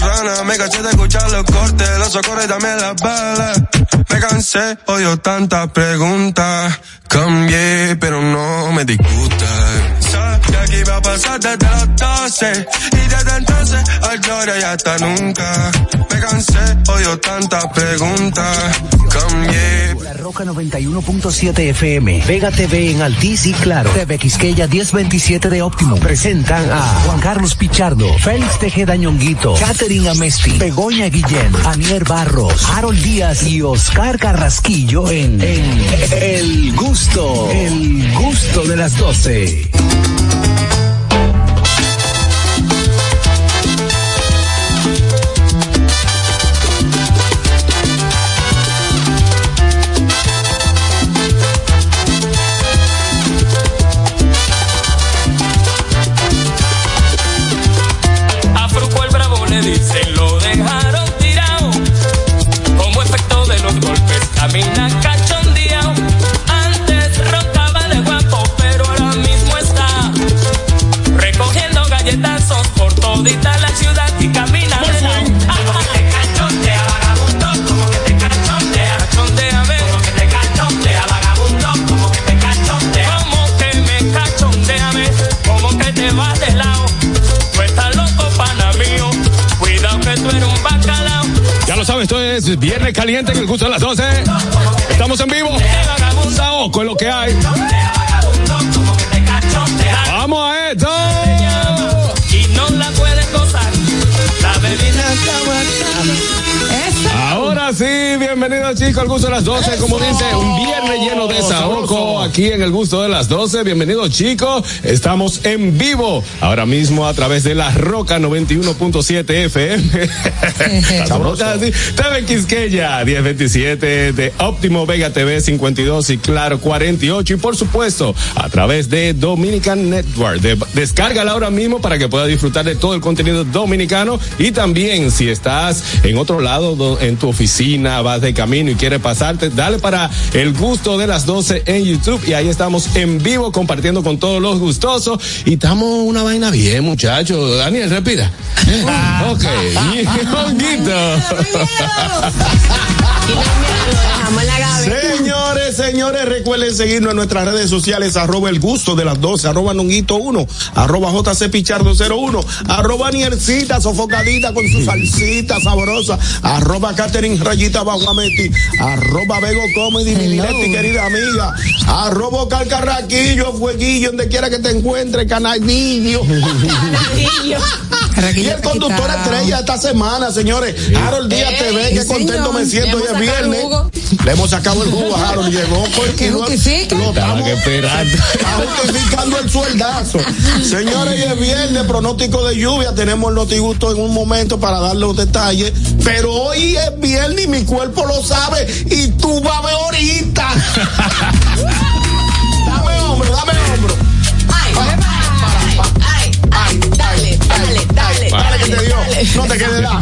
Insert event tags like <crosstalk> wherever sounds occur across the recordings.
together. Rana. Me cansé de escuchar los cortes, los socorros y también las balas. Me cansé, odio tantas preguntas. Cambié, pero no me disgusta. Sabía que iba a pasar desde las 12. Y desde entonces, al llorar y hasta nunca. Me cansé, odio tantas preguntas. Cambié. La Roca 91.7 FM, Vega TV en Altiz y Claro, TV Quisqueya 1027 de Óptimo. Presentan a Juan Carlos Pichardo, Félix Tejeda Ñonguito, Catherine Amesti, Begoña Guillén, Anier Barros, Harold Díaz y Oscar Carrasquillo en, en El Gusto, El Gusto de las 12. Es Viernes Caliente en el gusto de las 12. Estamos en vivo. Saoco es lo que hay. Vamos a esto. Y no la puedes gozar. La bebida Ahora sí, bienvenidos chicos al gusto de las 12. Como dice, un viernes lleno de saoco aquí en el gusto de las 12. Bienvenidos chicos, estamos en vivo ahora mismo a través de la Roca 91.7 FM. <laughs> <laughs> TV Quisqueya 1027 de Óptimo Vega TV 52 y Claro 48 y por supuesto a través de Dominican Network. De, descárgala ahora mismo para que puedas disfrutar de todo el contenido dominicano y también si estás en otro lado do- en tu oficina, vas de camino y quieres pasarte, dale para el gusto de las 12 en YouTube y ahí estamos en vivo compartiendo con todos los gustosos y estamos una vaina bien, muchachos. Daniel, respira. Eh, ok. Señores, señores, recuerden seguirnos en nuestras redes sociales, arroba el gusto de las 12, arroba nonguito 1, arroba JC Pichardo 01, arroba Niercita sofocadita con su salsita sabrosa, arroba Catherine Rayita Baguameti, arroba Bego Comedy, mi Leti, querida amiga, arroba Calcarraquillo, Fueguillo, donde quiera que te encuentres, canadillo. <laughs> Y el conductor estrella esta semana, señores. Harold Díaz TV, qué señor, contento me siento. Hoy es viernes. Le hemos sacado el jugo a <laughs> Harold. Llegó porque ¿Que no- justifica? lo Estaba estamos esperando. justificando el sueldazo. Señores, hoy es viernes, pronóstico de lluvia. Tenemos el notigusto en un momento para dar los detalles. Pero hoy es viernes y mi cuerpo lo sabe. Y tú vas a ver ahorita. <laughs> dame hombro, dame hombro.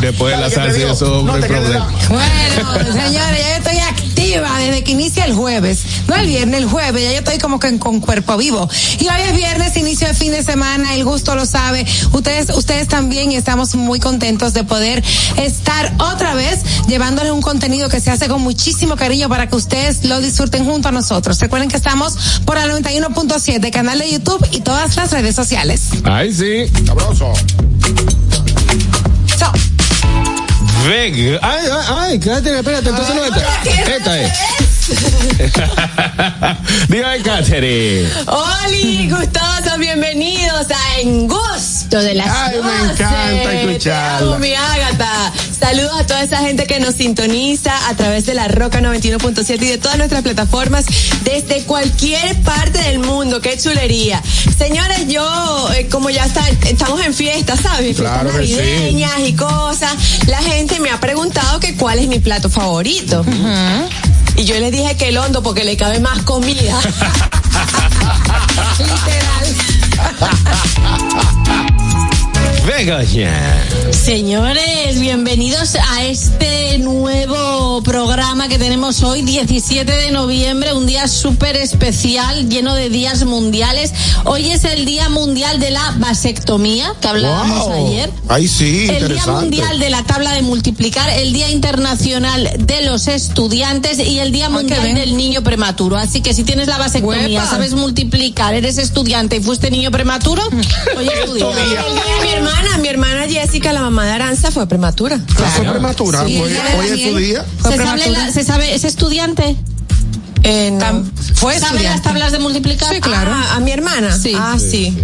Después de la salsa y eso, No problema. Bueno, señores, ya yo estoy activa desde que inicia el jueves. No el viernes, el jueves. Ya yo estoy como que con cuerpo vivo. Y hoy es viernes, inicio de fin de semana. El gusto lo sabe. Ustedes, ustedes también y estamos muy contentos de poder estar otra vez llevándoles un contenido que se hace con muchísimo cariño para que ustedes lo disfruten junto a nosotros. Recuerden que estamos por el 91.7, canal de YouTube y todas las redes sociales. Ay, sí. Sabroso. So, Veg. Ay, ay, ay, Catherine, espérate, entonces no esta. Esta es. <laughs> Dígame, Catherine. Oli, gustosos, bienvenidos a En Gusto de las Ay, me 12. encanta escucharla. mi Ágata. Saludos a toda esa gente que nos sintoniza a través de la Roca 91.7 y de todas nuestras plataformas desde cualquier parte del mundo. Qué chulería. Señores, yo, eh, como ya está, estamos en fiesta, ¿sabes? Claro Fiestas que sí. navideñas y cosas. La gente me ha preguntado que cuál es mi plato favorito. Y yo les dije que el hondo porque le cabe más comida. <laughs> <laughs> Begoña. Señores, bienvenidos a este nuevo programa que tenemos hoy, 17 de noviembre, un día súper especial, lleno de días mundiales. Hoy es el Día Mundial de la Vasectomía, que hablábamos Wow. ayer. Ay, sí, El Día. Mundial de la Tabla de Multiplicar, el Día Internacional de los Estudiantes y el Día Mundial del Niño Prematuro. Así que si tienes la vasectomía, Uepa. sabes multiplicar, eres estudiante y fuiste niño prematuro, <laughs> hoy estudia. El día de mi hermana, mi hermana Jessica, la mamá de Aranza, fue prematura. Fue prematura. Sí, hoy hoy es su día. ¿Se sabe, prematura. la- ¿Se sabe, es estudiante? Eh, no. ¿Sabe las tablas de multiplicar? Sí, claro. Ah, a mi hermana. Sí. Ah, sí.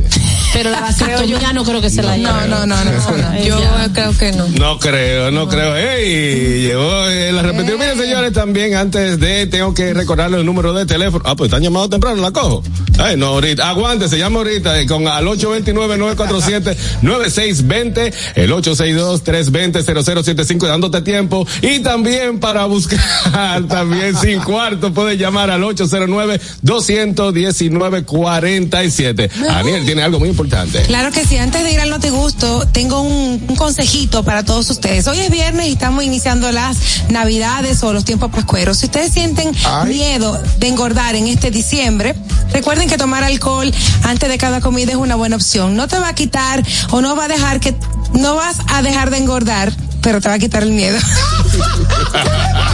Pero la vasectomía no creo que se la No, lleve. no, no, no. no. Yo creo que no. No creo, no creo. ¡Ey! Llegó eh, la repetición. Miren, señores, también antes de, tengo que recordarle el número de teléfono. Ah, pues están llamados temprano, la cojo. Ay, no, ahorita. Aguante, se llama ahorita eh, con al 829-947-9620, el 862-320-0075, dándote tiempo. Y también para buscar, <laughs> también sin cuarto, puedes llamar al 809-219-47. Daniel tiene algo muy importante. Claro que sí, antes de ir al Notigusto, tengo un, un consejito para todos ustedes. Hoy es viernes y estamos iniciando las navidades o los tiempos pascueros. Si ustedes sienten Ay. miedo de engordar en este diciembre, recuerden que tomar alcohol antes de cada comida es una buena opción. No te va a quitar o no va a dejar que, no vas a dejar de engordar, pero te va a quitar el miedo. <laughs>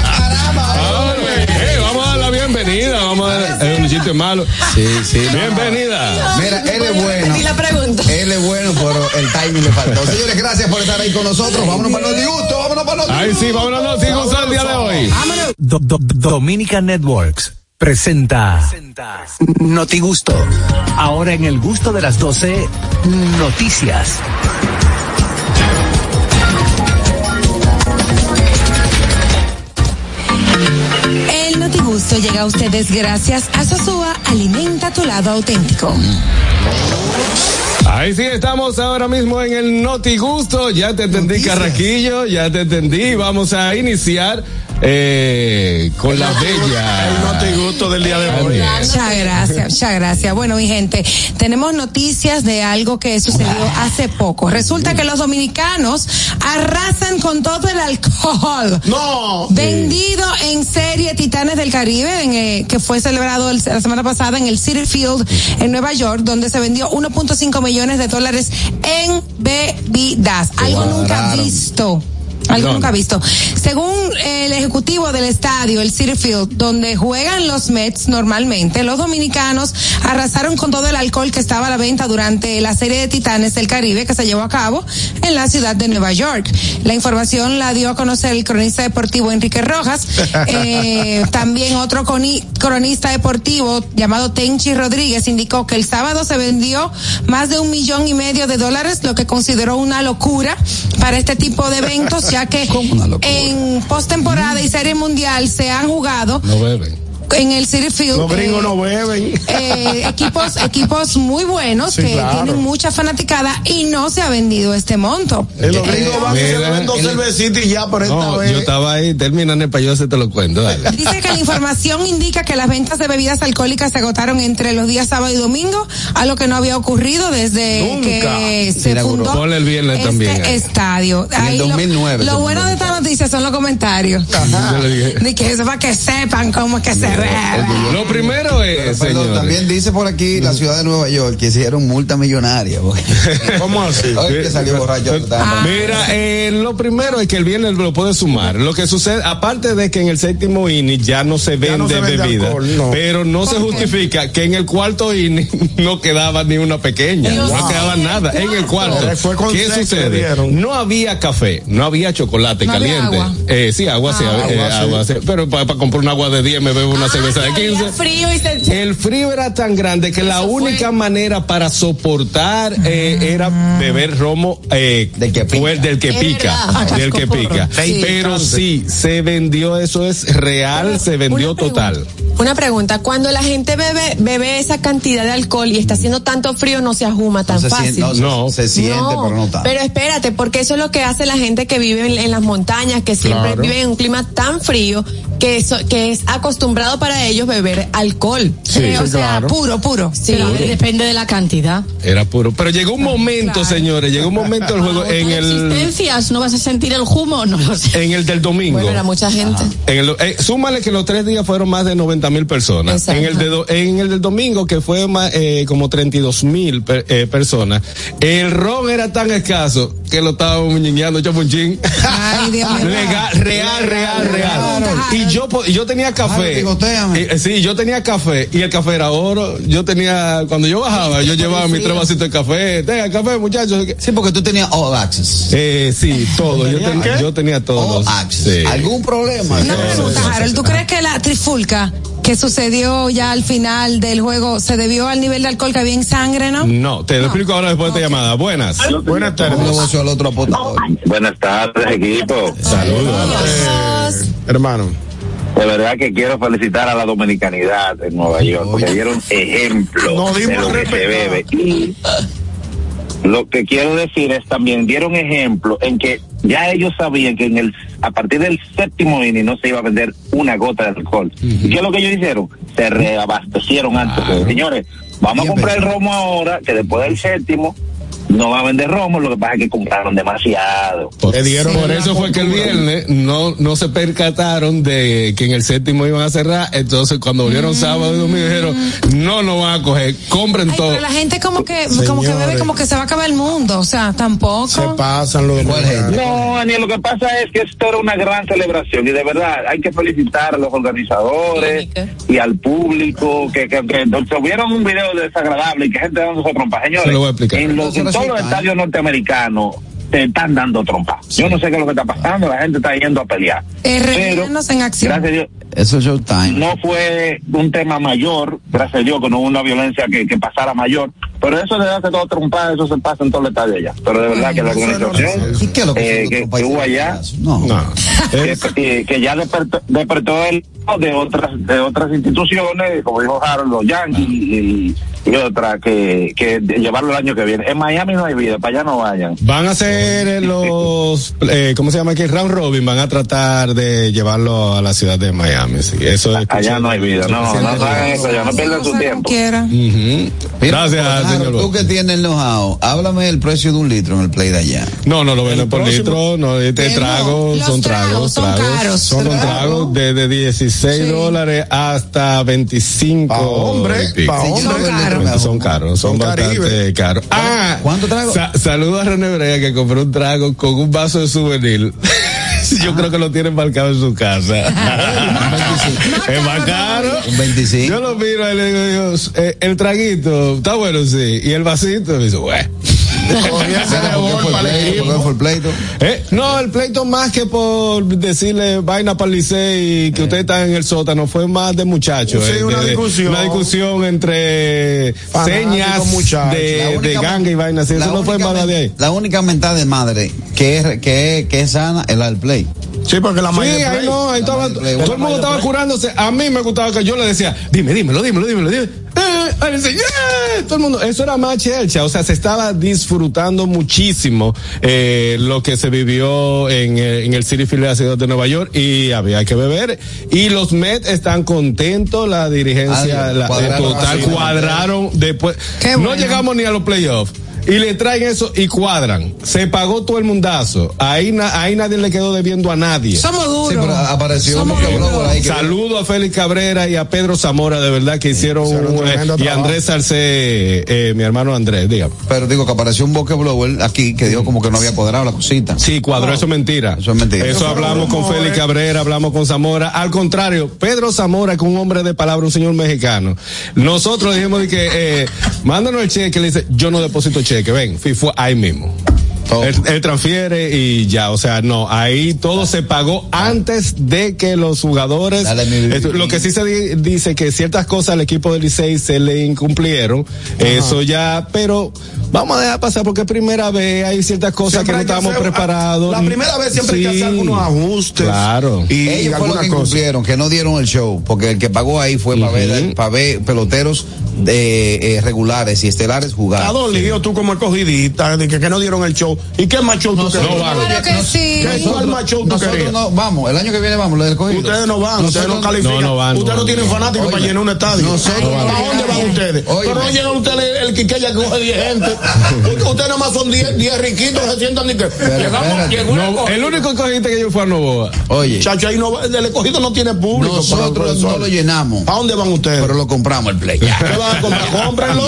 bienvenida, vamos a dar, es un chiste malo. Sí, sí. Bienvenida. no. Mira, él es bueno. La pregunta. Él es bueno, pero el timing le faltó. Señores, gracias por estar ahí con nosotros. Vámonos para el disgusto, vámonos para el Ay, sí, vámonos, no, sigo usando el día de hoy. Do- Do- Dominica Networks presenta Notigusto. Ahora en el gusto de las 12, noticias. Notigusto llega a ustedes gracias a Sosúa Alimenta tu lado auténtico. Ahí sí, estamos ahora mismo en el Noti Gusto. Ya te entendí, Carraquillo, ya te entendí. Vamos a iniciar eh, con la El bella. no te gusto del día de hoy. Muchas gracias, muchas gracias. Bueno, mi gente, tenemos noticias de algo que sucedió hace poco. Resulta que los dominicanos arrasan con todo el alcohol. No. Vendido en serie Titanes del Caribe, en, eh, que fue celebrado el- la semana pasada en el City Field en Nueva York, donde se vendió 1.5 millones de dólares en bebidas. Algo nunca visto. Algo nunca visto. Según el ejecutivo del estadio, el City Field, donde juegan los Mets normalmente, los dominicanos arrasaron con todo el alcohol que estaba a la venta durante la serie de Titanes del Caribe que se llevó a cabo en la ciudad de Nueva York. La información la dio a conocer el cronista deportivo Enrique Rojas. <laughs> Eh, también otro cronista deportivo llamado Tenchi Rodríguez indicó que el sábado se vendió más de un millón y medio de dólares, lo que consideró una locura para este tipo de eventos, ya que en postemporada y serie mundial se han jugado No beben. En el City Field. Los gringos eh, no beben. eh, equipos <laughs> equipos muy buenos Sí, que claro. tienen mucha fanaticada y no se ha vendido este monto. En los gringos van se Mira, beben dos cervecitas y ya, pero esta No, vez. yo estaba ahí, terminan para yo se te lo cuento, dale. <laughs> Dice que la información indica que las ventas de bebidas alcohólicas se agotaron entre los días sábado y domingo, algo que no había ocurrido desde Nunca. que se Inauguró. fundó Ponle el viernes este también ahí. estadio. En el Ahí lo- 2009 Lo, bueno de esta noticia son los comentarios. Yo le dije. De que eso para que sepan cómo es que se. Lo primero es, Perdón, señores. también dice por aquí la ciudad de Nueva York que hicieron multa millonaria. <laughs> ¿Cómo así? <laughs> Hoy que salió borracho. estaba- Mira, eh, lo primero es que el viernes lo puede sumar. Lo que sucede, aparte de que en el séptimo inning ya no se vende, no se vende bebida, alcohol, no. pero no se justifica que en el cuarto inning <laughs> no quedaba ni una pequeña, no quedaba nada. En el cuarto, Pero ¿qué sucede? No había café, no había chocolate No había caliente. agua. Eh, sí, agua, sí, Ah, eh, agua, sí. agua, sí. Pero para comprar un agua de 10 me bebo una cerveza de Había 15. frío y se... El frío era tan grande que la fue. única manera para soportar eh, era beber romo eh, Del que pica. fue el del que Es pica, del que pica. Sí. Pero sí, se vendió, eso es real, se vendió Una total. Una pregunta, cuando la gente bebe, bebe esa cantidad de alcohol y está haciendo tanto frío, no se ajuma tan se fácil. siente, no, se- No. se, siente, pero no tanto. Pero espérate, porque eso es lo que hace la gente que vive en, en las montañas, que siempre Claro. vive en un clima tan frío, que, eso, que es acostumbrado para ellos beber alcohol. Eh, o sí, sea, claro. puro, puro. Sí. Depende de la cantidad. Era puro. Pero llegó un momento, claro. señores, llegó un momento del juego en el, existencias, ¿no vas a sentir el humo? No lo sé. en el del domingo. Bueno, era mucha gente. En el, eh, súmale que los tres días fueron más de 90 mil personas. Exacto. En el, de do- en el del domingo, que fue más, eh, como 32 mil per- eh, personas, el ron era tan escaso que lo estábamos muñeñando, chapunchín. Ay, Dios <laughs> mío. Legal, real, real, real. Y yo, yo tenía café. Eh, sí, yo tenía café y el café era oro. Yo tenía, cuando yo bajaba, yo llevaba mis tres vasitos de café. Tenga café, muchachos. Sí, porque tú tenías all access. Eh, sí, todo. Yo, ten- yo tenía todo. All access. Sí. ¿Algún problema? Una pregunta, Harold, ¿tú crees que la trifulca que sucedió ya al final del juego se debió al nivel de alcohol que había en sangre, no? No, te lo explico ahora después de esta llamada. Buenas. Buenas tardes. Al otro. Buenas tardes, equipo. Saludos. Hermano. De verdad que quiero felicitar a la dominicanidad en Nueva York, porque dieron ejemplo No de lo que se bebe. Y lo que quiero decir es también dieron ejemplo en que ya ellos sabían que en el a partir del séptimo inning no se iba a vender una gota de alcohol. ¿Y qué es lo que ellos hicieron? Se reabastecieron antes. Señores, vamos Bien a comprar el romo ahora, que después del séptimo no va a vender romo, lo que pasa es que compraron demasiado. Le dieron por eso fue que el viernes no, no se percataron de que en el séptimo iban a cerrar. Entonces, cuando volvieron sábado y domingo, dijeron: No, no van a coger, compren Ay, todo. pero la gente como que, como que bebe como que se va a acabar el mundo, o sea, tampoco. Se pasan los dominicanos. No, Daniel, lo que pasa es que esto era una gran celebración y de verdad hay que felicitar a los organizadores y al público que, que, que subieron un video desagradable y que gente dándose trompa. Señores, Se lo voy a explicar. en, los, todos los estadios norteamericanos te están dando trompa. Yo no sé qué es lo que está pasando, la gente está yendo a pelear. Eh, Pero, en acción. gracias a Dios, Eso es Showtime. no fue un tema mayor, gracias a Dios que no hubo una violencia que, que pasara mayor, pero eso de darse todo trompada, eso se pasa en todo el estadio allá. Pero de verdad que la organización ¿Y qué es lo que eh, que, que hubo allá, No. Que- que ya despertó, despertó el de otras de otras instituciones, como dijo Harold, los Yankees y, y otras que, que de llevarlo el año que viene. En Miami no hay vida, para allá no vayan. Van a hacer eh, los, eh, ¿cómo se llama aquí? Round Robin, van a tratar de llevarlo a la ciudad de Miami. Sí, eso es. Allá no hay vida, no, no hagan eso, allá no pierdan su tiempo. Mira, Gracias, Harold, señor. Tú que tienes el know-how, háblame del precio de un litro en el play de allá. No, no lo venden por próximo- litro, no, este ¿Qué trago, no? son tragos, tragos son tragos. caros. Son Trago. tragos desde 16 Sí. dólares hasta 25. Pa' hombre, pa' hombre. Son caros. Son caros, son, Son bastante Caribe. caros. Ah, ¿Cuánto trago? sa- saludo a René Brea que compró un trago con un vaso de souvenir. <laughs> Yo creo que lo tiene embarcado en su casa. <laughs> es más caro. Un 25. Yo lo miro y le digo, Dios, eh, el traguito, está bueno, sí. Y el vasito, me dice, bueno. <laughs> Eh, no, el pleito más que por decirle vaina para el Licey y que usted está en el sótano, fue más de muchachos. Sí, eh, una de- discusión. Una discusión entre señas de, ganga y vaina así. Eso no fue única más de ahí. La única mentada de madre que es, que es, que es sana es la del play. Sí, porque la Sí, mayoría ahí no, ahí estaba, todo el mundo estaba curándose. A mí me gustaba que yo le decía, dime, dímelo, dímelo, dímelo, dime. Eh, ahí dice, "Yeah", todo el mundo, eso era más chelcha, o sea, se estaba disfrutando muchísimo eh, lo que se vivió en, eh, en el City Field de la ciudad de Nueva York y había que beber. Y los Mets están contentos, la dirigencia, la, cuadraron eh, total, cuadraron después. Qué no bueno. llegamos ni a los playoffs. Y le traen eso y cuadran. Se pagó todo el mundazo. Ahí, na- ahí nadie le quedó debiendo a nadie. Somos duros. Sí, pero apareció Somos un Boca por ahí. que- Saludo a Félix Cabrera y a Pedro Zamora, de verdad que hicieron, hicieron un, eh, y. Andrés Salcé, eh, mi hermano Andrés, diga. Pero digo que apareció un boque blower aquí que dijo como que no había cuadrado la cosita. Sí, cuadro, eso es mentira. Eso es mentira. Eso hablamos con Félix. Cabrera, hablamos con Zamora. Al contrario, Pedro Zamora, que es un hombre de palabra, un señor mexicano. Nosotros dijimos de que, eh, mándanos el cheque, le dice, yo no deposito cheque, ven, fui, fue ahí mismo. Él, él transfiere y ya, o sea, no, ahí todo se pagó antes de que los jugadores. Dale, mi- Esto- lo que sí se di- dice que ciertas cosas al equipo del Licey se le incumplieron, eso ya, pero vamos a dejar pasar porque es primera vez, hay ciertas cosas Siempre que no que estábamos hacer- preparados. La primera vez siempre hay que Sí. hacer algunos ajustes. Claro. Y, Ellos fueron que cosas. incumplieron, que no dieron el show, porque el que pagó ahí fue para ver, para ver peloteros de, eh, regulares y estelares jugar. Está dolido tú como escogidita, de que, que no dieron el show. ¿Y qué más show tú querías? Claro que sí. ¿Qué cuál más show tú Nosotros querías? no, vamos, el año que viene vamos, lo del cogido. Ustedes no van, ustedes no Nosotros- califican. No, no van, no ustedes no, tienen no fanáticos para llenar un estadio. nosotros ¿Para dónde van ustedes? Pero no llegan ustedes el, el Quiqueya que coge 10 gente. Ustedes nada más son 10 10 riquitos se sientan ni que. Llegamos, llegó No, el único cogiste que yo fue a Novoa. Oye, Chacho, ahí no, va- el escogido no tiene público. nosotros no lo llenamos, ¿A dónde van ustedes? pero lo compramos el play. ¿Qué van a comprar? <laughs> Cómprenlo.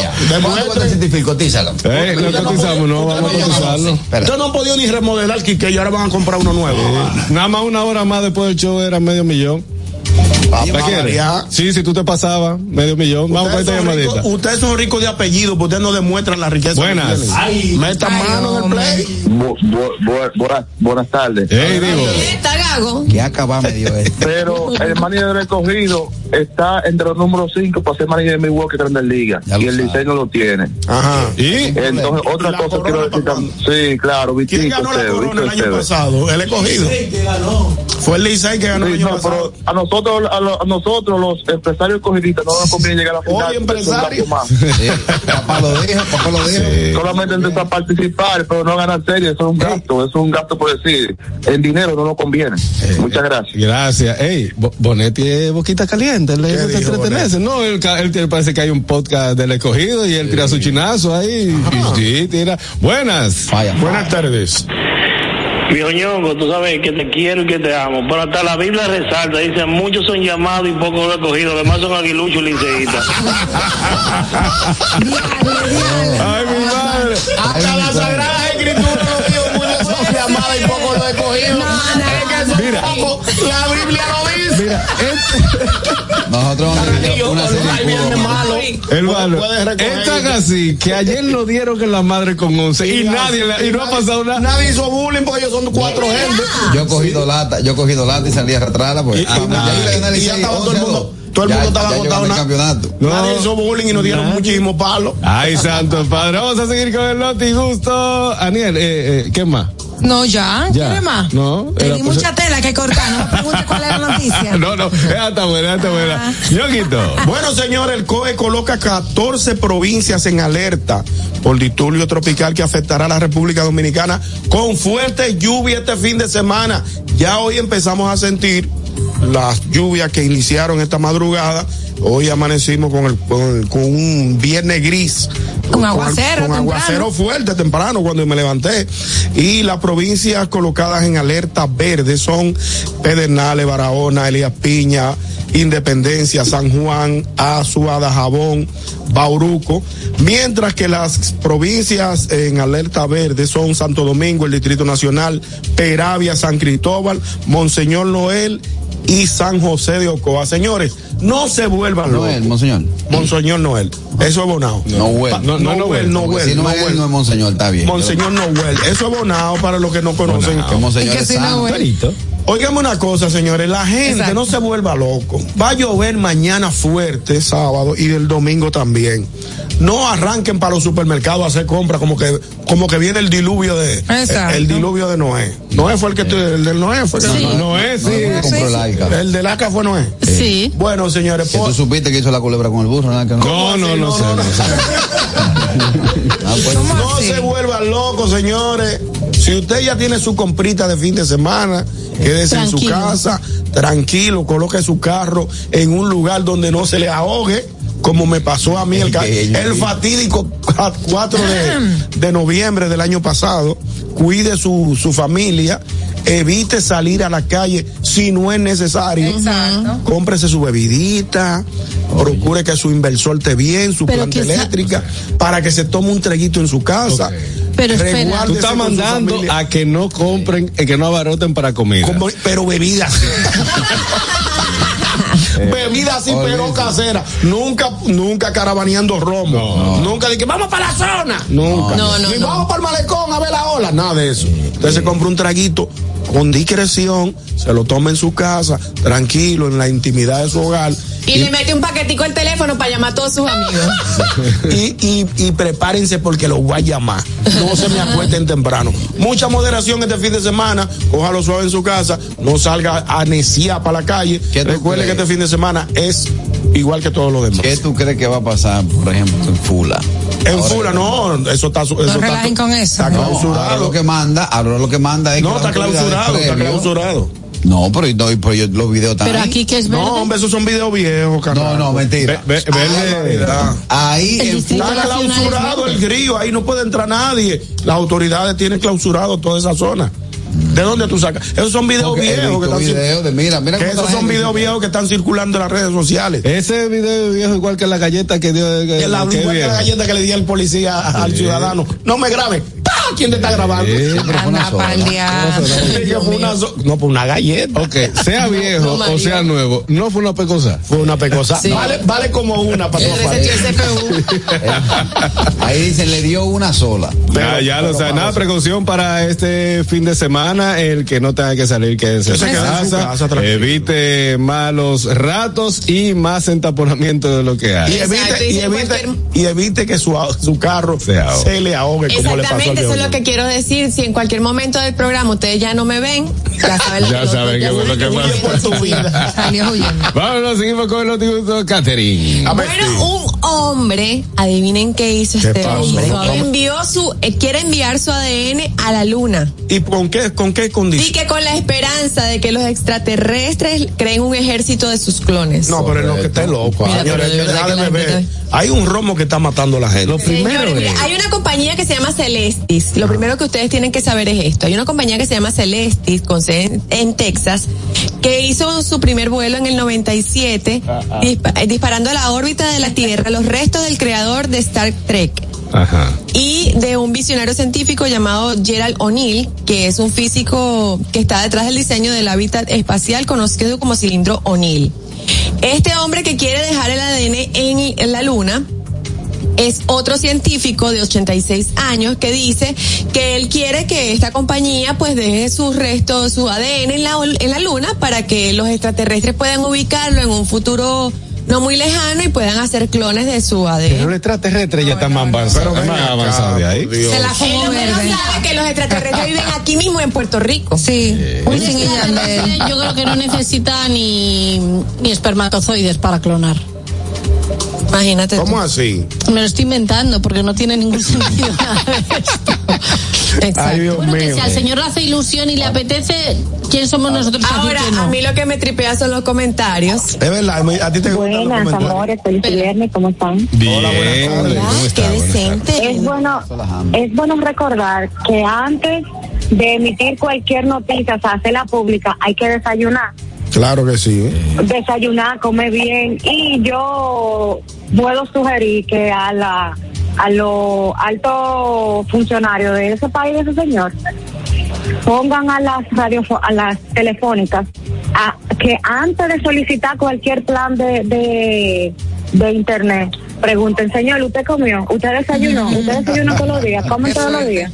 Tízalo. Eh, lo cotizamos, no, vamos a cotizarlo. Ustedes no han podido ni remodelar el Quiqueya, ahora van a comprar uno nuevo. Nada más una hora más después del show era medio millón. Ah. Sí, si tú te pasabas, medio millón. Vamos con Ustedes esta son, ricos, llamadita. ustedes son ricos de apellido, pero ustedes no demuestran la riqueza. Buenas. tienen. Metan Ay, mano en el play. Bu- bu- bu- buenas, buenas tardes. Ey, digo. ¿Está gago? Que acaba me dio este. Pero el manager del recogido está entre los números 5 para ser manager de Milwaukee Grandes Ligas. Lo Y el. Licey no lo tiene. Ajá. ¿Y? Entonces, otra ¿Y la cosa quiero decir también. Sí, claro, ¿Quién Vitito, ganó la corona el año pasado? El escogido. Fue el Licey que ganó el año no, pasado. pero a nosotros, a, lo- a nosotros los empresarios escogidistas no nos conviene llegar a la final. Oye, porque es un empresario. gasto más. Sí, <laughs> papá lo dijo, papá lo dijo. Solamente empieza a participar, pero no ganar serie, eso es un gasto, es un gasto por decir. El dinero no nos conviene. Muchas gracias. Gracias. Ey, Bo- Bonetti es boquita caliente, él le gusta dijo entretenerse. No, él, él parece que hay un podcast del escogido y él tira su chinazo ahí. Y sí, tira. Buenas. Falla. Buenas tardes. Viejo ñongo, tú sabes que te quiero y que te amo, pero hasta la Biblia resalta, dice, muchos son llamados y pocos recogidos, además son aguiluchos y liceístas. Ay, mi madre. Hasta la Sagrada Escritura lo dijo, muchos son llamadas y pocos lo escogidos. Es que son Mira. pocos. La Biblia lo dice. Mira, este- Nosotros una serie malo. hermano, es tan así que ayer lo dieron en la madre con 11 y nadie, le- y no ha pasado nada. Nadie hizo bullying porque ellos son cuatro gente. Yo he cogido lata, yo he cogido lata y salí a arrastrarla pues. Y- y ah, nada, ya estaba todo el 11 a mundo- 2. todo el Ya- mundo estaba agotado, gané el na- campeonato. No. Nadie hizo bullying y nos dieron Nah. muchísimo palo. Ay, santo padre. Vamos a seguir con el noti gusto. Aniel, eh, eh, ¿qué más? No, ya. Ya. ¿Quiere más? No, Te era di pues- mucha tela que cortar. No me preguntes cuál es la noticia. <laughs> No, no, está buena, esa está buena. Ah. Ñoquito. <laughs> Bueno, señor, el COE coloca 14 provincias en alerta por diluvio tropical que afectará a la República Dominicana con fuerte lluvia este fin de semana. Ya hoy empezamos a sentir las lluvias que iniciaron esta madrugada. Hoy amanecimos con, el, con, el- con un viernes gris. Con aguacero Con, temprano. aguacero fuerte temprano cuando me levanté. Y las provincias colocadas en alerta verde son Pedernales, Barahona, Elías Piña, Independencia, San Juan, Azua, Dajabón, Bauruco, mientras que las provincias en alerta verde son Santo Domingo, el Distrito Nacional, Peravia, San Cristóbal, Monseñor Noel y San José de Ocoa. Señores, no se locos. Noel, monseñor. Monseñor Noel. Eso es bonado. Noel. No, no, Noel, Noel, Si no es Noel. no es monseñor, está bien. Monseñor Noel. Eso es bonado para los que no conocen. Que monseñor es santo. Óigame una cosa, señores, la gente Exacto. no se vuelva loco. Va a llover mañana fuerte, sábado, y el domingo también. No arranquen para los supermercados a hacer compras como que, como que viene el diluvio de, Exacto. el diluvio de Noé. Noé fue el que, el del Noé fue el que- Sí. No es, No, sí. no, el Arca. el del Aca fue Noé. Sí. Bueno, señores, por- tú supiste que hizo la culebra con el burro, ¿no? Que no. No, no, no, sé. no <laughs> sé. <laughs> Ah, pues, ¿Cómo No se vuelvan locos, señores. Si usted ya tiene su comprita de fin de semana, quédese en su casa, tranquilo, coloque su carro en un lugar donde no se le ahogue, como me pasó a mí el, fatídico 4 de, <clears throat> de noviembre del año pasado. Cuide su, su familia, evite salir a la calle si no es necesario. Exacto. Cómprese su bebidita, procure que su inversor esté bien, su Pero planta quizá- eléctrica, para que se tome un treguito en su casa. Pero espera. Tú estás mandando a que no compren, eh, que no abaroten para comida. Como- pero bebidas. <laughs> Bebidas así, pero casera. Nunca, nunca caravaneando romo. Nunca de que vamos para la zona. Nunca. No, no, Ni no. vamos para el malecón a ver la ola. Nada de eso. Usted se compra un traguito con discreción, se lo toma en su casa, tranquilo, en la intimidad de su hogar Y le mete un paquetico al teléfono para llamar a todos sus amigos. <laughs> y, y, y prepárense porque los voy a llamar. No se me acuesten temprano. Mucha moderación este fin de semana. Cójalo suave en su casa. No salga a neciar para la calle. ¿Qué tú Recuerde que este fin de semana es igual que todos los demás. ¿Qué tú crees que va a pasar, por ejemplo, en Fula? En Ahora Fula, no, eso está, eso está, relajen con eso. está No, ahora clausurado. lo que manda, ahora lo que manda es No, que está clausurado, está clausurado. No, pero, no, pero yo- los videos están Pero aquí que es verde. No, hombre, esos son videos viejos, No, carajo. no, mentira. Ve- ve- verde. Ah. Ahí El Está clausurado el río, ahí no puede entrar nadie. Las autoridades tienen clausurado toda esa zona. ¿De dónde tú sacas? Esos son videos Porque viejos que están, cir- videos de, mira, mira que cómo esos son videos viejos que están circulando en las redes sociales. Ese video viejo igual que la galleta que dio. Que, Que la, que igual que la galleta que le di al policía al ciudadano. No me grabe. ¿Quién te está grabando? Sí, pero fue una Anda sola. una so- no, pues una galleta. Ok, sea <laughs> viejo No, o sea nuevo, no fue una pecosa. Fue una pecosa. Sí. Vale, vale como una para. <laughs> Ahí dicen, le dio una sola. ya, ya lo pero vamos. Nada, precaución para este fin de semana. El que no tenga que salir, quédese Que se en casa. casa, evite malos ratos y más entaponamiento de lo que Y hay. Evite, y evite, cualquier- y evite que su, su carro Se se le ahogue como le pasó al Lo que quiero decir. Si en cualquier momento del programa ustedes ya no me ven, ya saben lo <laughs> Ya que- saben ya qué fue lo que. Salió huyendo. Vámonos, seguimos con el noticiero Catherine. A ver, Bueno, un hombre, adivinen qué hizo ¿Qué este pasó? hombre. Envió su, eh, quiere enviar su ADN a la luna. ¿Y con qué, con qué Y condición? que con la esperanza de que los extraterrestres creen un ejército de sus clones. No, pero es lo que está loco. Mira, señores, pero de hay que un romo que está matando a la gente. Señores, mira, hay una compañía que se llama Celestis. Lo primero que ustedes tienen que saber es esto. Hay una compañía que se llama Celestis, con sede en, Texas, que hizo su primer vuelo en el 97, dispa- eh, disparando a la órbita de la Tierra los restos del creador de Star Trek Ajá. y de un visionario científico llamado Gerald O'Neill, que es un físico que está detrás del diseño del hábitat espacial conocido como cilindro O'Neill. Este hombre que quiere dejar el ADN en la luna es otro científico de 86 años que dice que él quiere que esta compañía pues deje sus restos, su ADN en la, en la luna para que los extraterrestres puedan ubicarlo en un futuro no muy lejano y puedan hacer clones de su Pero ADN. el extraterrestre ya está más avanzado, Pero más ven acá, avanzado de ahí. Se la fumó verde. que los extraterrestres viven aquí mismo en Puerto Rico. Sí. Yo creo que no necesita ni, ni espermatozoides para clonar. Imagínate. tú. ¿Cómo así? Me lo estoy inventando porque no tiene ningún <laughs> sentido. Exacto. Ay, Dios Bueno, que mío. si al señor le hace ilusión y le apetece, ¿quién somos nosotros Ahora, decir que no? a mí lo que me tripea son los comentarios. Es verdad, a ti te los Buenas, comentarios. amores, feliz viernes, ¿cómo están? Bien, Hola, buenas tardes. ¿cómo está? qué decente. Es bueno, es bueno recordar que antes de emitir cualquier noticia, o sea, hacerla pública, hay que desayunar. Claro que sí. Desayunar, comer bien. Y yo puedo sugerir que a la a los altos funcionarios de ese país, de ese señor, pongan a las radio, a las telefónicas que antes de solicitar cualquier plan de, de, de internet, pregunten, señor, ¿usted comió? ¿Usted desayunó? ¿Usted desayunó todos los días? ¿Comen todos los días?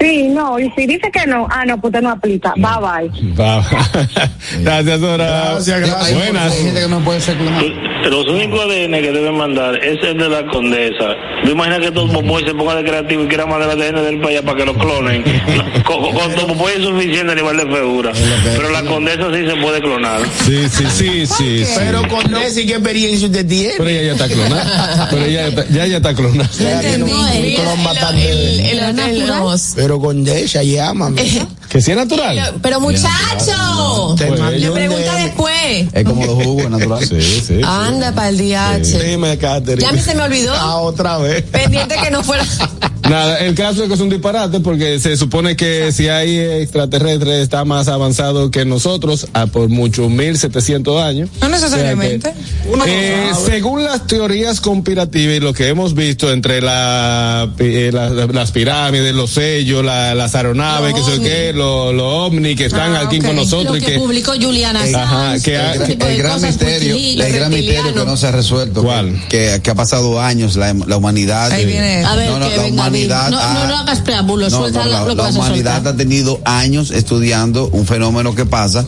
Sí, no, y si dice que no, ah, no, pues usted no aplica. Bye bye. Va. <laughs> Gracias, Dora. Gracias, gracias. Hay Buenas. gente que no puede ser clonado. Los únicos ADN que deben mandar es el de la condesa. ¿Tú imaginas que todo Popoy se ponga de creativo y quiera mandar el ADN del país para que lo clonen? No, <laughs> con, con todo Popoy es suficiente a nivel de figura. Pero la condesa sí se puede clonar. Sí, sí, sí, sí. sí. Pero con ese, ¿qué experiencia usted tiene? Pero ella ya está clonada. <laughs> Pero ella ya está- ya, ya está clonada. Ya tiene un- un Mira, clon el- el- el- Pero con ella, llámame. Que sea natural. Pero muchacho, Te Pues, le un pregunta DM. después. Es como los jugos naturales. <laughs> Sí, sí. Anda para el DH. Dime, Catherine. Ya a mí se me olvidó. <laughs> Ah, otra vez. Pendiente que no fuera. <laughs> Nada, el caso es que es un disparate porque se supone que si hay extraterrestres está más avanzado que nosotros a por mucho 1700 años. No necesariamente. O sea que, eh, según las teorías conspirativas y lo que hemos visto entre la, eh, la- las pirámides, los sellos, la- las aeronaves, Los que sé qué, los los ovnis que están Ah, aquí con nosotros Lo y que, que publicó Juliana Ajá, Sanz, que tipo de el gran misterio, el gran misterio que no se ha resuelto. ¿Cuál? Que, que ha pasado años la, la humanidad. Ahí viene. A ver, no, no, que la venga, humanidad No, no, ha- no hagas preámbulos, No, suelta no, la- la, lo que la vas a humanidad soltar. ha tenido años estudiando un fenómeno que pasa,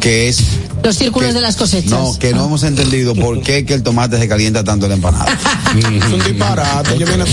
que es Los círculos de las cosechas. no, que no hemos entendido <laughs> por qué que el tomate se calienta tanto en la empanada. Es un disparate. Yo con tu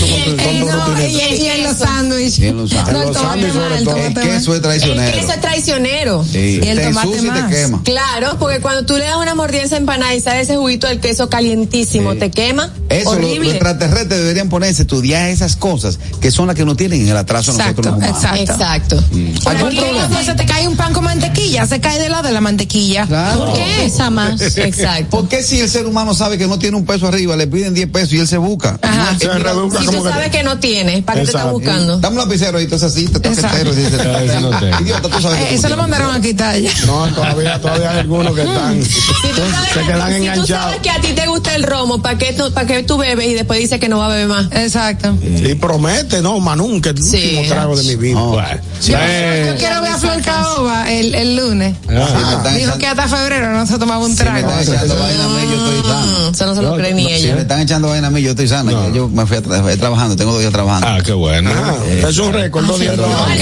No, y, en los sándwiches. Y en los sándwiches. Los el más, sobre el todo. El más. queso es El traicionero. queso es traicionero. Sí. Y el te tomate y te más. quema. Claro, porque cuando tú le das una mordida a esa empanada y sale ese juguito del queso calientísimo, Sí. te quema. Eso, lo- los horrible. extraterrestres deberían ponerse a estudiar esas cosas que son las que no tienen en el atraso a nosotros los Exacto, humanos. exacto. Exacto. ¿Algún ¿Por qué problema? se te cae un pan con mantequilla? Se cae de lado de la mantequilla. Claro. ¿Por qué esa más? Exacto. ¿Por qué si el ser humano sabe que no tiene un peso arriba, le piden 10 pesos y él se busca? Ajá. No, Se mira, rebusca Si como tú que- sabes que no tienes, ¿para qué te estás Exacto. buscando? Dame un lapicero ahí, entonces así, te Exacto. tengo. Idiota, tú sabes que Eh, eso lo mandaron a quitar ya. No, todavía, todavía hay algunos que están, se quedan si tú enganchados. sabes que a ti te gusta el romo, ¿para qué, tú, ¿para qué tú bebes y después dices que no va a beber más? Exacto. Y promete, no, Manún, que el Sí. último trago de mi vida. No. Sí. Eh, Yo quiero ver a Flor Caoba el, el lunes. Sí, me están Dijo que hasta febrero no se tomaba un si me trago. están echando vaina a mí, yo estoy sano. Mm, Eso no se lo No, cree ni no, Si me están echando vaina a mí, yo estoy sana. Ya Yo me fui a tra- trabajando, tengo dos días trabajando. Ah, qué bueno. Ah, es un récord, dos días trabajando.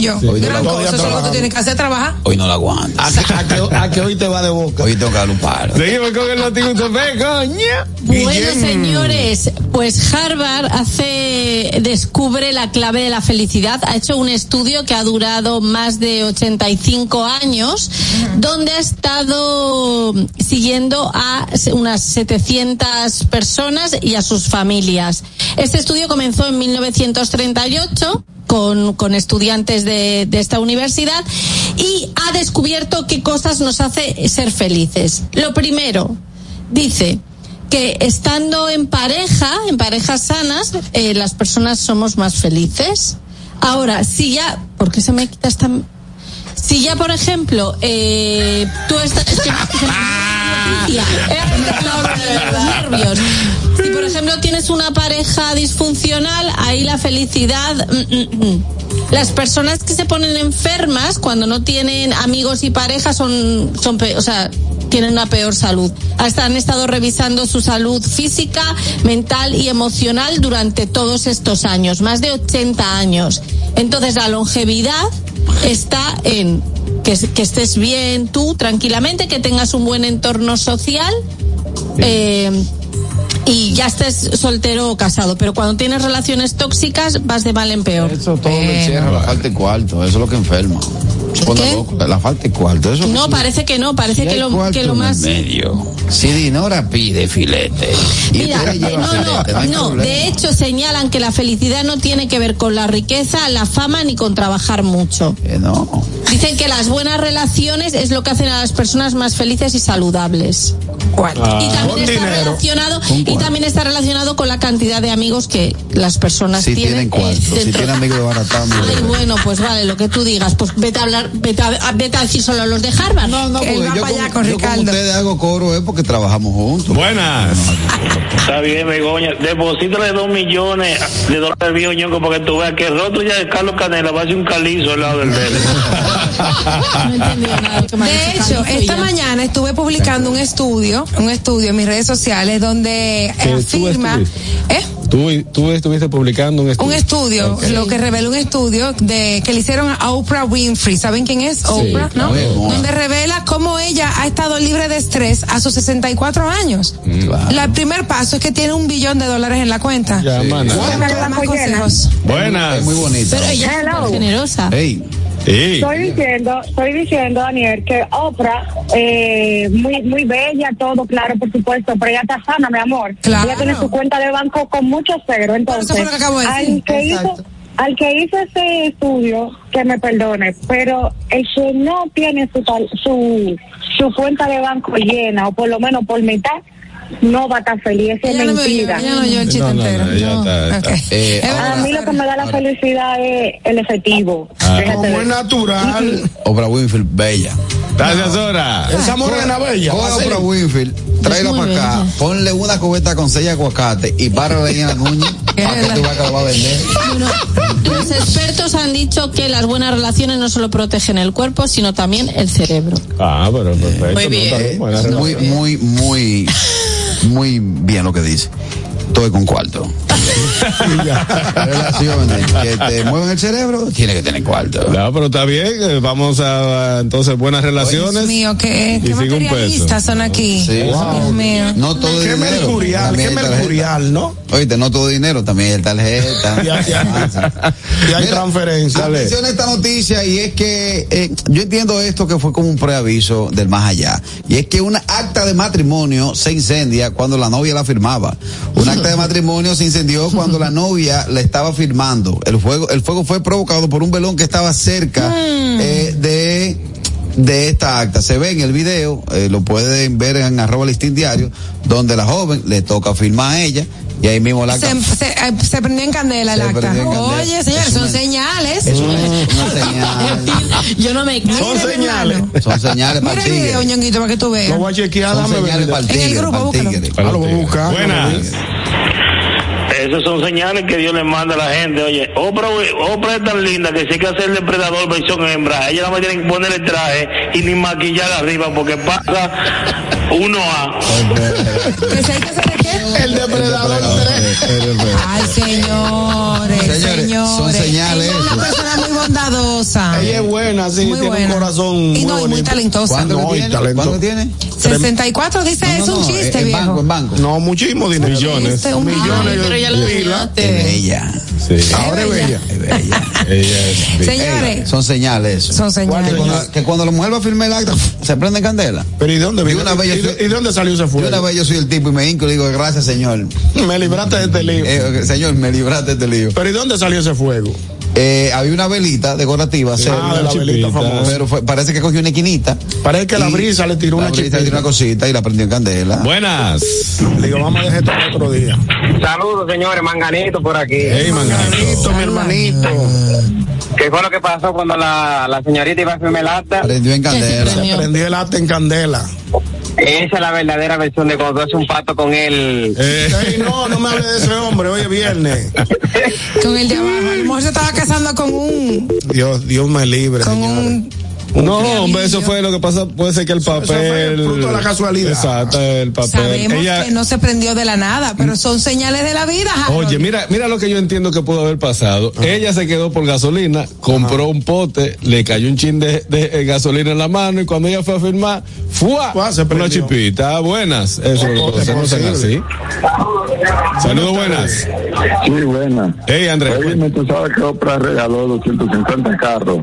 Gran no la- cosa, eso es lo que trabajando. tú tienes que hacer, trabajar. Hoy no la aguanto. A que, a que- a que hoy te va de boca. Hoy tengo que dar un paro. Seguimos con el Fe, coña. Bueno, señores, pues Harvard hace, descubre la clave de la felicidad. Ha hecho un estudio que ha durado más de 85 años, donde ha estado siguiendo a unas 700 personas y a sus familias. Este estudio comenzó en 1938 con, con estudiantes de, de esta universidad y ha descubierto qué cosas nos hace ser felices. Lo primero, dice que estando en pareja, en parejas sanas, eh, las personas somos más felices. Ahora, si ya, ¿por qué se me quita esta? Si ya, por ejemplo, eh, tú estás, es <laughs> <laughs> los nervios. Si, por ejemplo, tienes una pareja disfuncional, ahí la felicidad. mm, mm, mm. Las personas que se ponen enfermas cuando no tienen amigos y parejas son, son, o sea, tienen una peor salud. Hasta han estado revisando su salud física, mental y emocional durante todos estos años, más de 80 años. Entonces, la longevidad está en que, que estés bien tú, tranquilamente, que tengas un buen entorno social. eh, y ya estés soltero o casado, pero cuando tienes relaciones tóxicas vas de mal en peor. Eso todo lo encierra la falta de cuarto, eso es lo que enferma. ¿Qué? loco, La falta de cuarto, eso No, parece que no, parece Si que lo, que lo más... medio. Si Dinora pide filete. Y Mira, eh, no, filete, no, no, problema. de hecho señalan que la felicidad no tiene que ver con la riqueza, la fama ni con trabajar mucho. Eh, no. Dicen que las buenas relaciones es lo que hacen a las personas más felices y saludables. ¿Cuál? Ah. y también Con está dinero. relacionado ¿Con y también está relacionado con la cantidad de amigos que las personas Si tienen, tienen cuarto, eh, si tienen amigos de baratado. mire. Ay, bueno, pues vale, lo que tú digas, pues vete a hablar, vete a, vete a decir solo a los de Harvard. No, no, Él porque va yo, para allá con, con yo con Ricardo. ustedes hago coro es porque trabajamos juntos. Buenas. Está bien, Begoña. Deposítale dos millones de dólares viejo ñongo porque tú veas que el rostro ya de Carlos Canela va a ser un calizo al lado del <laughs> de él. No he entendido nada que De hecho, esta mañana estuve publicando un estudio, un estudio en mis redes sociales donde Que tú afirma. ¿eh? Tú, tú estuviste publicando un estudio. Un estudio, lo que revela un estudio de que le hicieron a Oprah Winfrey. ¿Saben quién es? Oprah, ¿no? Donde revela cómo ella ha estado libre de estrés a sus 64 años. Claro. La- El primer paso es que tiene un billón de dólares en la cuenta. Ya, consejos. Buenas. Es muy bonita. Pero ella es Hello. generosa. Ey, Sí. Estoy diciendo, estoy diciendo, Daniel, que Oprah, eh, muy, muy bella, todo claro, por supuesto, pero ella está sana, mi amor. Claro. Ella tiene su cuenta de banco con muchos ceros, entonces, eso fue lo que acabo de decir. al que hizo, al que hizo ese estudio, que me perdone, pero el que no tiene su, su, su cuenta de banco llena, o por lo menos por mitad, no va a estar feliz, eso es Ella no me mentira. A mí lo que me da la felicidad es el efectivo. Ah. Como es natural. Oprah Winfield, bella. Gracias, Sora. Esa morena bella. Coge a así. Oprah Winfield, tráela para acá, bella. ponle una cubeta con seis aguacate y párala ahí en la nuña para <laughs> que tú veas que lo va a vender. Bueno, los expertos han dicho que las buenas relaciones no solo protegen el cuerpo, sino también el cerebro. Ah, pero perfecto. Muy bien. Muy, muy, muy, muy bien lo que dice. Estoy con cuarto. <laughs> Relaciones que te mueven el cerebro, tiene que tener cuarto. No, pero está bien, eh, vamos a entonces buenas relaciones. Dios mío, qué, Y qué materialistas peso. son aquí. Sí. Dios mío. No todo Qué dinero. mercurial, qué hay mercurial, ¿no? Oíste, no todo dinero, también hay tarjeta. <laughs> Ya, ya. Y hay Mira, transferencia. Atención a esta noticia y es que eh, yo entiendo esto que fue como un preaviso del más allá. Y es que una acta de matrimonio se incendia cuando la novia la firmaba. Un acta de matrimonio se incendió cuando la novia la estaba firmando. El fuego, el fuego fue provocado por un velón que estaba cerca eh, de de esta acta. Se ve en el video, eh, lo pueden ver en arroba listín diario, donde la joven le toca firmar a ella y ahí mismo la acta Se, se, eh, se prendió en candela el acta. Oye, señores, Es son una- señales. es una, una <laughs> señal. Yo no me callo. Son señales. Son señales para Mira el video, ñonguito, para que tú veas. Lo voy a chequear, Son dame señales ver. para el En el grupo, búscalo. Ah, lo voy a buscar. Buenas. Esas son señales que Dios le manda a la gente. Oye, Oprah, Oprah es tan linda que si hay que hacer el depredador versión hembra, ella nada más tiene que poner el traje y ni maquillar arriba porque pasa uno a. ¿Que si hay que hacer qué? El depredador tres. Ay, señores, Señores, señores. son señales. Bondadosa. Ella es buena, sí, Muy tiene buena. un corazón Y muy no, y muy talentosa. ¿Cuánto No, que y tiene? talento. ¿Cuánto tiene? 64 dice, No, no, es un no, chiste, en viejo. banco, en banco. No, muchísimo dinero. Millones. Este, un Millones Ay, pero ya lo. Es bella. Sí. Ahora es bella. Es bella. <laughs> Ella es. Señores, Son señales. son Que señales. cuando, que cuando la mujer va a firmar el acta, <laughs> se prende en candela. Pero ¿y de dónde vino? yo ¿Y, y de dónde salió ese Y fuego? una vez yo soy el tipo y me hinco y le digo, gracias señor. Me libraste de este lío. Eh, señor, me libraste de este lío. Pero ¿y dónde salió ese fuego? Eh, había una velita decorativa, Ah, cerca, de la velita famosa. pero fue- parece que cogió una esquinita. Parece que la brisa le tiró una brisa le tiró una cosita y la prendió en candela. Buenas. Le digo, vamos a dejar esto para otro día. Saludos, señores, Manganito por aquí. Hey, manganito. Hermanito, mi hermanito. ¿Qué fue lo que pasó cuando la, la señorita iba a firmar el acta? Prendió en candela. Prendió el acta en candela. Esa es la verdadera versión de cuando tú haces un pacto con él. Eh, Ey, no, no me hable de ese hombre. Hoy es viernes. Con el de abajo. A lo mejor se estaba casando con un. Dios, Dios me libre. Con señores. un. No, hombre, eso fue lo que pasa. Puede ser que el Eso- eso fue papel. fruto de la casualidad. Exacto, el papel. Sabemos Ella, que no se prendió de la nada, pero son señales de la vida. Harold. Oye, mira, mira lo que yo entiendo que pudo haber pasado. Ella se quedó por gasolina, compró un pote, le cayó un chin de, de, gasolina en la mano y cuando ella fue a firmar, ¡fua! Se Una prendió. chipita. Buenas. Eso es lo que Es no sean así. Saludos buenas. Sí, buena. Hey, Andrés. Oye, tú sabes que Oprah regaló 250 carros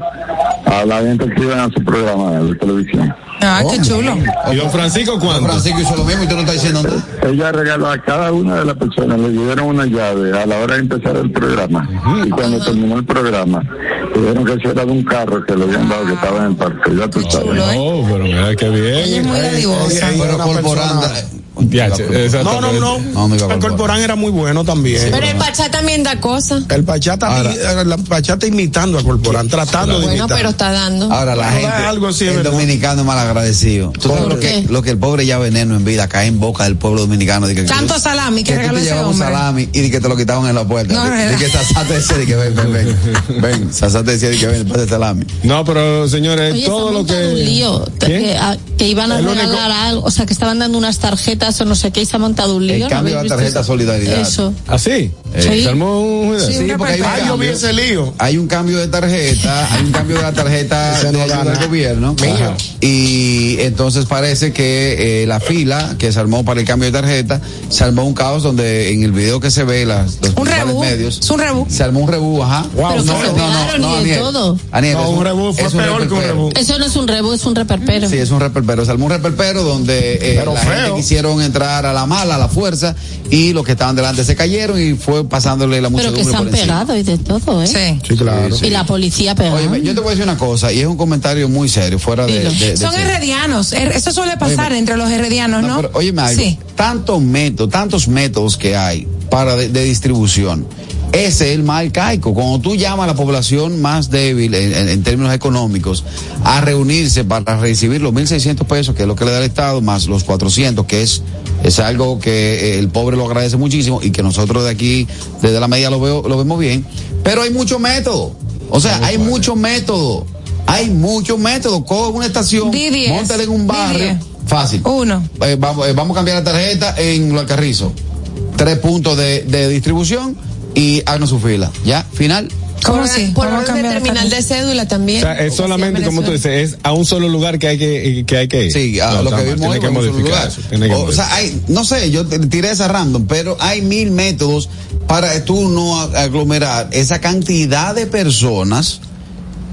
a la gente que iban a su programa de televisión. Ah, qué chulo. ¿Y don Francisco Don cuánto? Francisco hizo lo mismo y tú no estás diciendo nada. Ella regaló a cada una de las personas, le dieron una llave a la hora de empezar el programa. Y cuando terminó el programa, dijeron que eso era de un carro que le habían dado que estaba en el parque. Ya tú sabes. chulo, ¿eh? Oh, pero mira qué Ella es bien. muy dadivosa. Pero Corporanda. persona- No, no, no. El corporán era muy bueno también. Pero el Pachá también da cosas. El Pachata, eh, la Pachata imitando a Corporán, tratando de Bueno, imitar. pero está dando. Ahora la gente, algo así es el verdad. dominicano es mal agradecido. Tú sabes ¿Por lo que, lo que el pobre ya veneno en vida cae en boca del pueblo dominicano. De que, Tanto salami que que tú regaló te ese hombre. salami y de que te lo quitaban en la puerta. No, de, no, de que Sasá te decía de que ven, ven, ven. <laughs> Ven, Sasá te decía de que ven, pasa el salami. No, pero señores, Oye, todo lo montado un que. lío, que, a- que iban a regalar algo, o sea, que estaban dando unas tarjetas o no sé qué, y se ha montado un lío. El ¿no cambio de la tarjeta eso? Solidaridad. Eso. ¿Así? Sí. ¿Se armó un? Sí, Sí, porque hay un Ah, yo vi cambio. ese lío. Hay un cambio de tarjeta, hay un cambio de la tarjeta <laughs> de no del gobierno. Mío. Y entonces parece que eh, la fila que se armó para el cambio de tarjeta, se armó un caos donde en el video que se ve, las, los Un rebú. medios, Es un rebú. se armó un rebú, ajá. Wow, Pero no, no, de Aniel. todo. Aniel, No, un rebú fue peor que un rebú. Eso no es un rebú, es un reperpero. Sí, es un reperpero. Se armó un reperpero donde eh, Pero la feo. gente quisieron entrar a la mala, a la fuerza, y los que estaban delante se cayeron y fue pasándole la Pero muchedumbre que se han pegado y de todo, ¿eh? Sí. Sí, claro. Y la policía pegada. Oye, yo te voy a decir una cosa, y es un comentario muy serio, fuera de... Dilo. de- de Son heredianos. Er- Eso suele pasar Óyeme. entre los heredianos, ¿no? pero, óyeme algo, Sí. tantos métodos, tantos métodos que hay para de, de distribución. Ese es el mal caico. Cuando tú llamas a la población más débil en, en- en términos económicos a reunirse para recibir los 1.600 pesos, que es lo que le da el Estado, más los 400, que es, es algo que eh, el pobre lo agradece muchísimo y que nosotros de aquí, desde la media, lo, veo, lo vemos bien. Pero hay mucho método. O sea, hay mucho método. Hay mucho método. Coge una estación, montale en un barrio. Fácil. Uno. Eh, vamos, eh, vamos a cambiar la tarjeta en Lo Alcarrizo. tres puntos de, de distribución y hagan su fila. ¿Ya? Final. ¿Cómo por, así? Por ¿Cómo orden de terminal de cédula también. O sea, es solamente, como tú dices, es a un solo lugar que hay que, que hay que ir. Sí, a No, lo que vimos hoy tiene que en un solo modificar lugar. eso, tiene que O, modificar. sea, hay, no sé, yo te- tiré esa random, pero hay mil métodos para tú no aglomerar esa cantidad de personas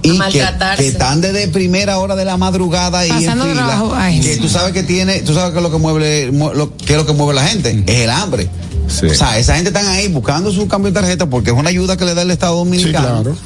y que, que están desde primera hora de la madrugada Pasando en fila, trabajo. Ay, que sí. tú sabes que tiene, tú sabes que lo que mueve, lo, que es lo que mueve la gente, es el hambre. Sí. O sea, esa gente están ahí buscando su cambio de tarjeta porque es una ayuda que le da el Estado Dominicano. claro.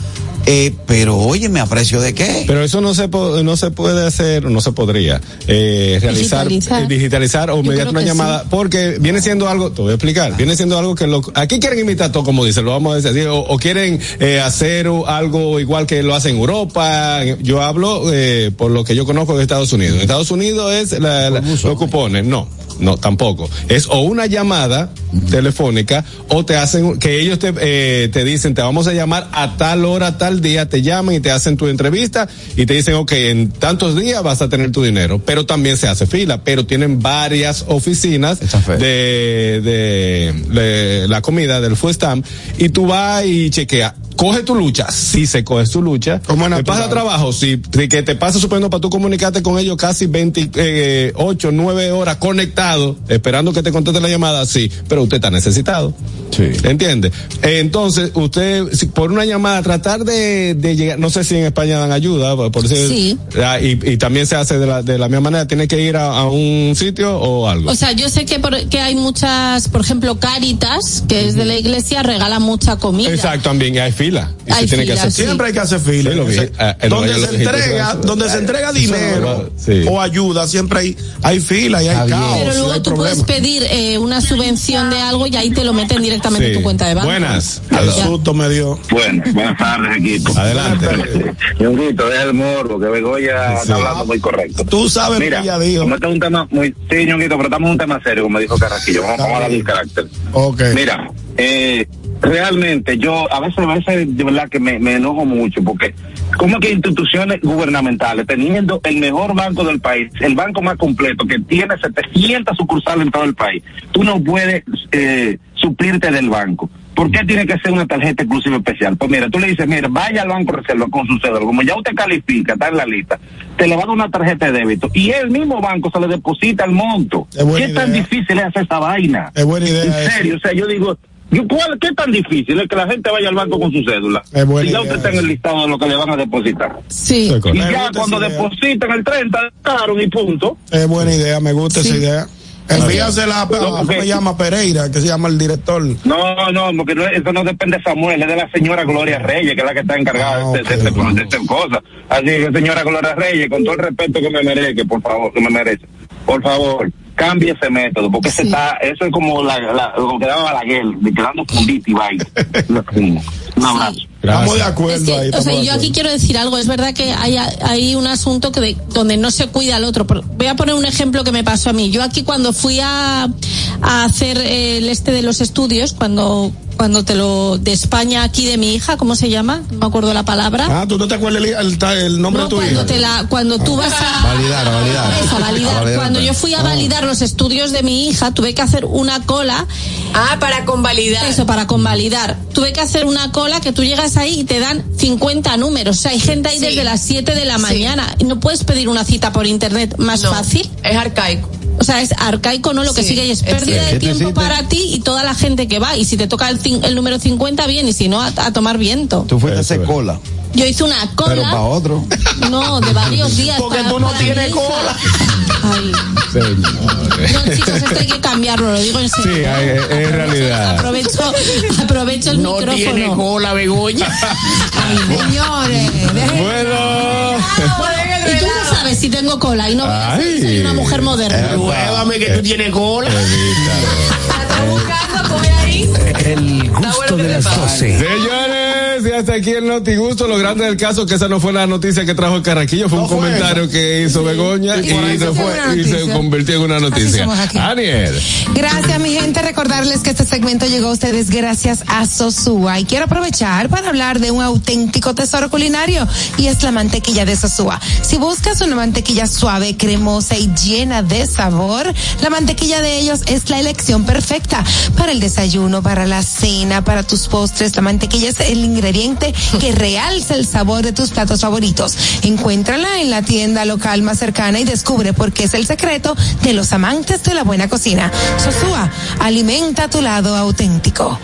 Eh, pero oye, ¿me aprecio de qué? Pero eso no se po- no se puede hacer, no se podría eh, realizar, Digitalizar. eh, digitalizar o mediante una llamada, porque viene siendo algo, te voy a explicar, viene siendo algo que lo, aquí quieren imitar todo como dice, lo vamos a decir, o, o quieren eh, hacer algo igual que lo hacen en Europa. Yo hablo eh, por lo que yo conozco de Estados Unidos. En Estados Unidos es la- la- los cupones, no. No, tampoco. Es o una llamada telefónica o te hacen, que ellos te, eh, te dicen, te vamos a llamar a tal hora, tal día, te llaman y te hacen tu entrevista y te dicen, ok, en tantos días vas a tener tu dinero. Pero también se hace fila, pero tienen varias oficinas de, de, de la comida, del food stamp, y tú vas y chequeas. Coge tu lucha, si se coge tu lucha. Como ¿Te pasa trabajo? Si si que te pasa suponiendo para tú comunicarte con ellos casi 28, 9 horas conectado, esperando que te conteste la llamada, sí, pero usted está necesitado. Sí. ¿Entiende? Entonces, usted, si por una llamada, tratar de, de llegar, no sé si en España dan ayuda, por decir, Sí. ah, y, y también se hace de la, de la misma manera, tiene que ir a, a un sitio o algo. O sea, yo sé que, por- que hay muchas, por ejemplo, Caritas, que es de la iglesia, regala mucha comida. Exacto, también y hay fila. Y Hay se tiene que fila, hacer sí. Siempre hay que hacer fila. Sí, lo vi. Ese- Ah, donde se entrega, donde se entrega dinero Sí. o ayuda, siempre hay, hay fila y hay Está bien. caos. Pero luego tú problemas. puedes pedir eh, una subvención de algo y ahí te lo meten directamente Sí. tu cuenta de banco. Buenas. Ya. susto me dio. Bueno, buenas tardes, equipo. Adelante. <laughs> Deja el morbo, que Begoya Sí. está hablando muy correcto. Tú sabes Mira, lo que ella dijo. como este es un tema muy... Sí, Ñonguito, pero estamos en un tema serio, como dijo Carraquillo. Vamos, vamos a darle el carácter. Ok. Mira, eh, realmente yo a veces, a veces de verdad que me, me enojo mucho porque como que instituciones gubernamentales teniendo el mejor banco del país, el banco más completo que tiene 700 sucursales en todo el país, tú no puedes eh, suplirte del banco. ¿Por qué tiene que ser una tarjeta exclusiva especial? Pues mira, tú le dices, mira, vaya al banco reserva con su cédula. Como ya usted califica, está en la lista, te le va a dar una tarjeta de débito y el mismo banco se le deposita el monto. Es buena ¿Qué tan idea. difícil es hacer esa vaina? Es buena idea En eso. serio, o sea, yo digo, ¿cuál, ¿qué tan difícil es que la gente vaya al banco con su cédula? Es buena si ya idea usted está en el listado de lo que le van a depositar. Sí. Y ya cuando depositan el 30, claro, y punto. Es buena idea, me gusta Sí. esa idea. Envíasela a, a- ¿cómo Ok. se llama? Pereira, que se llama el director. No, no, porque no- eso no depende de Samuel, es de la señora Gloria Reyes, que es la que está encargada Ah, de, ok, de, de, ok. de estas cosas. Así que, señora Gloria Reyes, con todo el respeto que me merece, por favor, que me merece, por favor, cambie ese método, porque ese Sí. está, eso es como la, la, lo que daba Balaguer, quedando fundito y vaina. <laughs> Un abrazo. Estamos de Es acuerdo que, ahí. o sea, yo aquí quiero decir algo. Es verdad que hay, hay un asunto que de- donde no se cuida al otro. Por- Voy a poner un ejemplo que me pasó a mí. Yo aquí cuando fui a, a hacer el este de los estudios, cuando cuando te lo de España aquí de mi hija, ¿cómo se llama? No me acuerdo la palabra. Ah, ¿tú no te acuerdas el, el- el nombre No, de tu cuando hija? te la, cuando tú vas a Validar, a validar. Eso, a validar. A validar. Cuando yo fui a validar los estudios de mi hija, tuve que hacer una cola. Ah, para convalidar. Eso, para convalidar. Tuve que hacer una cola que tú llegas ahí y te dan 50 números. O sea, hay gente ahí Sí. desde las 7 de la Sí. mañana. Y no puedes pedir una cita por internet más No, fácil. Es arcaico. O sea, es arcaico, ¿no? Lo que Sí, sigue y es es pérdida de tiempo para ti y toda la gente que va. Y si te toca el, cin- el número 50, bien. Y si no, a, a tomar viento. Tú fuiste a hacer cola, Yo hice una pero para cola. otro. No, de varios <laughs> días. Porque para- tú no tienes cola. Ay. Señores. No, chicos, esto hay que cambiarlo, lo digo en serio. Sí, es Aprovecho- realidad. Aprovecho, aprovecho el micrófono. cola, Begoña. Señores, dejen- Bueno. Y tú no sabes si tengo cola y no Ay. soy una mujer moderna. Pruébame que tú tienes cola. La está buscando, coge ahí. El gusto de las 12. Señores, Señores, y hasta aquí el notigusto. Lo grande del caso que esa no fue la noticia que trajo el Carraquillo, fue un fue comentario que hizo Begoña Y se fue y se convirtió en una noticia. somos aquí. Aniel. Gracias, mi gente. Recordarles que este segmento llegó a ustedes gracias a Sosúa. Y quiero aprovechar para hablar de un auténtico tesoro culinario y es la mantequilla de Sosúa. Si buscas una mantequilla suave, cremosa y llena de sabor, la mantequilla de ellos es la elección perfecta para el desayuno, para la cena, para tus postres. La mantequilla es el ingrediente que <laughs> realza el sabor de tus platos favoritos. Encuéntrala en la tienda local más cercana y descubre por qué es el secreto de los amantes de la buena cocina. Sosúa, alimenta tu lado auténtico.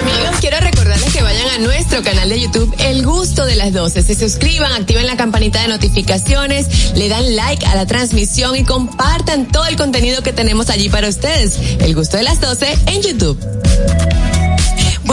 Amigos, quiero recordarles que vayan a nuestro canal de YouTube El Gusto de las 12. Se suscriban, activen la campanita de notificaciones, le dan like a la transmisión y compartan todo el contenido que tenemos allí para ustedes. El Gusto de las 12 en YouTube.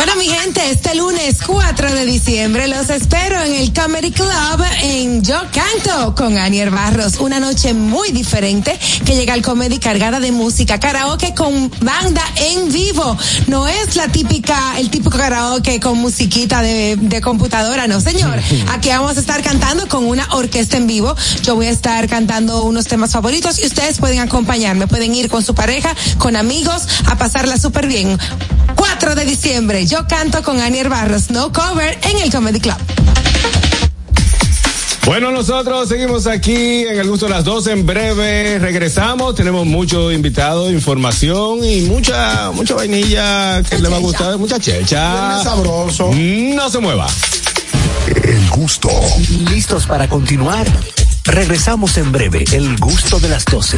Bueno, mi gente, este lunes 4 de diciembre los espero en el Comedy Club en Yo Canto con Anier Barros. Una noche muy diferente que llega al comedy cargada de música, karaoke con banda en vivo. No es la típica, el típico karaoke con musiquita de, de computadora, no señor. <laughs> Aquí vamos a estar cantando con una orquesta en vivo. Yo voy a estar cantando unos temas favoritos y ustedes pueden acompañarme, pueden ir con su pareja, con amigos, a pasarla súper bien. 4 de diciembre, yo canto con Anier Barros, no cover en el Comedy Club. Bueno, nosotros seguimos aquí en el gusto de las 12. En breve regresamos. Tenemos mucho invitado, información y mucha, mucha vainilla que le va a gustar. Mucha checha. Sabroso. No se mueva. El gusto. ¿Listos para continuar? Regresamos en breve. El gusto de las 12.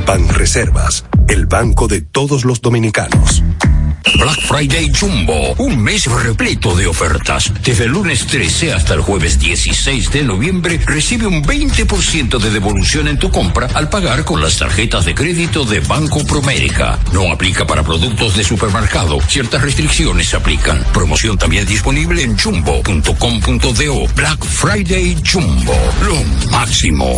Banreservas, el banco de todos los dominicanos. Black Friday Jumbo, un mes repleto de ofertas. Desde el lunes 13 hasta el jueves 16 de noviembre recibe un 20% de devolución en tu compra al pagar con las tarjetas de crédito de Banco Promérica. No aplica para productos de supermercado. Ciertas restricciones se aplican. Promoción también disponible en jumbo.com.do. Black Friday Jumbo, lo máximo.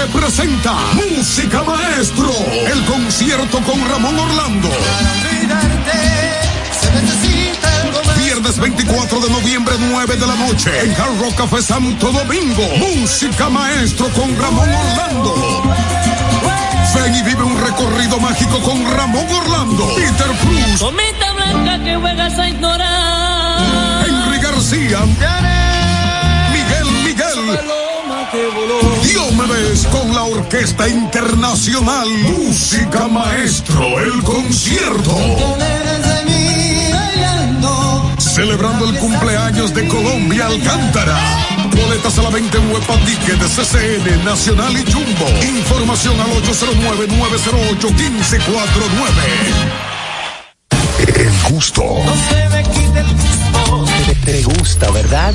TV presenta Música Maestro, el concierto con Ramón Orlando. Viernes 24 de noviembre, 9 de la noche, en Hard Rock Café Santo Domingo. Música Maestro con Ramón Orlando. Ven y vive un recorrido mágico con Ramón Orlando, Peter Cruz, Cometa blanca que juegas a ignorar. Henry García, Miguel Miguel. Diomedes con la Orquesta Internacional. Música Maestro, el concierto. Celebrando el cumpleaños de Colombia Alcántara. Boletas a la venta en Huepa Ticket de CCN, Nacional y Jumbo. Información al 809-908-1549. El gusto. Te, te gusta, ¿verdad?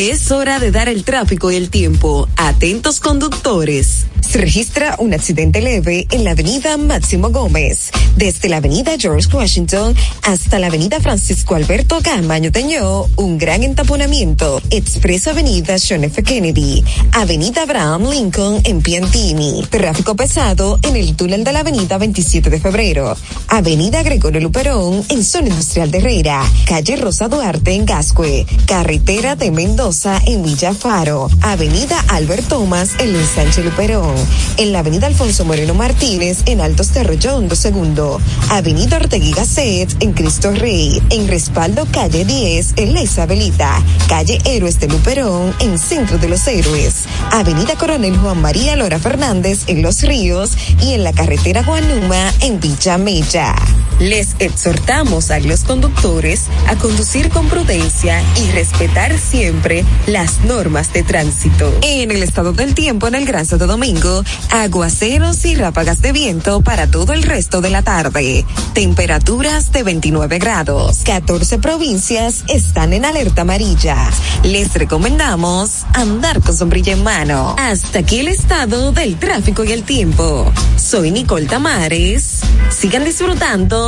Es hora de dar el tráfico y el tiempo. Atentos conductores. Se registra un accidente leve en la avenida Máximo Gómez, desde la avenida George Washington hasta la avenida Francisco Alberto Camaño Teñó, un gran entaponamiento. Expreso Avenida John F. Kennedy, Avenida Abraham Lincoln en Piantini. Tráfico pesado en el túnel de la avenida 27 de febrero. Avenida Gregorio Luperón en zona industrial de Herrera. Calle Rosa Duarte en Gascue. Carretera de Mendoza en Villa Faro. Avenida Albert Thomas en el Sánchez Luperón. En la avenida Alfonso Moreno Martínez en Altos de Arroyondo Segundo. Avenida Ortegui Gasset en Cristo Rey. En Respaldo Calle 10 en La Isabelita. Calle Héroes de Luperón en Centro de los Héroes. Avenida Coronel Juan María Lora Fernández en Los Ríos y en la carretera Guanuma en Villa Mella. Les exhortamos a los conductores a conducir con prudencia y respetar siempre las normas de tránsito. En el estado del tiempo en el Gran Santo Domingo, aguaceros y ráfagas de viento para todo el resto de la tarde. Temperaturas de 29 grados. 14 provincias están en alerta amarilla. Les recomendamos andar con sombrilla en mano. Hasta aquí el estado del tráfico y el tiempo. Soy Nicole Tamares. Sigan disfrutando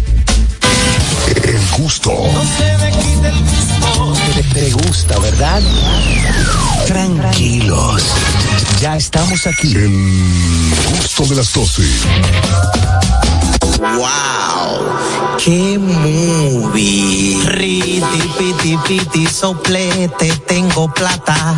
El gusto. Te, te gusta, ¿verdad? Tranquilos. Ya estamos aquí. El gusto de las 12. Wow, qué movie. Riti, piti, piti, soplete, tengo plata.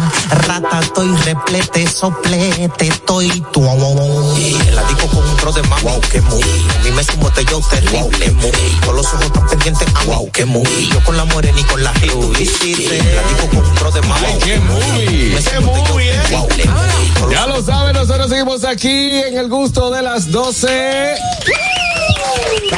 Rata, estoy replete, soplete, estoy tu. La digo con un tro de más. Wow, qué movie. A mí me sumo te yo terrible. movie. Con los ojos tan pendientes a wow, qué movie. Yo con la morena y con la Louis La digo con un tro de más. Wow, qué movie. Qué movie, eh. Ya lo saben, nosotros seguimos aquí en el gusto de las 12.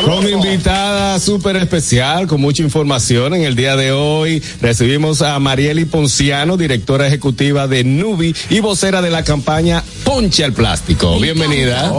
Con invitada súper especial, con mucha información. En el día de hoy recibimos a Marieli Ponciano, directora ejecutiva de Nubi y vocera de la campaña Ponche al Plástico. Bienvenida.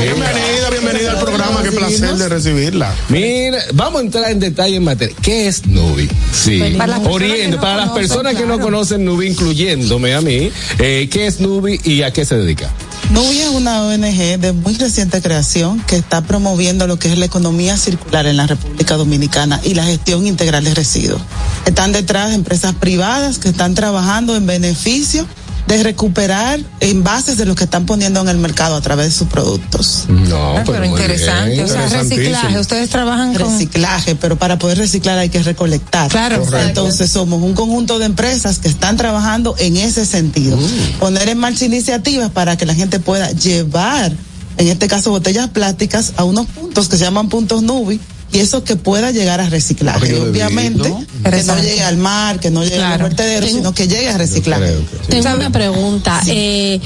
Bienvenida, bienvenida al programa. Qué placer de recibirla. Mira, vamos a entrar en detalle en materia. ¿Qué es Nubi? Sí. Para las personas Oriente, que no para las conocen, personas que no conocen Nubi, incluyéndome a mí, eh, ¿qué es Nubi y a qué se dedica? Nubia es una ONG de muy reciente creación que está promoviendo lo que es la economía circular en la República Dominicana y la gestión integral de residuos. Están detrás empresas privadas que están trabajando en beneficio de recuperar envases de los que están poniendo en el mercado a través de sus productos. No, Ah, pero interesante. O sea, reciclaje. Ustedes trabajan con. reciclaje, pero para poder reciclar hay que recolectar. Claro. Correcto. Entonces somos un conjunto de empresas que están trabajando en ese sentido. Mm. Poner en marcha iniciativas para que la gente pueda llevar, en este caso, botellas plásticas a unos puntos que se llaman puntos nubi. Y eso que pueda llegar a reciclaje. Y obviamente, que no llegue al mar, que no llegue a los vertederos, sino que llegue a reciclaje. Tengo una pregunta. Eh,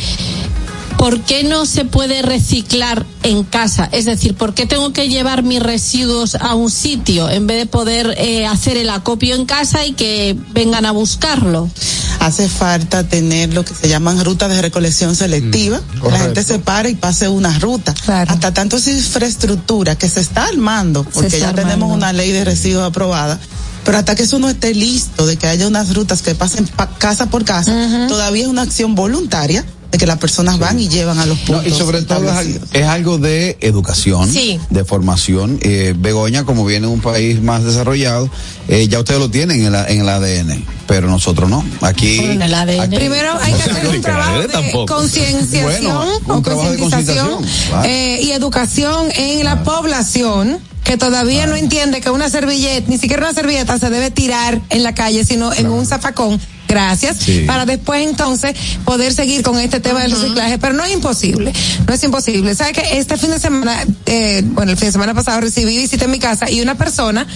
¿Por qué no se puede reciclar en casa? Es decir, ¿por qué tengo que llevar mis residuos a un sitio en vez de poder eh, hacer el acopio en casa y que vengan a buscarlo? Hace falta tener lo que se llaman rutas de recolección selectiva. que la gente se pare y pase una ruta. Hasta tanto esa infraestructura que se está armando, porque está ya tenemos una ley de residuos aprobada. Pero hasta que eso no esté listo, de que haya unas rutas que pasen pa- casa por casa, todavía es una acción voluntaria de que las personas van y llevan a los No, puntos. y sobre todo es, algo de educación, Sí. de formación. Eh, Begoña, como viene de un país más desarrollado, eh, ya ustedes lo tienen en, la- en el ADN, pero nosotros no. Aquí. aquí- Primero hay que hacer un trabajo de concienciación Bueno, o concientización claro. eh, y educación en la población que todavía no entiende que una servilleta, ni siquiera una servilleta se debe tirar en la calle, sino en un zafacón. Gracias. Sí. Para después entonces poder seguir con este tema del reciclaje. Pero no es imposible. No es imposible. ¿Sabe que este fin de semana, eh, bueno, el fin de semana pasado recibí visita en mi casa y una persona,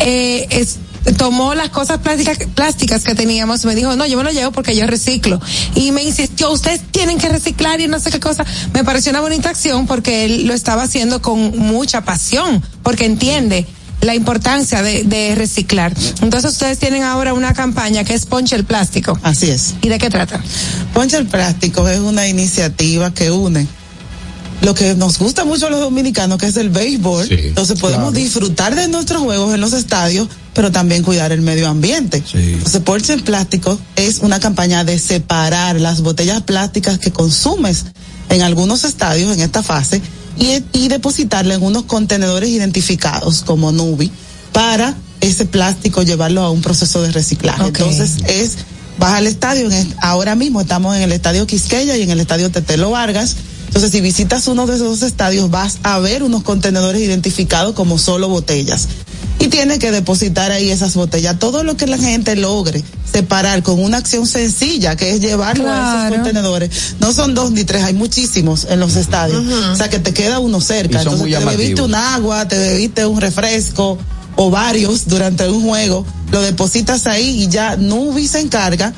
eh, es, tomó las cosas plásticas, plásticas que teníamos y me dijo, no, yo me lo llevo porque yo reciclo. Y me insistió, ustedes tienen que reciclar y no sé qué cosa. Me pareció una bonita acción porque él lo estaba haciendo con mucha pasión, porque entiende la importancia de, de reciclar. Entonces ustedes tienen ahora una campaña que es Ponche el Plástico. Así es. ¿Y de qué trata? Ponche el Plástico es una iniciativa que une lo que nos gusta mucho a los dominicanos, que es el béisbol. Entonces podemos claro. disfrutar de nuestros juegos en los estadios, pero también cuidar el medio ambiente. Entonces, Ponche el Plástico es una campaña de separar las botellas plásticas que consumes en algunos estadios en esta fase y, y depositarla en unos contenedores identificados como Nubi para ese plástico llevarlo a un proceso de reciclaje. Entonces es vas al estadio, ahora mismo estamos en el estadio Quisqueya y en el estadio Tetelo Vargas. Entonces, si visitas uno de esos estadios, vas a ver unos contenedores identificados como solo botellas. Y tienes que depositar ahí esas botellas. Todo lo que la gente logre separar con una acción sencilla, que es llevarlo a esos contenedores. No son dos ni tres, hay muchísimos en los estadios. O sea, que te queda uno cerca. Y son Entonces, muy te bebiste un agua, te bebiste un refresco o varios durante un juego, lo depositas ahí y ya Nubi se encarga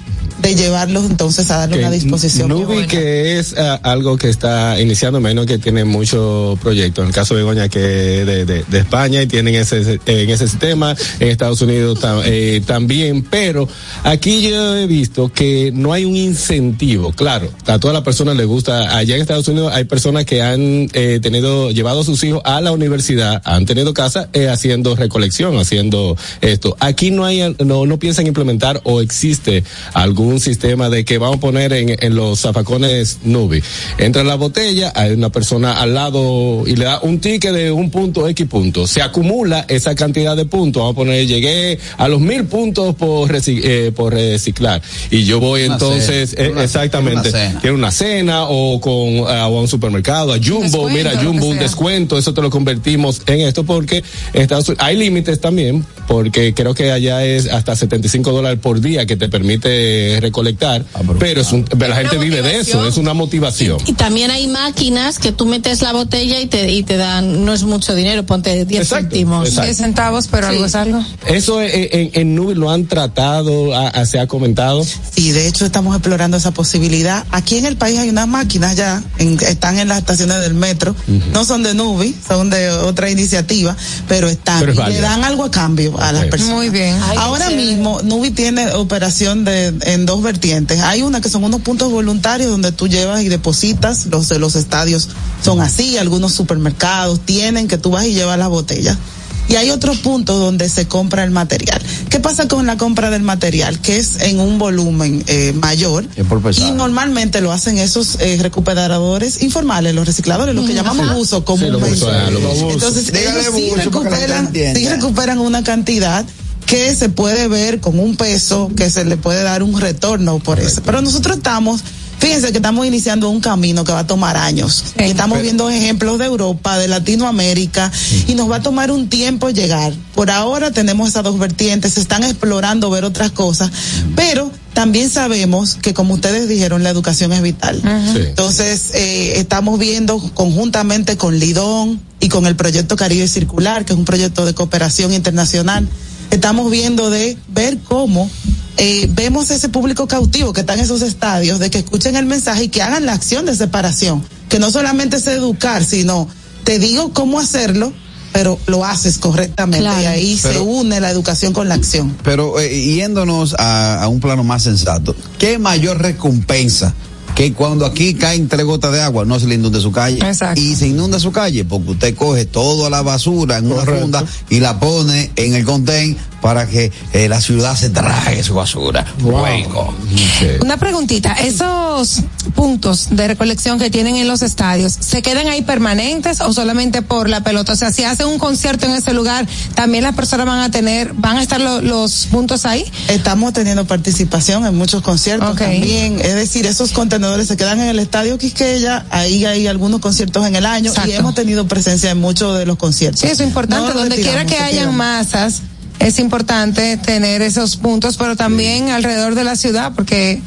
de llevarlos entonces a darle Que una disposición. Nubi, que es ah, algo que está iniciando menos, que tiene muchos proyectos. En el caso de Begoña, que de, de, de España y tienen ese, en ese sistema. En Estados Unidos tam- eh, también. Pero aquí yo he visto que no hay un incentivo. Claro, a todas las personas les gusta. Allá en Estados Unidos hay personas que han eh, tenido, llevado a sus hijos a la universidad, han tenido casa eh, haciendo recolección, haciendo esto. Aquí no hay, no, no piensan implementar o existe algún sistema de que vamos a poner en, en los zafacones Nubi. Entra la botella, hay una persona al lado y le da un ticket de un punto X punto. Se acumula esa cantidad de puntos. Vamos a poner, llegué a los mil puntos por, reci- eh, por reciclar. Y yo voy Una entonces, cena. eh, Una- exactamente, quiero una cena o con ah, a un supermercado, a Jumbo, descuento, mira, Jumbo, un descuento, eso te lo convertimos en esto porque en Estados Unidos hay límites también, porque creo que allá es hasta 75 dólares por día que te permite recolectar, pero es un, la gente vive de eso, es una motivación. Y también hay máquinas que tú metes la botella y te, y te dan, no es mucho dinero, ponte 10 céntimos. exacto. 10 centavos, pero Sí. algo es algo. Eso eh, en, en Nubi lo han tratado, a- a- se ha comentado. Sí, de hecho estamos explorando esa posibilidad. Aquí en el país hay unas máquinas ya, en- están en las estaciones del metro, no son de Nubi, son de otra iniciativa, pero están Pero es y le dan algo a cambio a las personas. Muy bien. Ay, Ahora mismo Nubi tiene operación de en dos vertientes. Hay una que son unos puntos voluntarios donde tú llevas y depositas, los de los estadios son así, algunos supermercados tienen que tú vas y llevas las botellas. Y hay otros puntos donde se compra el material. ¿Qué pasa con la compra del material? Que es en un volumen eh, mayor. Y normalmente lo hacen esos eh, recuperadores informales, los recicladores, lo que llamamos Ajá. buzos Sí, comúnmente. los buzos, ah, los. Entonces, Dígale ellos sí recuperan, sí recuperan una cantidad que se puede ver con un peso, que se le puede dar un retorno por eso. Pero nosotros estamos Fíjense que estamos iniciando un camino que va a tomar años. Y estamos viendo ejemplos de Europa, de Latinoamérica, y nos va a tomar un tiempo llegar. Por ahora tenemos esas dos vertientes, se están explorando ver otras cosas, pero también sabemos que, como ustedes dijeron, la educación es vital. Entonces, eh, estamos viendo conjuntamente con Lidón y con el proyecto Caribe Circular, que es un proyecto de cooperación internacional, estamos viendo de ver cómo eh, vemos ese público cautivo que está en esos estadios, de que escuchen el mensaje y que hagan la acción de separación, que no solamente es educar, sino te digo cómo hacerlo, pero lo haces correctamente. Y ahí se une la educación con la acción. Pero eh, yéndonos a, a un plano más sensato, ¿qué mayor recompensa que cuando aquí caen tres gotas de agua no se le inunde su calle? Y se inunda su calle porque usted coge toda la basura en una funda y la pone en el contén para que eh, la ciudad se trague su basura. Luego. Una preguntita, esos puntos de recolección que tienen en los estadios, ¿se quedan ahí permanentes o solamente por la pelota? O sea, si hacen un concierto en ese lugar, también las personas van a tener, van a estar lo- los puntos ahí. Estamos teniendo participación en muchos conciertos también. Es decir, esos contenedores se quedan en el Estadio Quisqueya, ahí hay algunos conciertos en el año Exacto. y hemos tenido presencia en muchos de los conciertos. Sí, eso es importante. No Donde quiera que hayan masas, es importante tener esos puntos, pero también alrededor de la ciudad, porque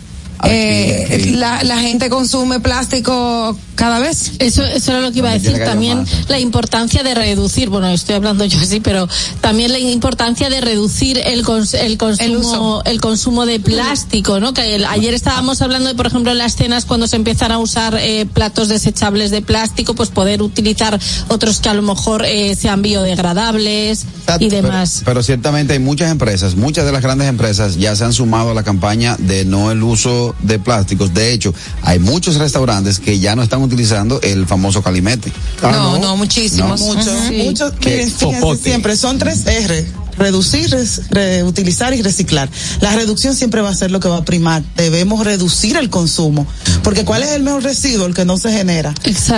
eh, La, la gente consume plástico cada vez. Eso, eso era lo que iba a decir. También la importancia de reducir, bueno, estoy hablando yo así, pero también la importancia de reducir el, cons- el consumo, el, consumo de plástico, ¿no? Que el- ayer estábamos hablando de, por ejemplo, en las cenas cuando se empiezan a usar eh, platos desechables de plástico, pues poder utilizar otros que a lo mejor eh, sean biodegradables y demás. Pero, pero ciertamente hay muchas empresas, muchas de las grandes empresas ya se han sumado a la campaña de no el uso de plásticos. De hecho, hay muchos restaurantes que ya no están utilizando el famoso calimete. Ah, no, muchísimos. Muchos, Ujú. muchos. Que Miren, fíjense siempre, son tres R. Reducir, res- reutilizar y reciclar. La reducción siempre va a ser lo que va a primar. Debemos reducir el consumo. Porque ¿cuál es el mejor residuo? El que no se genera.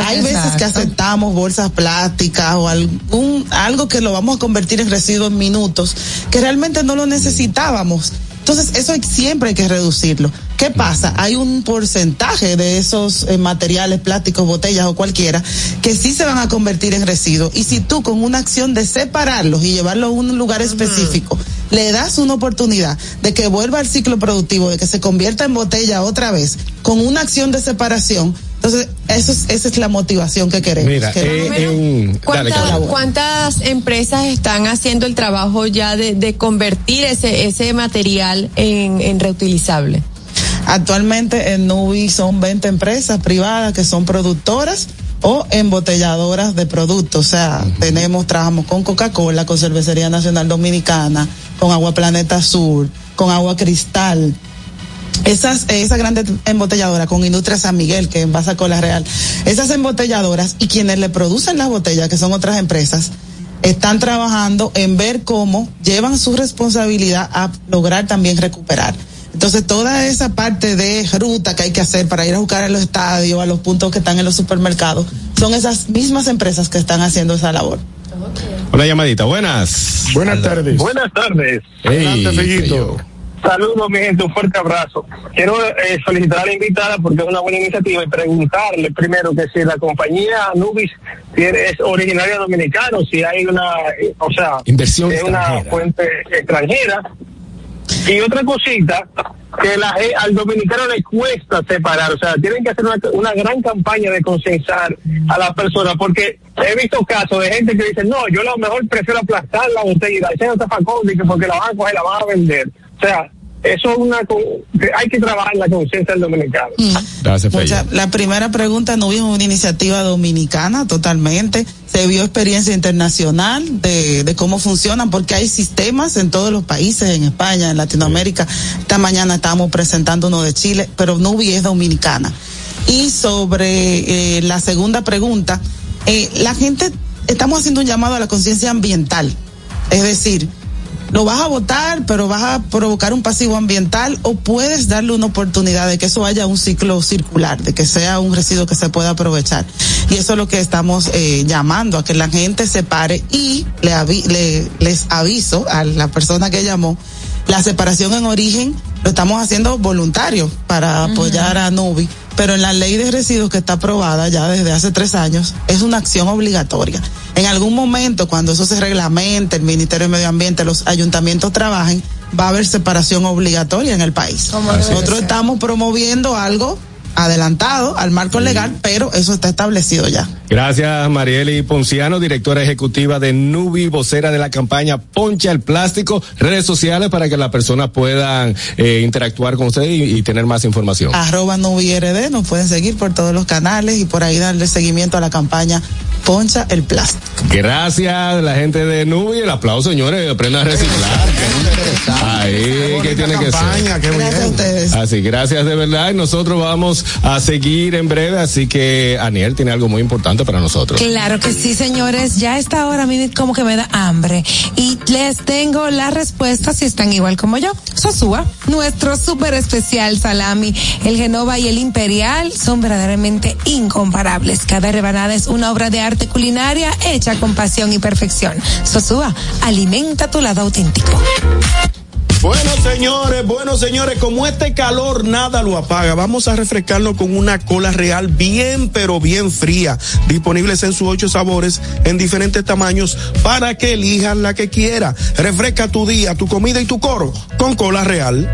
Hay veces que Exacto. aceptamos bolsas plásticas o algún, algo que lo vamos a convertir en residuo en minutos, que realmente no lo necesitábamos. Entonces, eso siempre hay que reducirlo. ¿Qué pasa? Hay un porcentaje de esos eh, materiales, plásticos, botellas o cualquiera, que sí se van a convertir en residuos. Y si tú con una acción de separarlos y llevarlos a un lugar específico, le das una oportunidad de que vuelva al ciclo productivo, de que se convierta en botella otra vez, con una acción de separación, entonces eso es, esa es la motivación que queremos. Mira, Queremos- eh, en, dale, ¿Cuántas, empresas están haciendo el trabajo ya de, de convertir ese, ese material en, en reutilizable? Actualmente en Nubi son 20 empresas privadas que son productoras o embotelladoras de productos. O sea, tenemos, trabajamos con Coca-Cola, con Cervecería Nacional Dominicana, con Agua Planeta Sur, con Agua Cristal. Esas, esa grande embotelladora con Industria San Miguel, que envasa Cola Real, esas embotelladoras y quienes le producen las botellas, que son otras empresas, están trabajando en ver cómo llevan su responsabilidad a lograr también recuperar. Entonces, toda esa parte de ruta que hay que hacer para ir a buscar a los estadios, a los puntos que están en los supermercados, son esas mismas empresas que están haciendo esa labor. Una llamadita, buenas. Buenas tardes. Buenas tardes. Hey, Adelante, Fellito. Saludos, mi gente, un fuerte abrazo. Quiero eh, solicitar a la invitada porque es una buena iniciativa y preguntarle primero que si la compañía Nubis tiene- es originaria dominicana o si hay una, eh, o sea, Inversión es una fuente extranjera. Y otra cosita, que la, al dominicano le cuesta separar, o sea, tienen que hacer una, una gran campaña de concienciar a las personas, porque he visto casos de gente que dice, no, yo a lo mejor prefiero aplastar la botella y zafacón, dice, porque la van a coger la van a vender. O sea, eso es una, hay que trabajar la conciencia del dominicano. Gracias, Mucha- la primera pregunta no vimos una iniciativa dominicana totalmente. Se vio experiencia internacional de, de cómo funcionan, porque hay sistemas en todos los países, en España, en Latinoamérica. Esta mañana estábamos presentando uno de Chile, pero Nubi es dominicana. Y sobre eh, la segunda pregunta, eh, la gente, estamos haciendo un llamado a la conciencia ambiental. Es decir, lo vas a votar, pero vas a provocar un pasivo ambiental o puedes darle una oportunidad de que eso haya un ciclo circular, de que sea un residuo que se pueda aprovechar. Y eso es lo que estamos eh, llamando a que la gente se pare y le, avi- le- les aviso a la persona que llamó, la separación en origen lo estamos haciendo voluntario para apoyar a Nubi, pero en la ley de residuos que está aprobada ya desde hace tres años es una acción obligatoria. En algún momento, cuando eso se reglamente, el Ministerio de Medio Ambiente, los ayuntamientos trabajen, va a haber separación obligatoria en el país. Nosotros estamos promoviendo algo adelantado al marco legal, pero eso está establecido ya. Gracias, Marieli Ponciano, directora ejecutiva de Nubi, vocera de la campaña Poncha el Plástico. Redes sociales para que las personas puedan eh, interactuar con usted y, y tener más información. Arroba NubiRD, nos pueden seguir por todos los canales y por ahí darle seguimiento a la campaña Poncha el Plástico. Gracias, la gente de Nubi. El aplauso, señores. Aprendan a reciclar. Ahí, que tiene que ser. Gracias a ustedes. Así, gracias de verdad. Y nosotros vamos a seguir en breve. Así que Aniel tiene algo muy importante para nosotros. Claro que sí, señores. Ya a esta hora a mí como que me da hambre. Y les tengo la respuesta si están igual como yo. Sosúa, nuestro súper especial salami, el Genova y el Imperial son verdaderamente incomparables. Cada rebanada es una obra de arte culinaria hecha con pasión y perfección. Sosúa, alimenta tu lado auténtico. Bueno, señores, bueno, señores, como este calor nada lo apaga, vamos a refrescarnos con una cola real bien, pero bien fría, disponibles en sus ocho sabores, en diferentes tamaños, para que elijas la que quiera. Refresca tu día, tu comida y tu coro con cola real.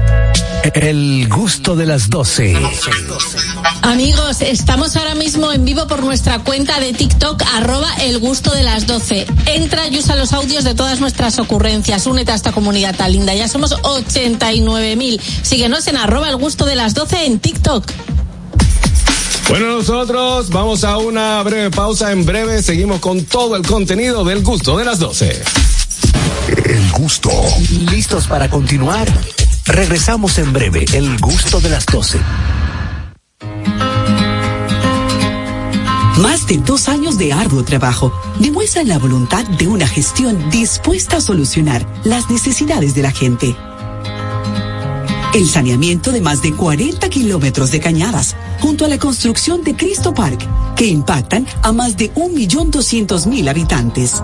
El gusto de las 12. Amigos, estamos ahora mismo en vivo por nuestra cuenta de TikTok, arroba el gusto de las 12. Entra y usa los audios de todas nuestras ocurrencias. Únete a esta comunidad tan linda. Ya somos 89 mil. Síguenos en arroba el gusto de las 12 en TikTok. Bueno, nosotros vamos a una breve pausa. En breve seguimos con todo el contenido del gusto de las 12. El gusto. ¿Listos para continuar? Regresamos en breve. El gusto de las 12. Más de dos años de arduo trabajo demuestran la voluntad de una gestión dispuesta a solucionar las necesidades de la gente. El saneamiento de más de 40 kilómetros de cañadas, junto a la construcción de Cristo Park, que impactan a más de 1.200.000 habitantes.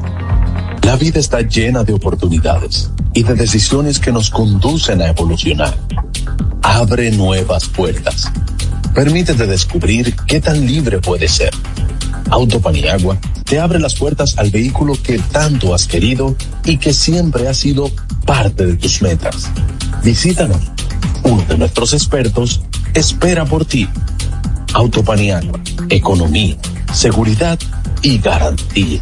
La vida está llena de oportunidades y de decisiones que nos conducen a evolucionar. Abre nuevas puertas. Permítete descubrir qué tan libre puedes ser. Autopaniagua te abre las puertas al vehículo que tanto has querido y que siempre ha sido parte de tus metas. Visítanos. Uno de nuestros expertos espera por ti. Autopaniagua, economía, seguridad y garantía.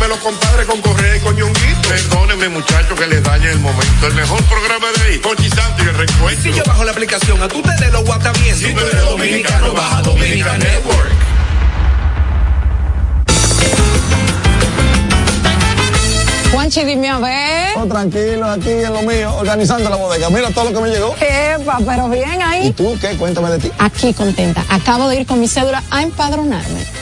de los compadres con Correa y con Ñonguito. Perdónenme, muchachos, que les dañe el momento. el mejor programa de ahí. Pochi Santo y el recuento. Si yo bajo la aplicación, a tú te de los guata bien. Si tú eres dominicano, baja Dominica Network. Juanchi, dime a ver. Oh, tranquilo, aquí en lo mío, organizando la bodega. Mira todo lo que me llegó. Epa, pero bien ¿Y ahí. tú qué? Cuéntame de ti. Aquí contenta. Acabo de ir con mi cédula a empadronarme.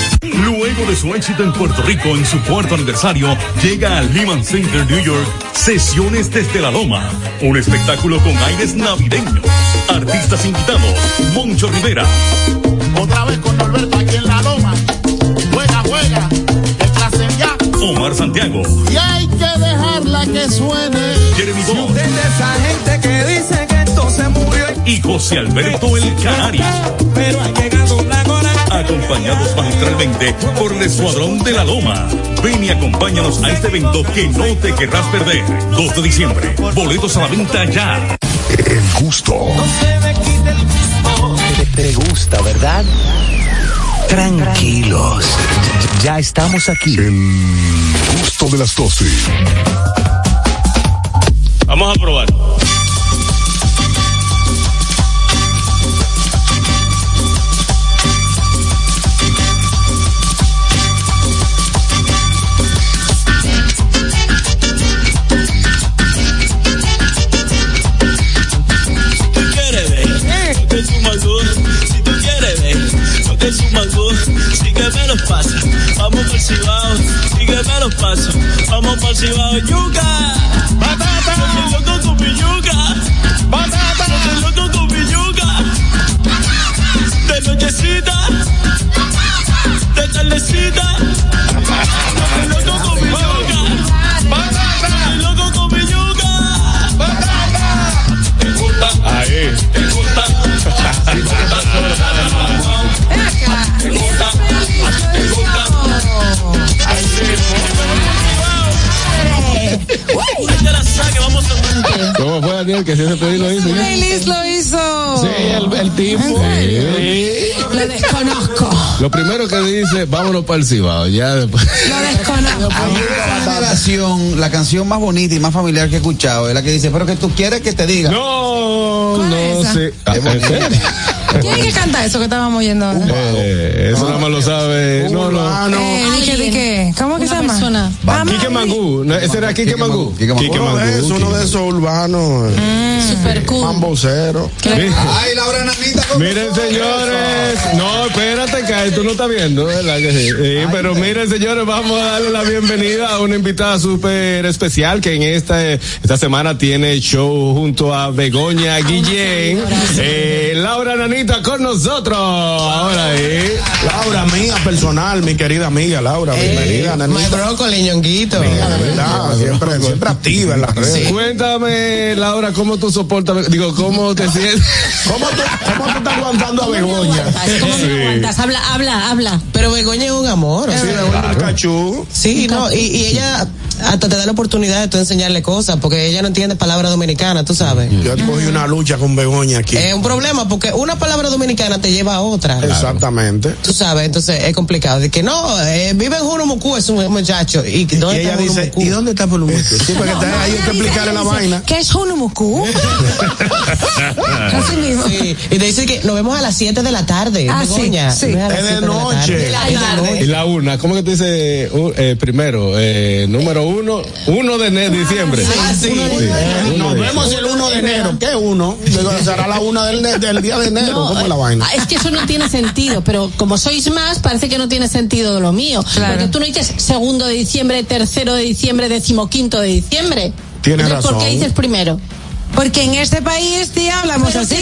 Luego de su éxito en Puerto Rico en su cuarto aniversario, llega al Lehman Center New York Sesiones desde la Loma, un espectáculo con aires navideños. Artistas invitados, Moncho Rivera, Otra vez con Norberto aquí en la loma. Juega, juega. Clase ya. Omar Santiago, Y hay que dejarla que suene. Jeremy Bond de esa gente que dice que esto se murió. y José Alberto El Canario, Pero doblar con acompañados magistralmente por el Escuadrón de la Loma. Ven y acompáñanos a este evento que no te querrás perder. 2 de diciembre, boletos a la venta ya. El gusto. Te, te gusta, ¿verdad? Tranquilos. Ya estamos aquí. El gusto de las 12. Vamos a probar. Los pasos, vamos por Cibao. Sígueme los pasos, vamos por Cibao. Yuca, batata, yo estoy loco con mi yuca. Batata, yo estoy loco con mi yuca. De nochecita, de tardecita. Yo estoy loco con mi yuca. Batata, estoy loco con mi yuca. Batata. ¿Te gusta? Ahí. ¿Te gusta? <laughs> Vamos a ¿Cómo fue Daniel que si ese pedido lo hizo? Feliz lo hizo. Sí, el, el tipo. Sí. Lo desconozco. Lo primero que dice, vámonos para el Cibao. Ya después. Lo desconozco. La canción, la canción más bonita y más familiar que he escuchado es la que dice, pero que tú quieres que te diga. No, ¿Cuál es no sé. Ah. ¿Quién es que canta eso que estábamos oyendo ahora? Eh, eso nada más lo sabe. No, no. Eh, ¿di qué, di qué? ¿Cómo que se llama? persona. Ah, Quique Mangú. No, ese era Quique Mangú. Quique Uno de esos, uno de esos urbanos. Super cool. Mambocero. Ay, Laura Nanita. ¿cómo Miren, señores. No, espérate, que tú no estás viendo, ¿verdad que sí? Sí, pero miren, señores, vamos a darle la bienvenida a una invitada súper especial que en esta, esta semana tiene show junto a Begoña Guillén. Eh, Laura Nanita con nosotros. Ahora, eh. Laura, mía personal, mi querida amiga Laura, bienvenida. My nanita. brócoli, ñonguito. Amiga, de verdad, siempre, siempre activa en las redes. Cuéntame, Laura, cómo tú soportas, digo, cómo te <laughs> sientes. ¿Cómo tú, cómo tú estás aguantando a Begoña? ¿Cómo me Sí. aguantas? Habla, habla, habla. Pero Begoña es un amor. o Sí, sea, Begoña un cachú. Sí, no, y, y ella hasta te da la oportunidad de tú enseñarle cosas, porque ella no entiende palabras dominicanas, tú sabes. Yo cogí una lucha con Begoña aquí. Es un problema, porque una palabra dominicana te lleva a otra. Exactamente. Tú sabes, entonces es complicado. De que no, eh, vive en Jurumucú, es un muchacho. Y, Y ¿dónde ella está dice, Jurumucú? ¿y dónde está Pulumucu? Sí, porque está- ahí hay que explicarle la vaina. ¿Qué es Hunumuku? <laughs> Así mismo. Sí, y te dice que nos vemos a las 7 de la tarde. Ah, sí, Begoña. sí. Es de 7 la noche. tarde. De la Es de tarde. noche. Y la una, ¿cómo que tú dices uh, eh, primero? Eh, número uno, uno de ne- diciembre. Ah, sí. Eh, Uno Nos vemos el 1 de enero. ¿Qué uno? Será la una del, del día de enero. No, ¿Cómo es la vaina? Es que eso no tiene sentido, pero como sois más, parece que no tiene sentido lo mío. Claro. Porque tú no dices segundo de diciembre, tercero de diciembre, decimoquinto de diciembre. Tienes Entonces, ¿Por qué razón. dices primero? Porque en este país, tía, hablamos Pero así.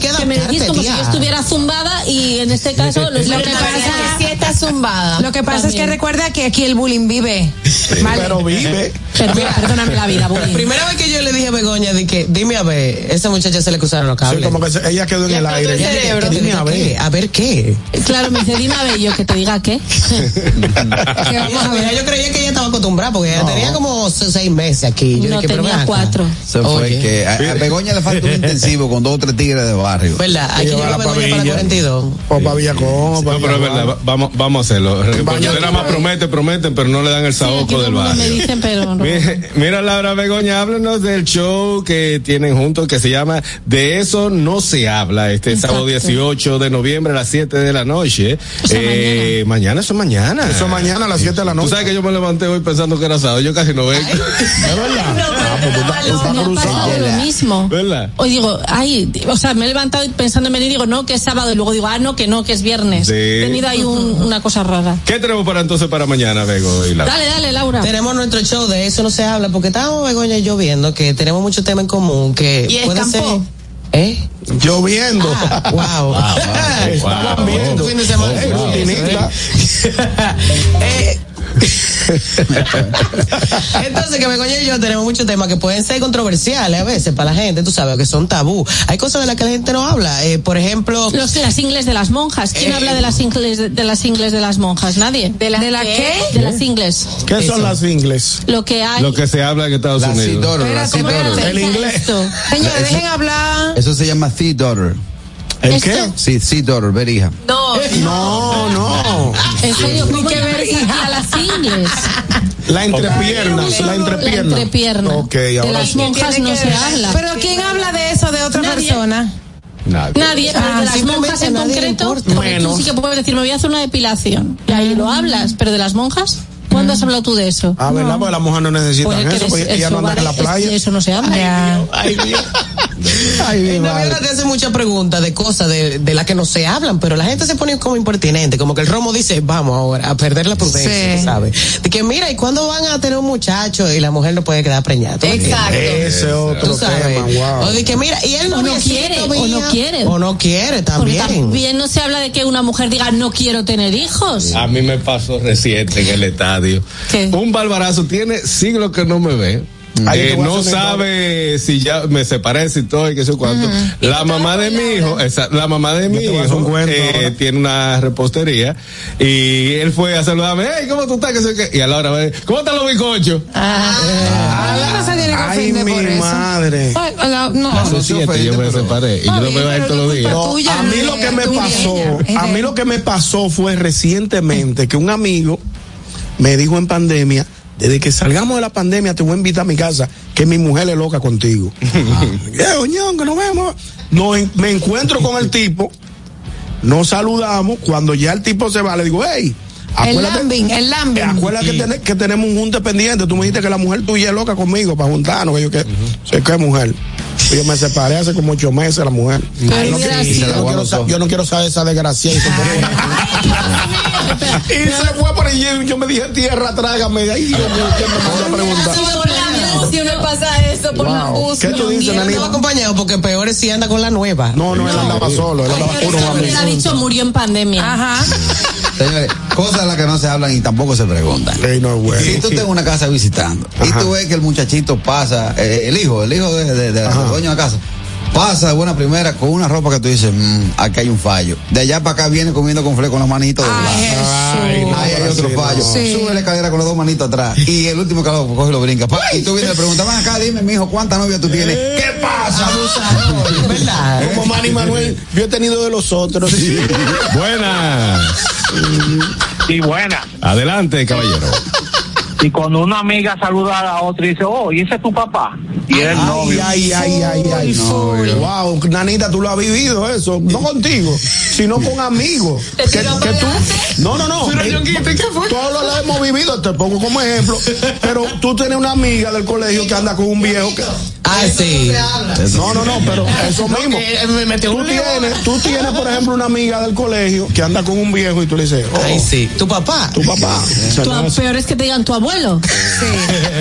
que que me decís como si tía. yo estuviera zumbada y en este caso lo Lo que pasa es que está zumbada. Lo que pasa es que recuerda que aquí el bullying vive. ¿vale? Pero vive. Pero mira, perdóname la vida, bullying. Primera vez que yo le dije a Begoña, de que, dime a ver, esa muchacha se le cruzaron los cables. Sí, como que se- ella quedó en el explotó aire. el cerebro. Dime a ¿Qué? ver. A ver qué. Claro, me dice, dime a ver, yo que te diga qué. <laughs> Que vamos a ver, <laughs> yo creía que ella estaba acostumbrada porque ella tenía como se- seis meses aquí. Yo No, tenía cuatro. Se fue Oye. que a, a Begoña le falta un <laughs> intensivo con dos o tres tigres de barrio. ¿Verdad? Hay que Llevar a Begoña para la pavilla. 42. O para Villacón. No, pero es verdad, va- vamos, vamos a hacerlo. Nada más prometen, prometen, pero no le dan el saoco del mundo me barrio. dicen, pero no. Mira, mira, Laura Begoña, háblanos del show que tienen juntos que se llama De eso no se habla. Este Exacto. sábado 18 de noviembre a las 7 de la noche. Eso Eh, mañana. eso es mañana. Eso mañana a las 7 de la Tú noche. sabes que yo me levanté hoy pensando que era sábado. Yo casi no vengo. ¿Es verdad? <laughs> Ah, tú estás- tú estás Me ha cruzado. pasado lo mismo. ¿Verdad? Hoy digo, ay, o sea, me he levantado pensando en venir y digo, no, que es sábado. Y luego digo, ah, no, que no, que es viernes. Sí. He tenido ahí un- una cosa rara. ¿Qué tenemos para entonces para mañana, Bego y Laura? Dale, dale, Laura. Tenemos nuestro show, de eso no se habla, porque estábamos Begoña y yo viendo que tenemos muchos temas en común, que ¿Y puede ser... ¿Eh? Lloviendo. Ah, wow. <laughs> Estaban wow. viendo. Fin de semana. Rutinista. <laughs> Eh, <laughs> Entonces, que Begoña y yo tenemos muchos temas que pueden ser controversiales a veces para la gente, tú sabes, que son tabú. Hay cosas de las que la gente no habla. Eh, por ejemplo, Los, las ingles de las monjas. ¿Quién Eh. habla de las ingles de, de las ingles de las monjas? Nadie. ¿De, ¿De la qué? De las ingles. ¿Qué son las ingles? Lo que hay. Lo que se habla en Estados La Unidos. Sidoro, la Espérate, espérate. El inglés. Señores, dejen hablar. Eso se llama Sea Daughter. ¿El qué? Sí, Sea Daughter, ver hija. No, No, no. En serio, ¿cómo que ver, aquí hija. a las ingles? La entrepierna. La La entrepierna. entrepierna. Ok, de ahora las sí. monjas no se habla. Pero ¿quién habla de eso de otra Nadie. persona? Nadie. Nadie, pero Ah, de las monjas en concreto, tú sí que puedes decir, me voy a hacer una depilación. Y ahí lo hablas, pero de las monjas, ¿cuándo has hablado tú de eso? Ah, ¿verdad? Porque las mujeres no necesitan Pues eso, porque eso ellas no andan en la playa. Eso no se habla. Ay, Dios. Ay, <laughs> mi no te hace muchas preguntas de cosas de, de las que no se hablan, pero la gente se pone como impertinente, como que el romo dice, vamos ahora a perder la prudencia, Sí. ¿sabes? De que mira, ¿y cuándo van a tener un muchacho? Y la mujer no puede quedar preñada. ¿tú me Exacto. Ese otro Tú sabes. tema, wow. O de que mira, y él no, no quiere, o no quiere. O no quiere Porque también. también no se habla de que una mujer diga, no quiero tener hijos. A mí me pasó reciente en el estadio. ¿Qué? Un barbarazo tiene siglos que no me ve. Eh, voy a no sabe si ya me separé, si todo y qué sé cuánto. La mamá de mi hijo, esa- la mamá de mi voy a hijo cuento eh, tiene una repostería y él fue a saludarme, hey, ¿cómo tú estás? Que sé qué. Y a la hora de, ¿cómo están los bizcochos? Ah, no se tiene que Ay, mi por eso. madre. Ay, la- no. Hace no se siete yo me pero- separé y yo lo veo bien, a él pero todos los no días. No, a mí no lo que me pasó, a mí lo que me pasó fue recientemente que un amigo me dijo en pandemia, desde que salgamos de la pandemia te voy a invitar a mi casa, que mi mujer es loca contigo. <laughs> Eh, oñón, que nos vemos. No, me encuentro con el tipo, nos saludamos, cuando ya el tipo se va, le digo, hey, El lambing, el lambing. eh, acuérdate que, ten- que tenemos un junte pendiente. Tú me dijiste que la mujer tuya es loca conmigo para juntarnos. Que yo, que, sé que mujer. Yo me separé hace como ocho meses la mujer. Yo no, quiero- sido- yo no quiero sa- yo no quiero saber esa desgracia. <laughs> Y se fue. Y se fue por allí. Yo me dije, tierra, trágame. Ay, Dios mío, ¿quién me mandó a preguntar? Si me pasa eso por la. ¿Qué tú dices, Nanita? estaba acompañado porque peor es si anda con la nueva. No, no, él andaba solo. Él andaba puro Él ha dicho murió en pandemia. Ajá. <laughs> Señores, cosas de las que no se hablan y tampoco se preguntan. Ey, no es bueno. Si tú estás en una casa visitando y tú ves que el muchachito pasa, eh, el hijo, el hijo de, de, dueño de la casa, pasa de buena primera con una ropa que tú dices, "Mm, aquí hay un fallo. De allá para acá viene comiendo con con las manitos. Ay, no, Ahí hay otro sí, fallo. no. Sí. Sube la escalera con las dos manitos atrás. Y el último calor coge y lo brinca. Pa, Y tú vienes y le preguntas, ven acá, dime, mijo, ¿cuántas novias tú tienes? ¿Qué pasa? ¿Verdad? Como Manny Manuel, yo he tenido de los otros. Buenas. Y buena. Adelante, caballero. Y cuando una amiga saluda a la otra y dice, oh, ¿y ese es tu papá? Y es el Ay, novio. ay, ay, ay, ay. wow, Nanita, tú lo has vivido eso. No contigo, sino con amigos. <laughs> Que, que tú. No, no, no. Eh, Todos lo hemos vivido, te pongo como ejemplo. Pero tú tienes una amiga del colegio que anda con un viejo que. Ah, sí. No, no, no, pero eso mismo. metió Tú tienes, tú tienes, por ejemplo, una amiga del colegio que anda con un viejo y tú le dices, oh, Ay, sí. ¿Tu papá? tu papá. Peor es que te digan tu abuelo.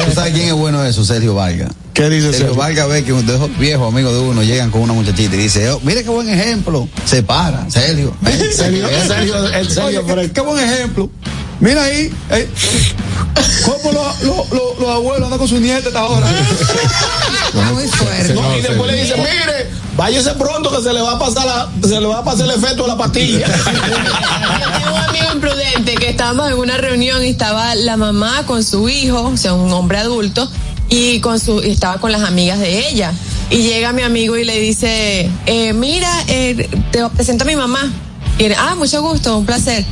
¿Tú sabes quién es bueno eso? Sergio Vargas. ¿Qué dice Se lo Sergio? valga ver que de esos viejos amigos de uno llegan con una muchachita y dice, oh, mire qué buen ejemplo. Se para, Sergio. ¿eh? <laughs> Sergio, Eh, Sergio, el Sergio Oye, qué, Fred. qué buen ejemplo. Mira ahí, eh, cómo los lo, lo- los abuelos andan con su nieta hasta ahora. <laughs> Muy fuerte. No, y después le dice, mire, váyase pronto que se le va a pasar la, se le va a pasar el efecto de la pastilla. <laughs> Tengo un amigo imprudente que estábamos en una reunión y estaba la mamá con su hijo, o sea, un hombre adulto, y con su estaba con las amigas de ella. Y llega mi amigo y le dice, eh, mira, eh, te presento a mi mamá. Y él, ah, mucho gusto, un placer.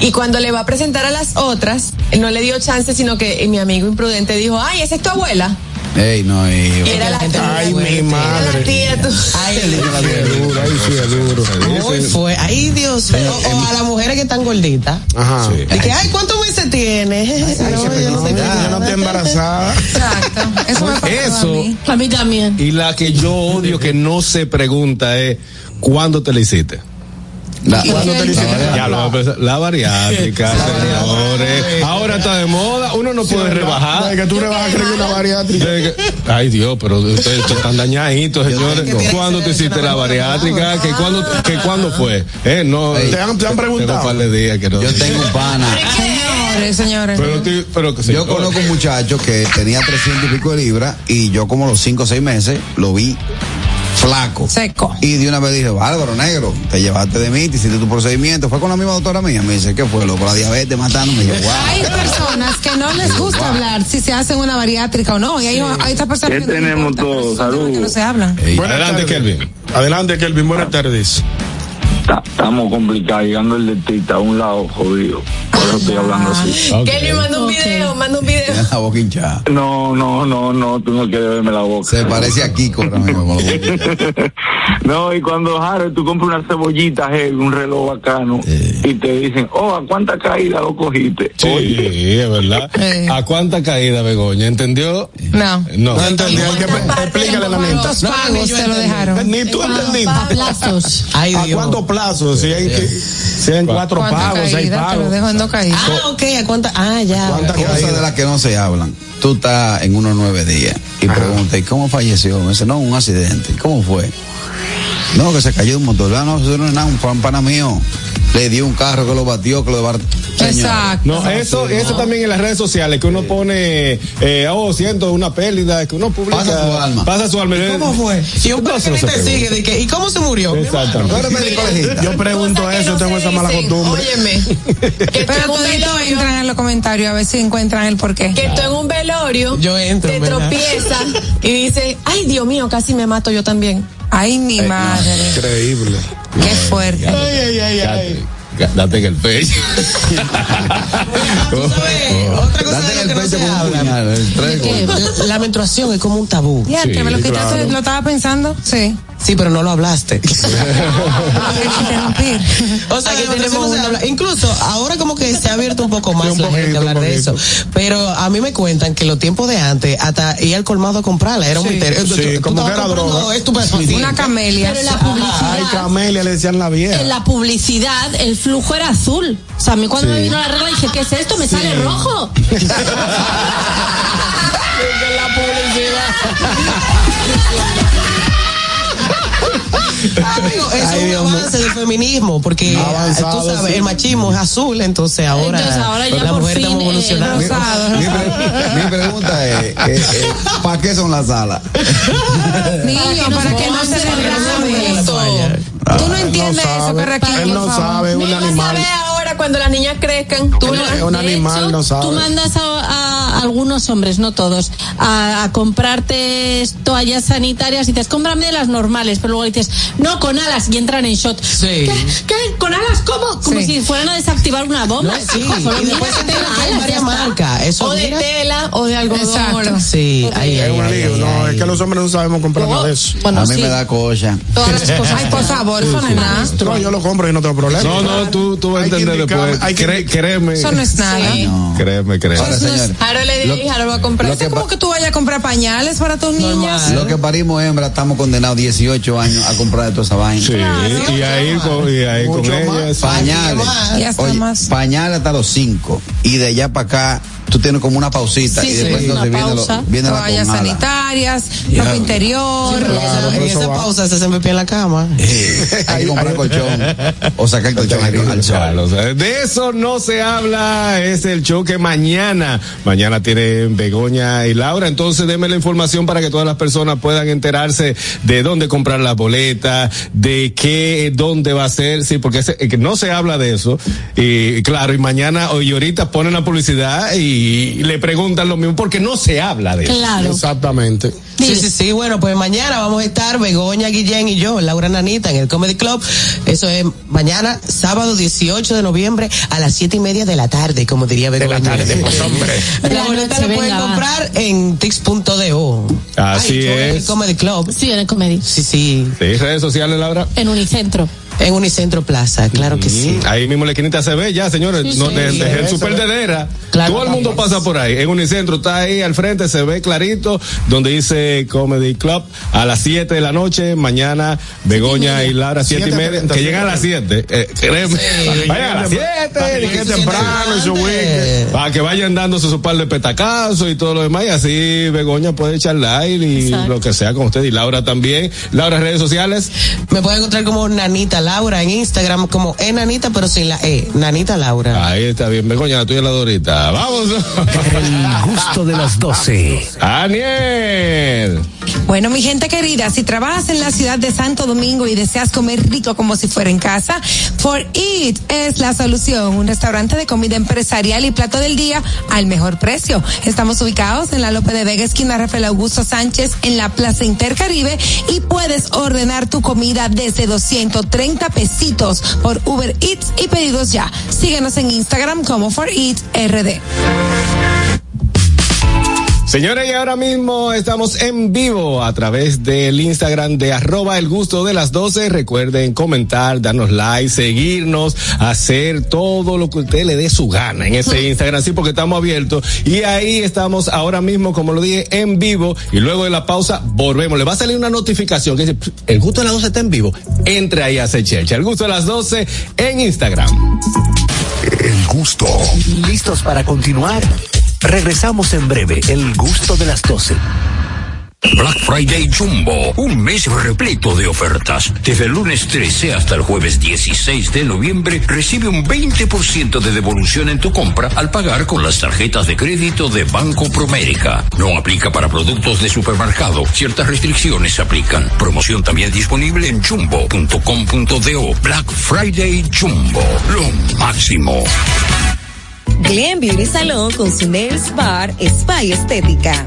Y cuando le va a presentar a las otras, no le dio chance, sino que mi amigo imprudente dijo, ay, esa es tu abuela. Ey, no, y, Y era la Ay, mi madre. tía, tú. Ay, es duro, ahí sí es duro. Muy fue. Ay, Dios. O, o a las mujeres que están gorditas. Ajá. De que, ay, ¿cuántos meses tienes? No, yo no sé qué. Yo no estoy embarazada. Exacto. Eso me Eso. a mí. A mí también. Y la que yo odio que no se pregunta es ¿cuándo te la hiciste? La- ¿Cuándo te lo hiciste? Ya lo voy a empezar. La bariátrica, señores. Ahora está de moda. Uno no puede rebajar. Que tú rebajas creo que una bariátrica. Que- Ay Dios, pero ustedes están dañaditos, señores. ¿Cuándo te hiciste la bariátrica? ¿Que cuándo, que cuándo fue? Eh, no. ¿Te han, te han Tengo un preguntado? par de días que no. yo tengo un pana. Señores, señores. Pero, pero que Yo señor. conozco un muchacho que tenía 300 y pico de libras y yo como los 5 o 6 meses lo vi flaco. Seco. Y de una vez dije, bárbaro, negro, te llevaste de mí, te hiciste tu procedimiento. Fue con la misma doctora mía. Me dice, ¿qué fue? Loco, la diabetes matándome. Yo, Hay wow. personas que no les gusta hablar si se hacen una bariátrica o no. Y hay, hay otras personas ¿Qué que no tenemos importa, todos? temas que no Saludos. se hablan. Ey, Buenas Adelante. Kelvin. Adelante, Kelvin. Buenas tardes. Ta- Estamos complicados, llegando el dentista a un lado jodido. Eso estoy hablando así. Kelly manda un video, manda un video. la boca hinchada. No, no, no, no, tú no quieres verme la boca. Se parece a Kiko ahora mismo. <laughs> no, y cuando Harold, tú compras una cebollita, heavy, un reloj bacano, y te dicen, oh, ¿a cuánta caída lo cogiste? Sí, Oye, es verdad. Eh. ¿A cuánta caída, Begoña? ¿Entendió? No. No. No que- Explícale a la neta. ¿Cuántos pagos te lo dejaron? Ni tú entendiste. A plazos. ¿A cuántos plazos? Si hay, si hay cuatro ¿Cuántas pagos, seis pagos. Ah, ok, ¿a cuántas? Ah, ya. ¿Cuántas Cosas de las que no se hablan. Tú estás en unos nueve días y preguntas, ¿y cómo falleció? Me dice, no, un accidente. ¿Cómo fue? No, que se cayó de un motor. Ah, no, eso no es nada, un pan pana mío. Le dio un carro que lo batió, que lo debar... Exacto. No, eso, eso también en las redes sociales, que uno pone, eh, oh, siento una pérdida, que uno publica. Pasa su alma. Pasa su alma. ¿Cómo fue? Y un No, eso no sigue de que, ¿y cómo se murió? Exactamente. ¿Tú eres médico legista? Yo pregunto eso, no tengo esa mala dicen. costumbre. Óyeme, <laughs> que Pero toditos velorio, entran en los comentarios a ver si encuentran el porqué. que tú en un velorio Yo entro, te tropiezas y dices, ay Dios mío, casi me mato yo también. Ay, mi madre. Increíble. Qué fuerte. Ay, ay, ay, ay. Date en el pecho. <laughs> Otra cosa Date de en el que no pecho un puñal. el tres Que golpes. La menstruación es como un tabú. Ya, Sí, que me lo quitaste, claro. lo estaba pensando. Sí. Sí, pero no lo hablaste. <laughs> O sea, que tenemos una... Incluso ahora como que se ha abierto un poco más Sí, un la gente a hablar de eso. Pero a mí me cuentan que los tiempos de antes, hasta ir al colmado a comprarla, era un misterio. Sí, tú como que era droga. Una camelia. Pero en la publicidad. Ay, Camelia le decían la vieja. En la publicidad el flujo era azul. O sea, a mí cuando me vino la regla dije, ¿qué es esto? ¿Me sale rojo? <laughs> <laughs> Amigo, eso Ay, es un avance del feminismo, porque Avanzado, tú sabes, sí. el machismo es azul, entonces ahora, Entonces ahora ya la por mujer fin, estamos eh, evolucionando. Mi, pre- mi pregunta es, eh, eh, ¿para qué son las salas? Niño, para que no se derrame. Tú no entiendes eso, sabe. Carraquillo, Él no por favor. sabe, un Vas a animal. Ahora cuando las niñas crezcan, tú Es verás. un animal, hecho, no sabe. Tú mandas a, a algunos hombres, no todos, a, a comprarte toallas sanitarias y dices, cómprame de las normales, pero luego dices, no, con alas y entran en shot. Sí. ¿Qué? ¿Qué? ¿Con alas cómo? Como Sí. si fueran a desactivar una bomba. No, sí, <laughs> y después mira, se que alas, varias marcas. Eso O de mira. tela o de algodón. Exacto. Sí, ay, Es ay, un ay, lío, ay, no, es que los hombres no sabemos comprar nada de eso. Bueno, a mí sí. me da cocha. Todas las cosas. Ay, por favor, eso no es nada. No, yo lo compro y no tengo problema. No, no, tú, tú vas a entender después. hay que Cré- indicar- créeme. Eso no es nada. Sí. No. Créeme, créeme. Ahora, señores, Harold le Lo- dije Harold va a comprar. lo Eso es que como que tú vayas a comprar pañales para tus niñas. Lo que parimos hembra, estamos condenados 18 años a comprar toda esa vaina. Sí, y ahí con, y ahí con ellas. Pañales. Y hasta Oye, más. pañales hasta los 5. Y de allá para acá, tú tienes como una pausita Sí, y sí, después una entonces viene, lo- pausa. viene la Toallas sanitarias, Ya. ropa interior. en esa pausa se siempre en la cama. Hay que comprar colchón o sacar el colchón al, al sol. Claro, o sea, de eso no se habla, es el show que mañana, mañana tiene Begoña y Laura, entonces deme la información para que todas las personas puedan enterarse de dónde comprar las boletas, de qué, dónde va a ser, sí, porque ese- eh, que no se habla de eso, y claro, y mañana o y ahorita ponen la publicidad y le preguntan lo mismo, porque no se habla de eso. Exactamente. Sí, sí, sí. Bueno, pues mañana vamos a estar Begoña, Guillén y yo, Laura Nanita, en el Comedy Club. Eso es mañana, sábado 18 de noviembre, a las siete y media de la tarde, como diría Begoña. De la tarde, pues hombre. La La boleta la pueden venga, comprar en tix.do. Así Ay, yo en el es. Comedy Club. Sí, en el comedy. Sí, sí. Sí, redes sociales, Laura. En Unicentro. En Unicentro Plaza, claro que sí. Mm, Ahí mismo la esquinita se ve ya, señores. Sí, no, sí. de- Sí, desde el super dedera. Claro, Todo el mundo claro. pasa por ahí. En Unicentro está ahí al frente, se ve clarito, donde dice Comedy Club a las 7 de la noche. Mañana Begoña y Laura, 7 y media. Que llegan a las 7. Eh, créeme. vayan a las 7. Llegué temprano y su weekend. Para que vayan dándose su par de petacazos y todo lo demás. Y así Begoña puede echar live y Exacto. lo que sea con usted. Y Laura también. Laura, redes sociales. Me pueden encontrar como Nanita Laura en Instagram, como Enanita, pero sin la E. Nanita Laura. Ahí está bien. Begoña, la tuya la Dorita. Vamos. El gusto de las 12. Daniel. Bueno, mi gente querida, si trabajas en la ciudad de Santo Domingo y deseas comer rico como si fuera en casa, For Eat es la solución. Un restaurante de comida empresarial y plato del día al mejor precio. Estamos ubicados en la Lope de Vega, esquina Rafael Augusto Sánchez, en la Plaza Intercaribe y puedes ordenar tu comida desde 230 pesitos por Uber Eats y pedidos ya. Síguenos en Instagram como For Eat RD. Señores, y ahora mismo estamos en vivo a través del Instagram de arroba el gusto de las 12. Recuerden comentar, darnos like, seguirnos, hacer todo lo que usted le dé su gana en ese <laughs> Instagram, sí, porque estamos abiertos. Y ahí estamos ahora mismo, como lo dije, en vivo. Y luego de la pausa, volvemos. Le va a salir una notificación que dice, el gusto de las 12 está en vivo. Entre ahí a hacer chelcha. El gusto de las 12 en Instagram. El gusto. ¿Listos para continuar? Regresamos en breve. El gusto de las 12. Black Friday Jumbo, un mes repleto de ofertas. Desde el lunes 13 hasta el jueves 16 de noviembre, recibe un 20% de devolución en tu compra al pagar con las tarjetas de crédito de Banco Promérica. No aplica para productos de supermercado. Ciertas restricciones se aplican. Promoción también disponible en jumbo.com.do. Black Friday Jumbo, lo máximo. Glen Beauty Salón con su Nails Bar Spa y Estética.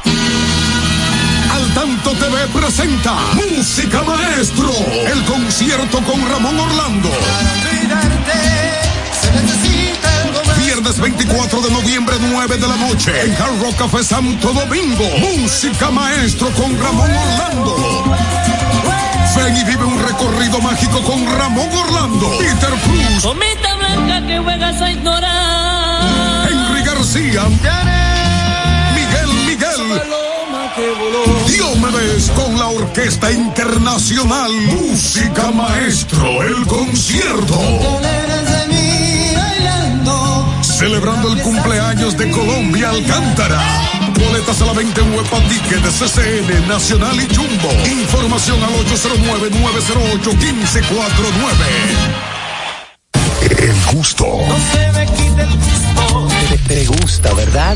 Tanto TV presenta Música Maestro, el concierto con Ramón Orlando. Viernes 24 de noviembre, 9 de la noche, en Hard Rock Café Santo Domingo. Música Maestro con Ramón Orlando. Ven y vive un recorrido mágico con Ramón Orlando, Peter Cruz, Comita blanca que juegas a ignorar. Henry García, Miguel Miguel. Diomedes con la Orquesta Internacional Música Maestro, el concierto. Celebrando el cumpleaños de Colombia Alcántara. Boletas a la venta en Huepa Ticket de CCN, Nacional y Jumbo. Información al 809-908-1549. El gusto. Te, te gusta, ¿verdad?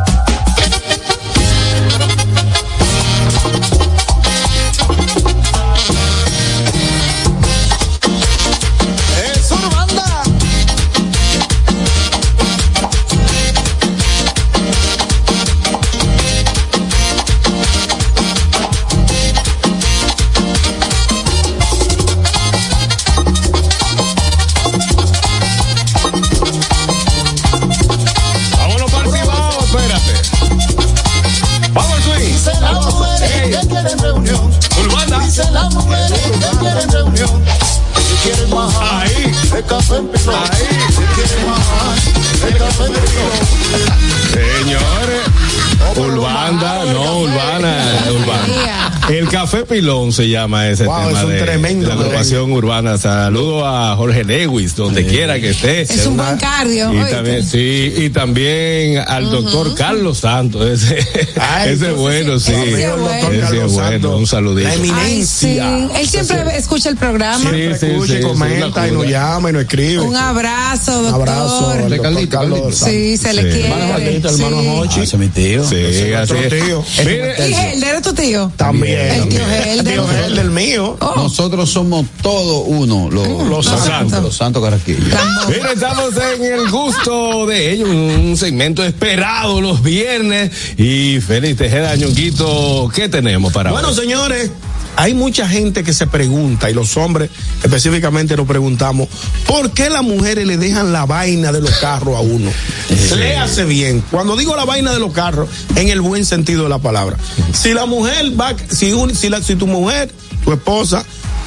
Café Pilón se llama ese Wow, tema es un de, tremendo de la agrupación urbana. Saludo a Jorge Lewis, donde quiera que esté. Es un buen cardio. Y oíste. también, sí, y también al doctor Carlos Santos, ese, Ay, ese es bueno, sí. Ese es bueno. doctor Ese es Carlos bueno, Santos. un saludito. La Ay, sí. eminencia. Él siempre escucha el programa. Siempre Sí, sí, escucha sí, y comenta y nos llama y nos escribe. Un abrazo, Un doctor. abrazo al doctor Carlos. Sí, se le Sí. quiere. Hermano. Hochi. Ah, ese es mi tío. Sí, Ese es así es. ¿Y Helder es tu tío? También. El también. Helder. El Helder mío. Oh. Nosotros somos todos uno, los, Los santos. Los santos carraquillos. Mira, estamos en el gusto de ellos, un segmento esperado los viernes. Y Félix Tejeda, Ñonguito, ¿qué tenemos para Bueno, hoy? señores, hay mucha gente que se pregunta, y los hombres específicamente nos preguntamos, ¿por qué las mujeres le dejan la vaina de los carros a uno? Léase bien. Cuando digo la vaina de los carros, en el buen sentido de la palabra. Si la mujer va, si, un- si, la- si tu mujer, tu esposa,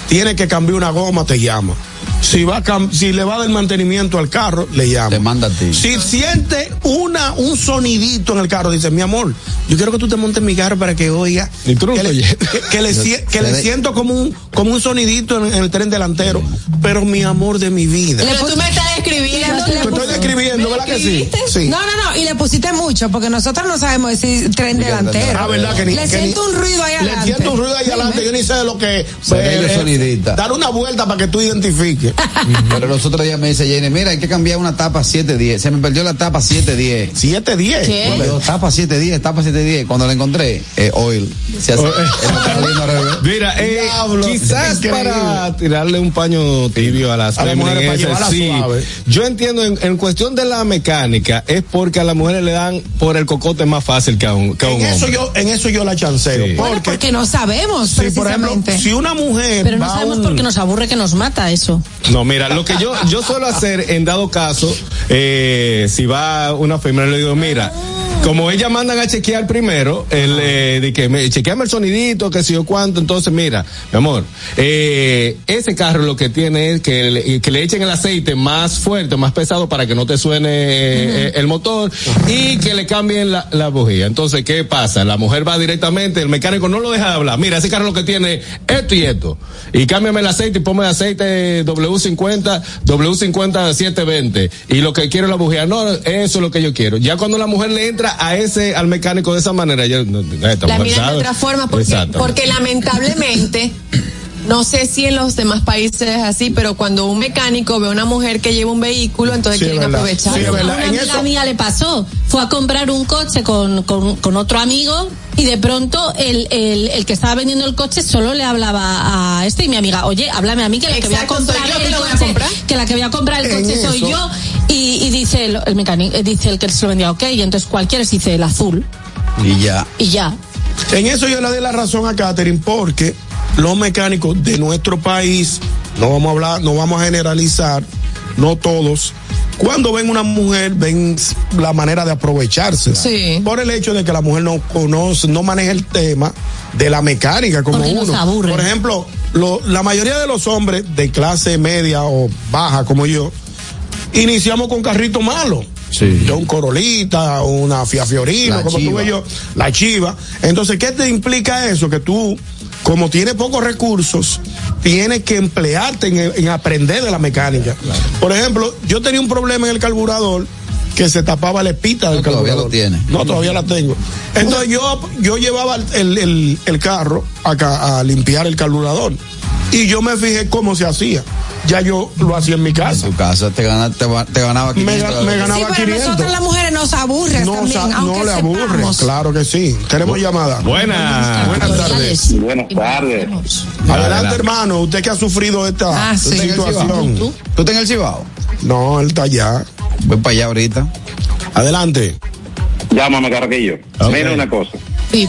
tiene que cambiar una goma, te llama. Si va a si le va a dar mantenimiento al carro, le llama. Te manda a ti. Si siente una, un sonidito en el carro, dice, mi amor, yo quiero que tú te montes en mi carro para que oiga. Y tú no que, le, oyes. que- que le <laughs> que le siento como un, como un sonidito en, en el tren delantero. Pero mi amor de mi vida. Pero tú me estás describiendo. Te estoy describiendo, ¿verdad que sí? Sí. No, no, no, y le pusiste mucho, porque nosotros no sabemos decir tren delantero. Ah, ¿verdad que ni- Le que siento ni- un ruido ahí Le adelante. siento un ruido ahí adelante, yo ni sé de lo que. Sonidita. Dar una vuelta para que tú identifiques. <laughs> Pero los otros días me dice Jenny, mira, hay que cambiar una tapa 710. Se me perdió la tapa 710. 710. ¿Qué? Yo, tapa 710, tapa 710. Cuando la encontré, eh, oil. Se hace, Oh, eh. <laughs> Mira, eh, quizás para tirarle un paño tibio a las A las mujeres para sí. suave. Yo entiendo en, en cuestión de la mecánica es porque a las mujeres le dan por el cocote más fácil que a un, que a un En eso hombre. yo, en eso yo la chanceo. Sí. Bueno, Porque, porque no sabemos, si por ejemplo, precisamente. si una mujer Pero no sabemos un- por qué nos aburre que nos mata eso. No, mira, lo que yo, yo suelo hacer en dado caso, eh, si va una femina, le digo, mira, como ellas mandan a chequear primero, el, eh, de que me, chequeame el sonidito, que sé yo cuánto, entonces mira, mi amor, eh, ese carro lo que tiene es que le, que le echen el aceite más fuerte, más pesado para que no te suene eh, el motor y que le cambien la, la bujía. Entonces, ¿qué pasa? La mujer va directamente, el mecánico no lo deja de hablar. Mira, ese carro lo que tiene esto y esto. Y cámbiame el aceite y ponme aceite W50, W50 720. Y lo que quiero es la bujía. No, eso es lo que yo quiero. Ya cuando la mujer le entra a ese, al mecánico de esa manera, ya, no, La miran de otra forma porque lamentablemente no sé si en los demás países es así, pero cuando un mecánico ve a una mujer que lleva un vehículo, entonces Sí, quieren verdad. aprovechar. Sí, una En amiga eso- mía le pasó. Fue a comprar un coche con, con, con otro amigo y de pronto el, el, el que estaba vendiendo el coche solo le hablaba a este y mi amiga, oye, háblame a mí que la que voy a comprar yo que el lo voy a coche, comprar. que la que voy a comprar el En coche soy yo. Y, y dice el, el mecánico, eh, dice el que se lo vendía, ok, y entonces cualquiera se dice el azul Y ya. y ya. En eso yo le doy la razón a Catherine porque los mecánicos de nuestro país, no vamos a hablar, no vamos a generalizar, no todos, cuando ven una mujer ven la manera de aprovecharse. Sí. Por el hecho de que la mujer no conoce, no maneja el tema de la mecánica como Porque uno. aburre. Por ejemplo, lo- la mayoría de los hombres de clase media o baja como yo, iniciamos con carrito malo. De un Corolita, una Fiat Fiorino, La como Chiva. tuve yo, la chiva. Entonces, ¿qué te implica eso? Que tú, como tienes pocos recursos, tienes que emplearte en, en aprender de la mecánica. Por ejemplo, yo tenía un problema en el carburador que se tapaba la espita del No, todavía lo tiene. No, todavía la tengo. Entonces yo, yo llevaba el, el- el carro acá a limpiar el carburador. Y yo me fijé cómo se hacía. Ya yo lo hacía en mi casa. En tu casa te, gana- te, te ganaba Me, 500 ga- me ganaba Sí, pero 500. nosotras las mujeres nos aburren No, también, sa- no le aburre, claro que sí. Tenemos llamada. Buenas. Buenas tardes. Buenas tardes. Adelante, hermano. Usted que ha sufrido esta Ah, sí. situación. ¿Tú estás en el Cibao? No, él está allá. Voy para allá ahorita. Adelante. Llámame, Carraquillo. Mira una cosa. Sí.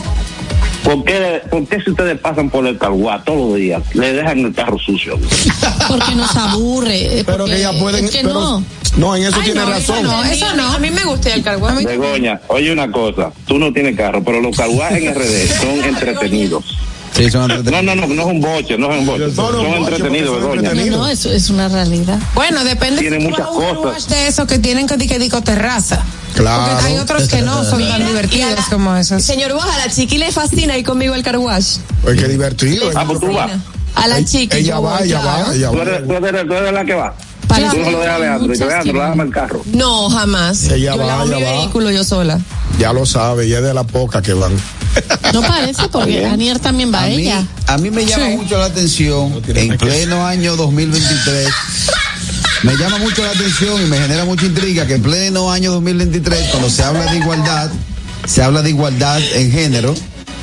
¿Por qué, ¿Por qué si ustedes pasan por el carguá todos los días, le dejan el carro sucio? Porque nos aburre. eh, Pero que ellas pueden. Es que pero- no. no, en eso Ay, tiene no, razón. Eso no, eso no. A mí me gusta al carguá. Begoña, oye una cosa. Tú no tienes carro, pero los carguás en RD son entretenidos. Sí, son No, no, no, no es un boche, no es un boche. Son boche, entretenidos, son Begoña. entretenidos. No, no, eso es una realidad. Bueno, depende Tiene si muchas cosas. de esos que tienen que que digo terraza. Claro. Porque hay otros que no son tan divertidos como esos. Señor Boja, a la chiqui le fascina ir conmigo al carwash. Pues qué divertido. Ah, pues tú vas. A la Ella- chiqui. Ella va, ella va, ella Tú va. eres, tú eres- tú eres la que va. Para Tú no lo dejas a Leandro. Leandro, déjame el carro. No, jamás. Ella yo va, lavo mi ella va. vehículo yo sola. Ya lo sabe, ya es de las pocas que van. <laughs> No parece, porque Anier también va A mí, ella. a mí me llama mucho la atención, en pleno año 2023, me llama mucho la atención y me genera mucha intriga que en pleno año 2023, cuando se habla de igualdad, se habla de igualdad en género,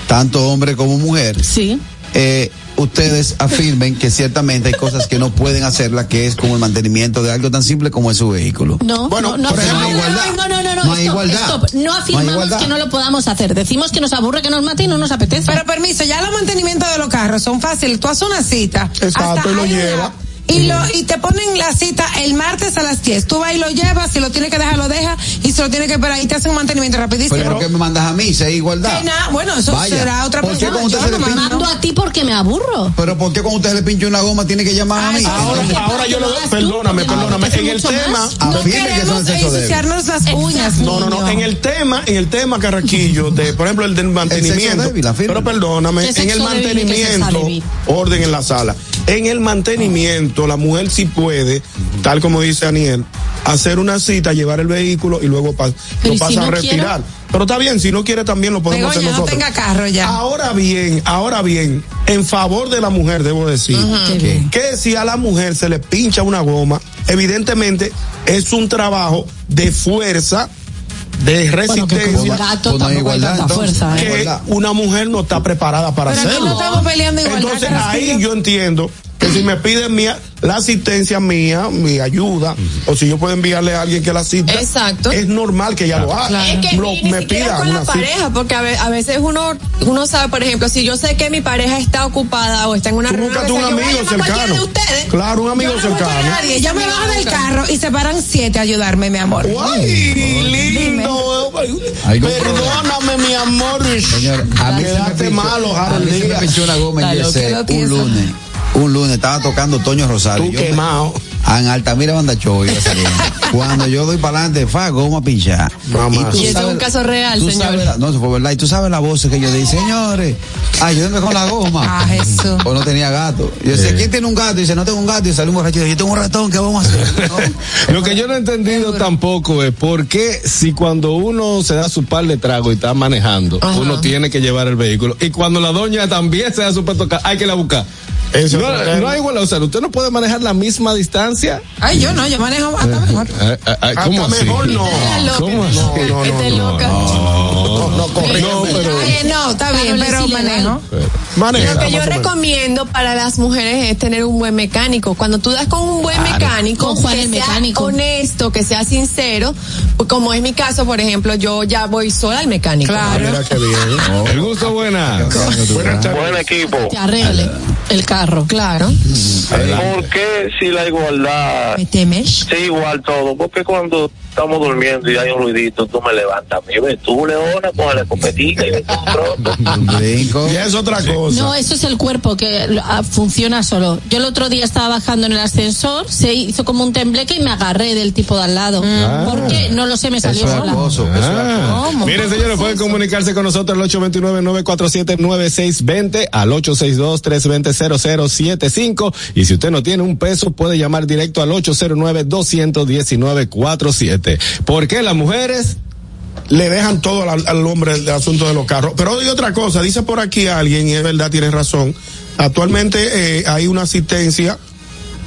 tanto hombre como mujer, Sí. eh, ustedes afirmen que ciertamente hay cosas que no pueden hacerla, que es como el mantenimiento de algo tan simple como es su vehículo. No, Bueno, no, no, por no, ejemplo, no, igualdad. no, no, no, no, No stop, igualdad. stop. No No afirmamos igualdad. que no lo podamos hacer. Decimos que nos aburre, que nos mate y no nos apetece. Pero permiso, ya los mantenimientos de los carros son fáciles. Tú haces una cita. Exacto, hasta y lo una- lleva. Y, lo, y te ponen la cita el martes a las 10. Tú vas y lo llevas, si lo tienes que dejar, lo dejas, y si lo tienes que esperar, y te hacen un mantenimiento rapidísimo. Pero ¿por qué me mandas a mí? Si hay igualdad. Que bueno, eso Vaya. será otra ¿Por qué persona. Yo se no mando. A ti porque me aburro. Pero ¿por qué cuando usted le pincha una goma tiene que llamar a mí? Ahora, ahora yo lo tú, perdóname, perdóname. En el tema. No que queremos débil. ensuciarnos las uñas. No, no, no. En el tema, en el tema, Carraquillo, de, por ejemplo, el del mantenimiento. débil, pero perdóname, ¿Qué en el mantenimiento, orden en la sala. En el mantenimiento, la mujer sí puede, tal como dice Aniel, hacer una cita, llevar el vehículo y luego pa- Pero lo ¿y pasa si no a retirar. quiero? Pero está bien, si no quiere también lo podemos Begoña, hacer no nosotros. tenga carro ya. Ahora bien, ahora bien, en favor de la mujer debo decir ¿Qué? que si a la mujer se le pincha una goma, evidentemente es un trabajo de fuerza, de Bueno, que resistencia. gato no hay tampoco hay igualdad, entonces. fuerza. ¿eh? que una mujer no está preparada para Pero aquí hacerlo. no estamos peleando igualdad, Entonces ahí yo entiendo que si me piden mi, la asistencia mía, mi ayuda, o si yo puedo enviarle a alguien que la asista, Exacto. es normal que ella lo haga. Es que Lo- ni, ni me pida con una la cita. pareja, porque a, ve- a veces uno uno sabe, por ejemplo, si yo sé que mi pareja está ocupada o está en una Tú reunión, un yo amigo cualquiera cercano. de ustedes. Claro, un amigo Yo no cercano. nadie. Yo me bajo del carro y se paran siete a ayudarme, mi amor. ¡Ay, lindo! Algún Perdóname, mi amor. Señor, a mí se me Quedaste malo, a Harold mí se me Díaz. pinchó una goma en un lunes. Un lunes estaba tocando Toño Rosario. Tú quemado. En Altamira Banda Show iba saliendo. Cuando yo doy para adelante, fa, goma pincha. Mamá. tú Y ese es un caso real, tú señor. sabes la- no, eso fue verdad. Y tú sabes la voz que yo dije, señores, ayúdenme con la goma. Ah, Jesús. O no tenía gato. Yo decía, ¿quién tiene un gato? Y dice, no tengo un gato. Y sale un borrachito, yo tengo un ratón, ¿qué vamos a hacer? <laughs> No. Lo que yo no he entendido tampoco es por qué si cuando uno se da su par de trago y está manejando, Ajá. uno tiene que llevar el vehículo. Y cuando la doña también se da su par de tocar, hay que la buscar. Eso no, no hay igual, o sea, usted no puede manejar la misma distancia. Ay, yo no, yo manejo hasta mejor. Eh, eh, eh, ¿Cómo Hasta así? mejor no. No, no, no, no. loca. no, no, corre. No, pero. no, está bien, pero manejo. Maneja, Lo que yo recomiendo para las mujeres es tener un buen mecánico. Cuando tú das con un buen mecánico, que sea mecánico. honesto, que sea sincero, pues como es mi caso, por ejemplo, yo ya voy sola al mecánico. Mira qué bien. <laughs> El gusto buena. Buen equipo. Te arregle el carro. Claro. ¿Por qué si la igualdad ¿Me temes? sí igual todo? Porque cuando estamos durmiendo y hay un ruidito, tú me levantas a mí, ves, tú leona, coge la escopetita y ves tú pronto. Brinco. Y es otra cosa. No, eso es el cuerpo que ah, funciona solo. Yo el otro día estaba bajando en el ascensor, se hizo como un tembleque y me agarré del tipo de al lado. Ah. ¿Por qué? No lo sé, me salió Eso sola. acoso. eso es Ah. ¿Cómo? Miren, señores, pueden comunicarse con nosotros al 829-947-9620, al 862-320-0075. Y si usted no tiene un peso, puede llamar directo al 809-219-47. ¿Por qué las mujeres? le dejan todo al, al hombre el asunto de los carros. Pero hay otra cosa, dice por aquí alguien, y es verdad, tiene razón. Actualmente eh, hay una asistencia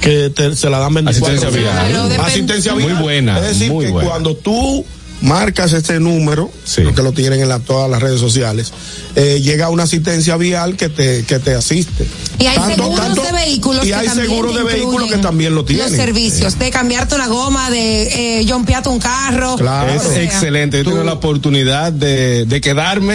que te- se la dan 24 Asistencia vial. Asistencia Muy buena, Es decir, muy que buena. cuando tú marcas este número, Sí. que lo tienen en la- todas las redes sociales, eh, llega una asistencia vial que te, que te asiste. Y hay seguros de vehículos y que hay seguros de vehículos que también lo tienen. Los servicios, de cambiarte una goma, de eh, jompearte un carro. Claro. Es sea. excelente. Yo tuve la oportunidad de, de quedarme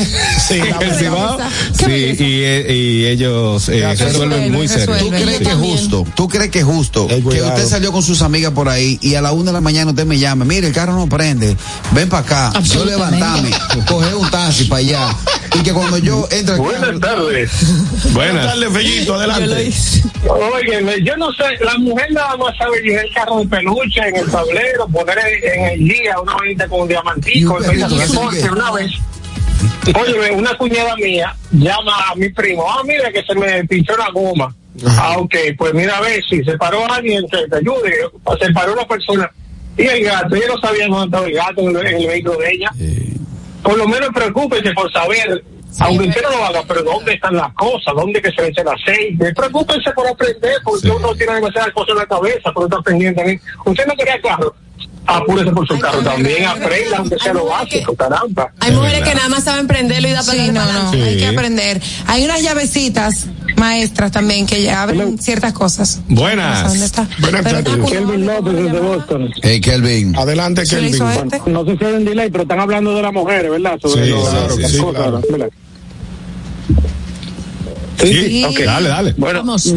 en el Cibao. Qué Sí, y, eh, y ellos eh, resuelven muy serio. ¿Tú crees que es justo? ¿Tú crees que es justo que usted salió con sus amigas por ahí y a la una de la mañana usted me llama? Mire, el carro no prende. Ven para acá. Yo levantame. Coge un taxi para allá. Y que cuando yo entre al Buenas tardes. Buenas. Dale, Fellito, adelante. Óyeme, yo no sé, la mujer nada más sabe llevar el carro de peluche en el tablero, poner en el día una vainita con un diamantico, un una vez. Óyeme, una cuñada mía llama a mi primo, ah, mira que se me pinchó la goma. Ah, ok, pues mira a ver si se paró alguien que te ayude, se paró una persona. Y el gato, ella no sabía dónde estaba el gato en el, en el vehículo de ella. Por lo menos preocúpese por saber, aunque usted no lo haga, pero dónde están las cosas, dónde que se le echa el aceite. Preocúpense por aprender, porque uno tiene demasiadas cosas en la cabeza, por estar pendiente. Usted no quería carro, apúrese por su carro también, aprenda, aunque sea lo básico, caramba. Hay mujeres que nada más saben prenderlo y da para Sí, no, no, Sí. hay que aprender. Hay unas llavecitas maestras también que ya abren ciertas cosas. Buenas. ¿Dónde está? Buenas tardes. Kelvin López desde Boston. Hey, Kelvin. Adelante, ¿Se le hizo Kelvin. este? No sé si hay un delay, pero están hablando de las mujeres, ¿verdad? Sobre Sí, lo- claro, sí, cosas, claro. ¿verdad? Sí, ok. dale, dale. Bueno, Vamos.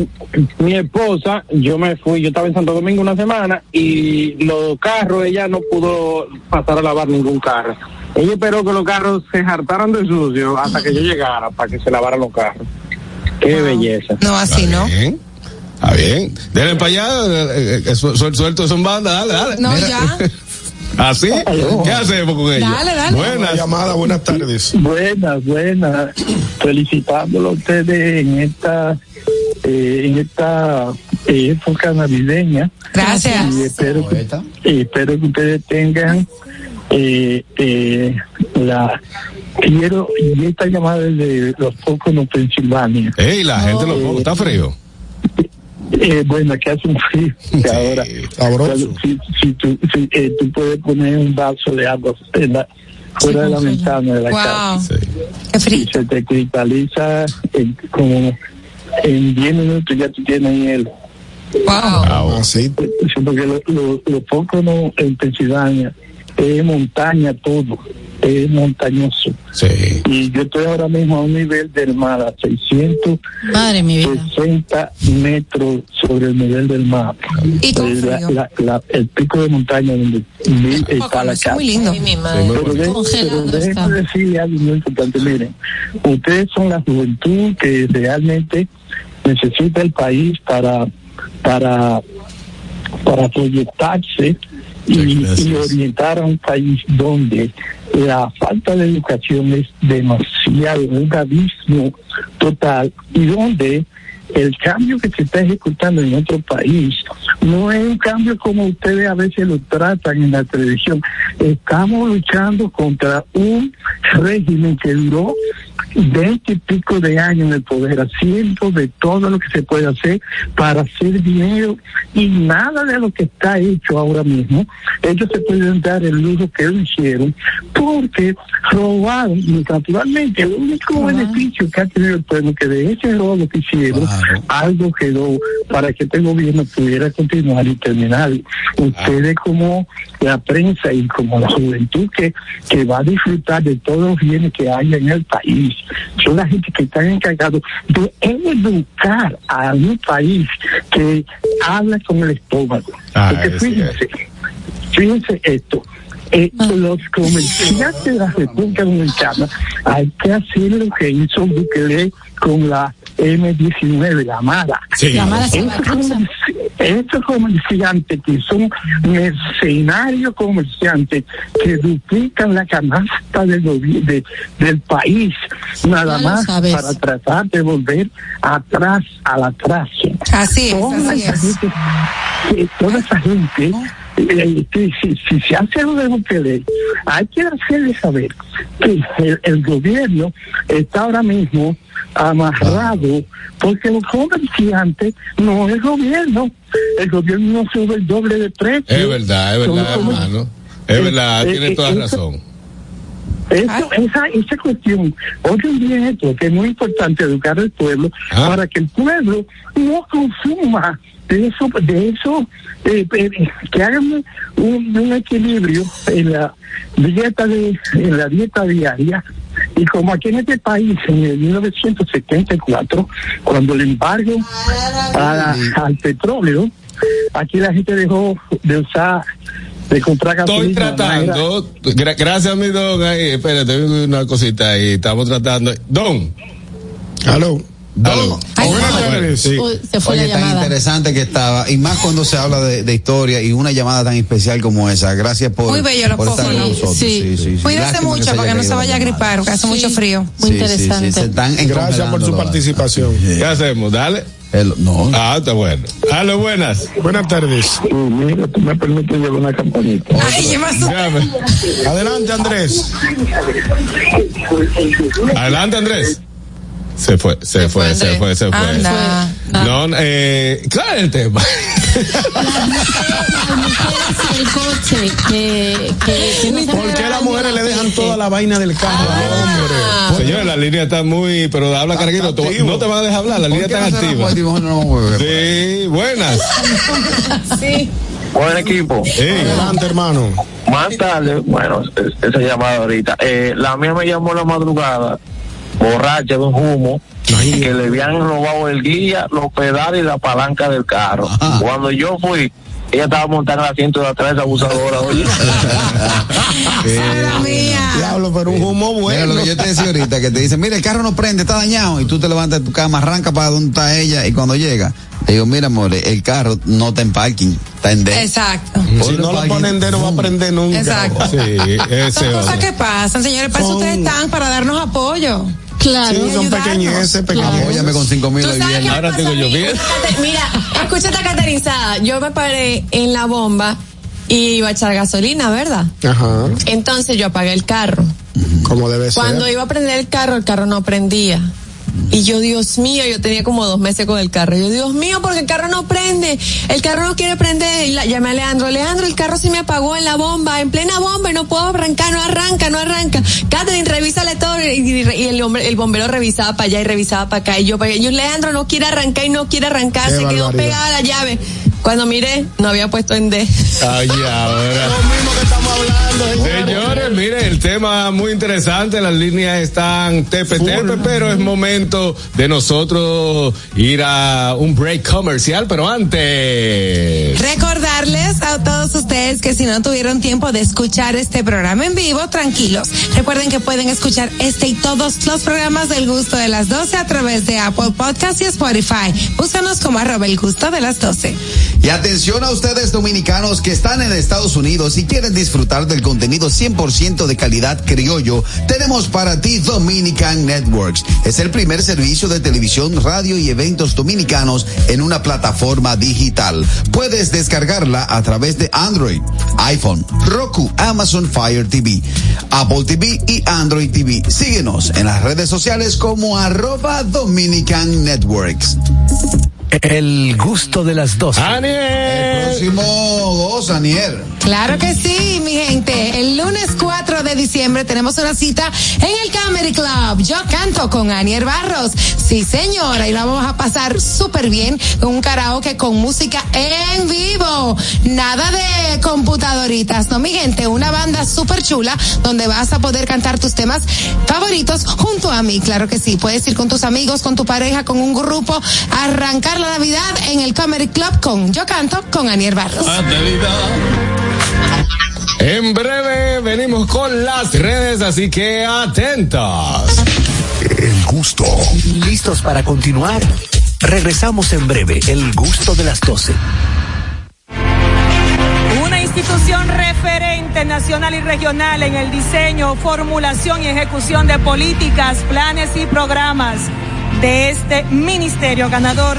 mi esposa, yo me fui, yo estaba en Santo Domingo una semana y los carros, ella no pudo pasar a lavar ningún carro. Ella esperó que los carros se hartaran de sucio hasta que yo llegara para que se lavaran los carros. Qué belleza. No, así no. Está bien. Denle para allá. eh, eh, suel- suelto son bandas. Dale, dale. No, ya. <laughs> ¿Así? ¿Qué hacemos con ella? Dale, dale. Buena Buenas. llamada, buenas tardes. Buenas, buenas. Felicitándolo a ustedes en esta eh, en esta eh, época navideña. Gracias. Y espero que, y espero que ustedes tengan eh, eh, la quiero y esta llamada desde los Poconos, Pensilvania. Ey, la gente lo pongo. Está frío. Eh, bueno, que hace un frío <laughs> que ahora. Sabroso. Si, si tú, si, eh, tú puedes poner un vaso de agua en la- fuera de la ventana de la casa. Wow. Qué frío. y se te cristaliza en, como en 10 minutos ya tú tienes hielo. Wow. Así. Sí, porque lo, lo, lo poco no, en Pensilvania es montaña todo, es montañoso. Sí. Y yo estoy ahora mismo a un nivel del mar a 660 Madre mi vida. metros sobre el nivel del mar. Y con la- la- la- el pico de montaña donde está la Es casa. muy lindo. Mi madre. Pero, de- déjenme decirle algo muy importante. Miren, ustedes son la juventud que realmente necesita el país para para para proyectarse y, y orientar a un país donde la falta de educación es demasiado, un abismo total y donde el cambio que se está ejecutando en otro país no es un cambio como ustedes a veces lo tratan en la televisión. Estamos luchando contra un régimen que duró veinte y pico de años en el poder, haciendo de todo lo que se puede hacer para hacer dinero y nada de lo que está hecho ahora mismo, ellos se pueden dar el lujo que ellos hicieron porque robaron, y naturalmente, el único beneficio que ha tenido el pueblo que de ese robo que hicieron, algo quedó para que este gobierno pudiera continuar y terminar. Ustedes como la prensa y como la juventud que, que va a disfrutar de todos los bienes que hay en el país, son la gente que están encargados de educar a un país que habla con el estómago. Ah, Porque fíjense, fíjense esto. Eh, los comerciantes de la República Dominicana hay que hacer lo que hizo Bukele con la M19, la Mara. Sí. La Mara se estos, comerci- estos comerciantes que son mercenarios comerciantes que duplican la canasta del, de- del país, nada más sabes. para tratar de volver atrás a la tracia. Así es, Toda así esa es. gente, toda esa gente, eh, que si, si se hace lo de Bukele, hay que hacerle saber que el, el gobierno está ahora mismo amarrado porque los comerciantes no es gobierno. El gobierno no sube el doble de precio. Es verdad, es verdad, hermano. Es verdad, Eh, tiene eh, toda eso- razón. eso, esa, esa cuestión, oigan bien esto, que es muy importante educar al pueblo para que el pueblo no consuma de eso, de eso, eh, eh, que hagan un, un equilibrio en la dieta de, en la dieta diaria. Y como aquí en este país, en el 1974, cuando el embargo a- al petróleo, aquí la gente dejó de usar, de comprar Estoy gasolina. tratando, gra- gracias mi don, ahí, espérate, una cosita ahí, estamos tratando. Don. Aló. Aló. Sí. Uy, se fue Oye, la tan interesante que estaba, y más cuando se habla de, de historia y una llamada tan especial como esa. Gracias por, Muy bello los por estar con nosotros. Sí. Sí, sí, sí. Cuídese mucho para que no se vaya a gripar, que hace mucho frío. Sí, sí, sí, se están Gracias por su participación. ¿Qué hacemos? Dale. no. Ah, está bueno. Aló, buenas. Buenas tardes. mira, tú me permites llevar una campanita. Adelante, Andrés. Adelante, Andrés. Se fue, se, fue, se fue, se fue. Anda. No, eh, claro el tema. el coche que, que, que no se ¿Por qué las mujeres le dejan toda la vaina del carro al hombre? Señores, la línea está muy, pero habla carguito, tú- no te van a dejar hablar, la línea está activa. Sí, buenas. Sí. Buen equipo. Adelante, hermano. Más tarde, bueno, es- esa llamada ahorita. Eh, la mía me llamó la madrugada, borracha de un humo, que le habían robado el guía, los pedales y la palanca del carro. Cuando yo fui, ella estaba montada en el asiento de atrás, esa abusadora, oye. <laughs> Diablo, pero un humo bueno. Mira lo que yo te decía ahorita, que te dicen, mira, el carro no prende, está dañado, y tú te levantas de tu cama, arranca para donde está ella, y cuando llega, le digo, mira, amor, el carro no está en parking, está en D. Exacto. Si no lo ponen de, no va a prender nunca. Exacto. Sí, ese Son cosas que pasan, señores. Para eso ustedes están, para darnos apoyo. Claro. Sí, son pequeñeces, pequeñeces. Apóyame con cinco mil ¿Tú hoy sabes qué viernes. me Ahora tengo yo bien. Mira, escucha esta caterizada. Yo me paré en la bomba y iba a echar gasolina, ¿verdad? Ajá. Entonces yo apagué el carro. Como debe ser. Cuando iba a prender el carro, el carro no prendía. Y yo, Dios mío, yo tenía como dos meses con el carro. Yo, Dios mío, porque el carro no prende. El carro no quiere prender. Y la, llamé a Leandro. Leandro, el carro se me apagó en la bomba, en plena bomba, y no puedo arrancar, no arranca, no arranca. Catherine, revísale todo. Y, y- y el, hombre, el bombero revisaba para allá y revisaba para acá. Y yo, para allá. yo, Leandro, no quiere arrancar y no quiere arrancar. Qué se quedó barbaridad. pegada la llave. Cuando miré, no había puesto en D. Ay, ahora. Mire, el tema muy interesante, las líneas están tepe tepe, pero es momento de nosotros ir a un break comercial, pero antes. Recordarles a todos ustedes que si no tuvieron tiempo de escuchar este programa en vivo, tranquilos. Recuerden que pueden escuchar este y todos los programas del gusto de las 12 a través de Apple Podcast y Spotify. Búscanos como arroba el gusto de las 12. Y atención a ustedes dominicanos que están en Estados Unidos y quieren disfrutar del contenido 100% de calidad criollo, tenemos para ti Dominican Networks. Es el primer servicio de televisión, radio y eventos dominicanos en una plataforma digital. Puedes descargarla a través de Android, iPhone, Roku, Amazon Fire TV, Apple TV y Android TV. Síguenos en las redes sociales como arroba Dominican Networks. El gusto de las dos. El próximo dos, Aniel. Claro que sí, mi gente. El lunes 4 de diciembre tenemos una cita en el Comedy Club. Yo canto con Anier Barros. Sí, señora, y la vamos a pasar súper bien con un karaoke con música en vivo. Nada de computadoritas, no, mi gente. Una banda súper chula donde vas a poder cantar tus temas favoritos junto a mí. Claro que sí. Puedes ir con tus amigos, con tu pareja, con un grupo, a arrancar la Navidad en el Comedy Club con Yo canto con Anier Barros. En breve venimos con las redes, así que atentas. El gusto. ¿Listos para continuar? Regresamos en breve. El gusto de las 12. Una institución referente nacional y regional en el diseño, formulación y ejecución de políticas, planes y programas de este ministerio ganador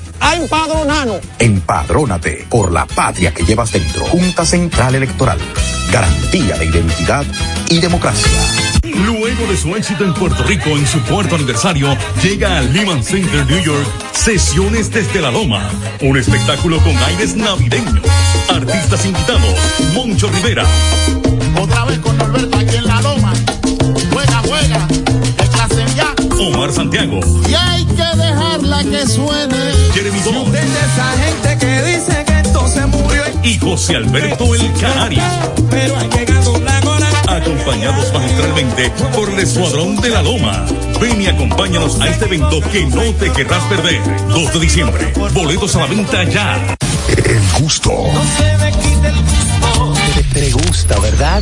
a empadronarnos. Empadrónate por la patria que llevas dentro. Junta Central Electoral. Garantía de identidad y democracia. Luego de su éxito en Puerto Rico en su cuarto aniversario, llega al Lehman Center New York Sesiones desde la Loma. Un espectáculo con aires navideños. Artistas invitados: Moncho Rivera, Otra vez con Norberto aquí en la loma. Juega, juega. Omar Santiago, Y hay que dejarla que suene. Jeremy Bond esa gente que dice que esto se murió. y José Alberto El Canario. Pero ha llegado la hora. Acompañados magistralmente por el Escuadrón de la Loma. Ven y acompáñanos a este evento que no te querrás perder. 2 de diciembre. Boletos a la venta ya. El gusto. Te, te gusta, ¿verdad?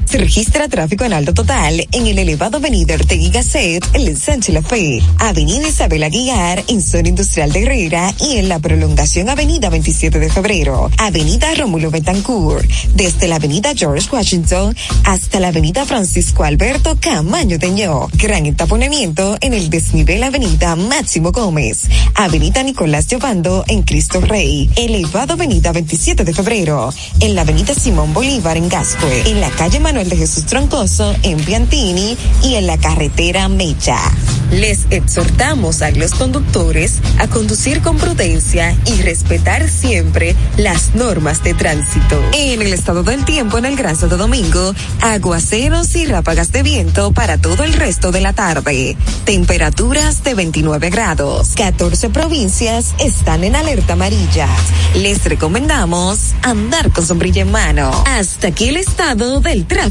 Se registra tráfico en alto total en el elevado Avenida Ortega y Gasset, el Sánchez La Fe, Avenida Isabel Aguilar, en zona industrial de Herrera y en la prolongación Avenida 27 de Febrero, Avenida Rómulo Betancourt, desde la Avenida George Washington hasta la Avenida Francisco Alberto Camaño Teñó. Gran entaponamiento en el desnivel Avenida Máximo Gómez, Avenida Nicolás Giovando en Cristo Rey, elevado Avenida 27 de Febrero, en la Avenida Simón Bolívar en Gascue, en la calle Manuel de Jesús Troncoso en Piantini y en la carretera Mecha. Les exhortamos a los conductores a conducir con prudencia y respetar siempre las normas de tránsito. En el estado del tiempo en el Gran Santo Domingo, aguaceros y ráfagas de viento para todo el resto de la tarde. Temperaturas de 29 grados. 14 provincias están en alerta amarilla. Les recomendamos andar con sombrilla en mano. Hasta aquí el estado del tráfico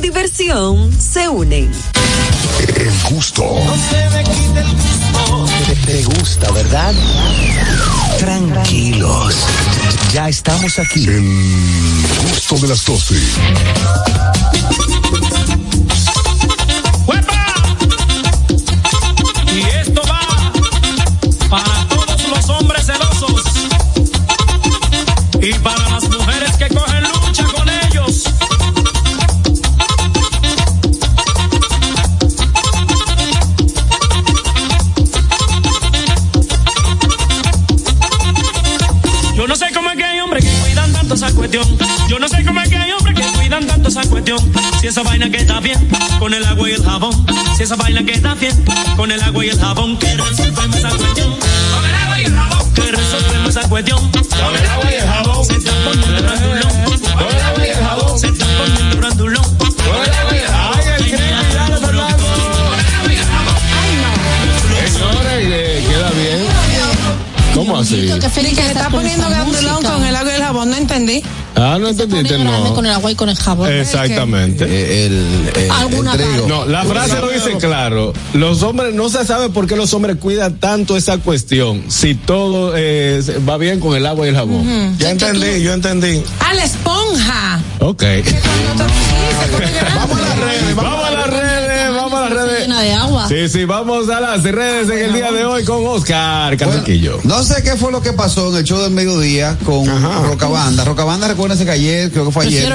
diversión se unen. El gusto. Te, te gusta, ¿verdad? Tranquilos. Ya estamos aquí. El gusto de las 12. Y esto va para todos los hombres celosos y para cuestión. Yo no sé cómo es que hay hombres que cuidan tanto esa cuestión. Si esa vaina que está bien, con el agua y el jabón. Si esa vaina que está bien, con el agua y el jabón. Que resuelve esa cuestión. Con el agua y el jabón. Que resuelve esa cuestión. Con el agua y el jabón. Se está poniendo grandulón. Con el agua y el jabón. Se está poniendo grandulón. Con el agua y el jabón. ¿Cómo así? Que Félix que se está poniendo grandulón con el agua y el jabón, no entendí. Ah, no entendiste, no. Con el agua y con el jabón. Exactamente. Eh, el, el, Alguna el trigo. No, la frase lo dice claro. Los hombres, no se sabe por qué los hombres cuidan tanto esa cuestión. Si todo eh, va bien con el agua y el jabón. Ya entendí, yo entendí. A la esponja. Ok. Vamos a las redes, Vamos a las redes, a las redes. Llena de agua. Sí, sí, vamos a las redes en el día de hoy con Oscar Carraquillo. No sé qué fue lo que pasó en el show del mediodía con Rocabanda. Rocabanda, recuérdense que ayer, creo que fue ayer,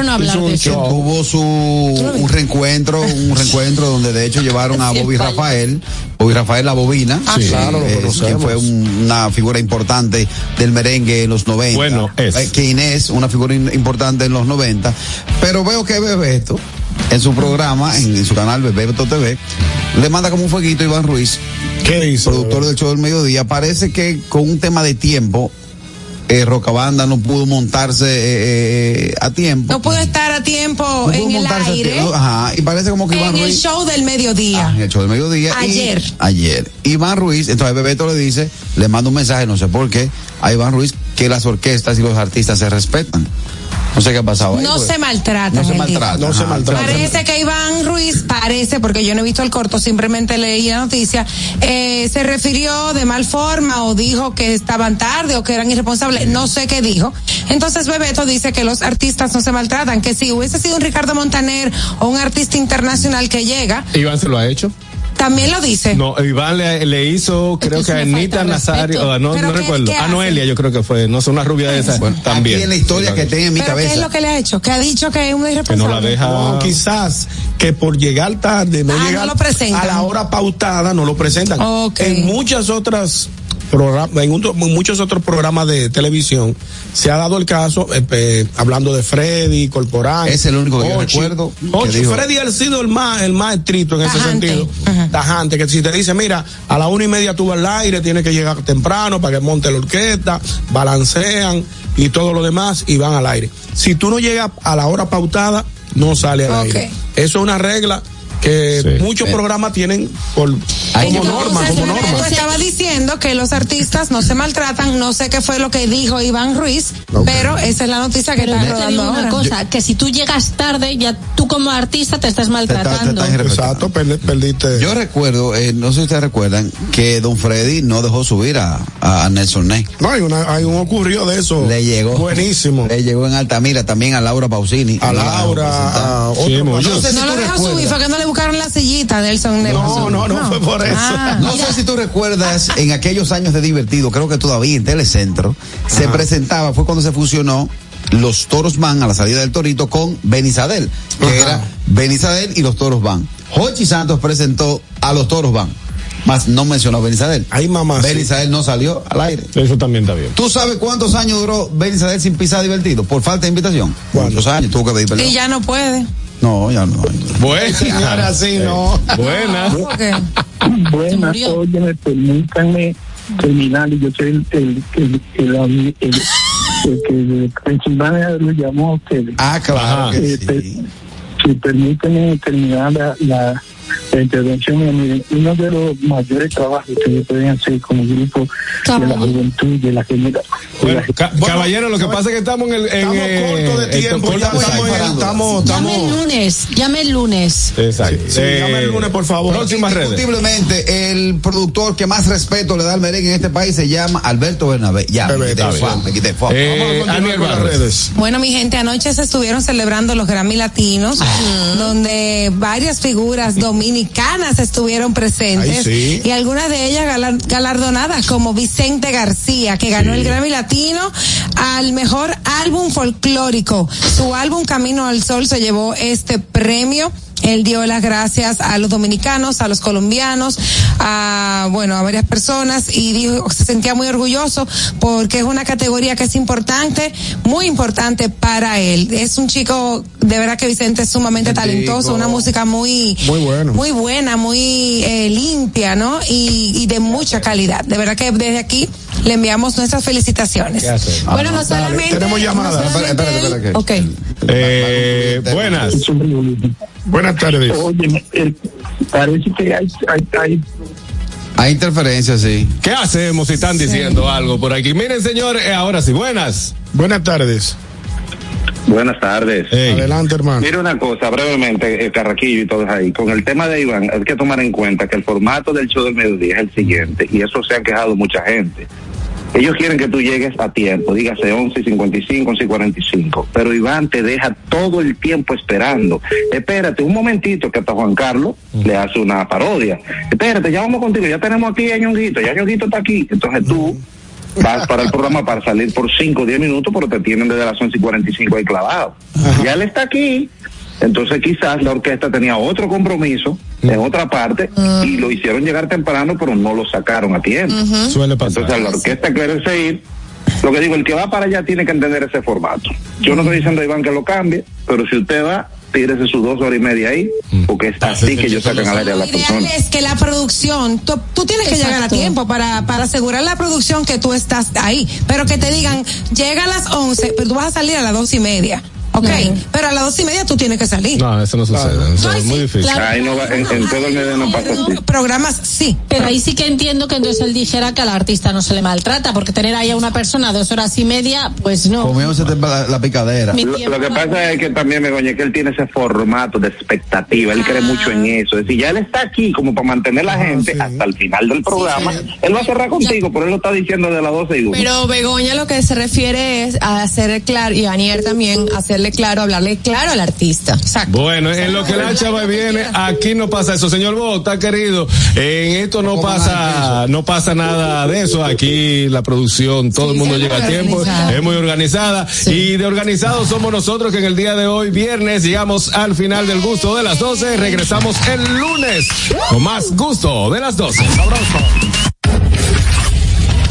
tuvo su un reencuentro, <laughs> un reencuentro donde de hecho llevaron a Bobby. Rafael, Bobby Rafael la bobina, Ah, sí. claro, lo eh, conocemos. que fue un- una figura importante del merengue en los 90. Bueno, es. Eh, que Inés, una figura importante en los 90. Pero veo que Bebeto, en su programa, en, en su canal Bebeto TV, le manda como un fueguito a Iván Ruiz, ¿Qué hizo? productor del show del mediodía. Parece que con un tema de tiempo, eh, Rocabanda no pudo montarse eh, eh, a tiempo. No pudo estar a tiempo No pudo en el montarse a aire. tiempo, Ajá, y parece como que Iván En el Ruiz. show del mediodía. Ah, en el show del mediodía. y- Ayer. ayer. Iván Ruiz, entonces Bebeto le dice, le manda un mensaje, no sé por qué, a Iván Ruiz que las orquestas y los artistas se respetan. No sé qué ha pasado ahí. No pues. se maltratan. No se maltratan. No se maltratan. Parece que Iván Ruiz, parece, porque yo no he visto el corto, simplemente leí la noticia, eh, se refirió de mal forma o dijo que estaban tarde o que eran irresponsables, no sé qué dijo. Entonces Bebeto dice que los artistas no se maltratan, que si hubiese sido un Ricardo Montaner o un artista internacional que llega, Iván se lo ha hecho. También lo dice. No, Iván le, le hizo, creo que que a es una Anita Nazario, respeto. o a- no, ¿Pero no qué- recuerdo. qué A? Noelia, yo creo que fue, no sé, una rubia de esa también. Aquí en la historia que tengo en mi ¿Pero qué es cabeza. lo que le ha hecho? Que ha dicho que es un Que irresponsable. no la deja. No, quizás que por llegar tarde, no Ah, no llegar lo presentan. a la hora pautada, no lo presentan. Ok. En muchas otras programas, en, un- en muchos otros programas de televisión se ha dado el caso, eh, hablando de Freddy, Corporán. Es el único que yo Ochi. recuerdo que dijo- Freddy ha sido el más, el más estricto en ese sentido. Ajá. Tajante, que si te dice, mira, a la una y media tú vas al aire, tienes que llegar temprano para que monte la orquesta, balancean y todo lo demás y van al aire. Si tú no llegas a la hora pautada, no sale al aire. Eso es una regla que muchos programas tienen por, como norma, como norma. estaba diciendo que los artistas no se maltratan, no sé qué fue lo que dijo Iván Ruiz, pero esa es la noticia que Pero está rodando una cosa, que si tú llegas tarde, ya tú como artista te estás maltratando. Exacto, perdi- perdiste. Yo recuerdo, eh, no sé si ustedes recuerdan, que Don Freddy no dejó subir a, Nelson Ney. No, hay, una, hay un ocurrió de eso. Le llegó. Buenísimo. Le llegó en Altamira también a Laura Pausini. A Laura, a otro- no sé si no tú lo dejó subir, fue que no le buscaron la sillita. No, no, no fue por eso. Ah. No sé si tú recuerdas en aquellos años de divertido, creo que todavía en Telecentro, se presentaba, fue cuando se fusionó los toros van a la salida del torito con Benizadel, que era Benizadel y los toros van. Jochi Santos presentó a los toros van, más no mencionó a Benizadel. Ahí mamá. Benizadel no salió al aire. Eso también está bien. ¿Tú sabes cuántos años duró Benizadel sin pisar divertido? Por falta de invitación. Muchos años, tuvo que pedir perdón. Y ya no puede. No, ya no. Buena. Señora, así no. Buena. <laughs> Ok. Buenas, oye, permítanme terminar. Yo soy el, el, el, el, el- el- el que de Pensilvania lo llamó a ustedes. Ah, claro que Eh, sí. per- si permíteme terminar la, la, la intervención, mía, miren, uno de los mayores trabajos que ustedes pueden hacer como grupo de la juventud, de la generación. Bueno, ca- caballero, lo que pasa es que estamos en el. En, Estamos eh, cortos de tiempo, ya estamos, Llame el lunes, llame el lunes. Exacto. Sí, Eh, llame el lunes, por favor. Próximas redes. Indiscutiblemente, el productor que más respeto le da al merengue en este país se llama Alberto Bernabé. Ya, me Bebé, quité está fan, me quité fan. Eh, Vamos a con las redes. Bueno, mi gente, anoche se estuvieron celebrando los Grammy Latinos, donde varias figuras dominicanas estuvieron presentes Ay, sí. y algunas de ellas galar- galardonadas como Vicente García, que ganó el Grammy Latino al mejor álbum folclórico. Su álbum Camino al Sol se llevó este premio. Él dio las gracias a los dominicanos, a los colombianos, a, bueno, a varias personas y dijo, se sentía muy orgulloso porque es una categoría que es importante, muy importante para él. Es un chico, de verdad que Vicente es sumamente El talentoso, una música muy, Muy bueno. muy buena, muy eh, limpia, ¿no? Y, y de mucha calidad. De verdad que desde aquí le enviamos nuestras felicitaciones. Bueno, no Dale, solamente. tenemos llamada. no Espera, espera, espera, solamente que- él- Ok. Eh, buenas. Buenas tardes. Oye, parece que hay, hay, hay Hay interferencia, sí. ¿Qué hacemos si están diciendo algo por aquí? Miren, señor, eh, ahora sí, buenas. Buenas tardes. Buenas tardes. Ey. Adelante, hermano. Mira una cosa, brevemente, el Carraquillo y todos ahí. Con el tema de Iván, hay que tomar en cuenta que el formato del show del mediodía es el siguiente, y eso se ha quejado mucha gente. Ellos quieren que tú llegues a tiempo, dígase 11 y 55, 11 y 45, pero Iván te deja todo el tiempo esperando. Espérate un momentito que hasta Juan Carlos le hace una parodia. Espérate, ya vamos contigo, ya tenemos aquí a Ñonguito, ya Ñonguito está aquí. Entonces tú vas para el programa para salir por 5 o 10 minutos, pero te tienen desde las 11 y 45 ahí clavado. Ya él está aquí. Entonces quizás la orquesta tenía otro compromiso en otra parte y lo hicieron llegar temprano, pero no lo sacaron a tiempo. Suele pasar. Entonces, la orquesta quiere seguir. Lo que digo, el que va para allá tiene que entender ese formato. Yo no estoy diciendo a Iván que lo cambie, pero si usted va, tírese sus dos horas y media ahí, porque es así que ellos sacan al aire a Lo la ideal persona. es que la producción, tú, tú tienes que llegar a tiempo para, para asegurar la producción que tú estás ahí, pero que te digan, llega a las 11, pero tú vas a salir a las dos y media. Ok, pero a las dos y media tú tienes que salir. No, eso no sucede. Eso Ay, es sí, muy difícil. claro. Ahí no va, en, en todo el medio no pasa así. Programas sí. Pero ahí sí que entiendo que entonces él dijera que al artista no se le maltrata, porque tener ahí a una persona dos horas y media, pues no. Comiéndose la, la picadera. Lo, que pasa es que también me que él tiene ese formato de expectativa, él cree mucho en eso. Es decir, ya él está aquí como para mantener la gente hasta el final del programa. Él va a cerrar contigo, pero él lo está diciendo de las 12 y 1. Pero Begoña lo que se refiere es a hacerle claro, y Anier también, hacerle claro, hablarle claro al artista. Exacto. Bueno, en lo que la chava viene, aquí no pasa eso. Señor Bota, querido, en esto no pasa, no pasa nada de eso. Aquí la producción, todo el mundo llega a tiempo, es muy organizada. Y de organizados somos nosotros que en el día de hoy, viernes, llegamos al final del gusto de las 12. Regresamos el lunes con más gusto de las 12. Sabroso.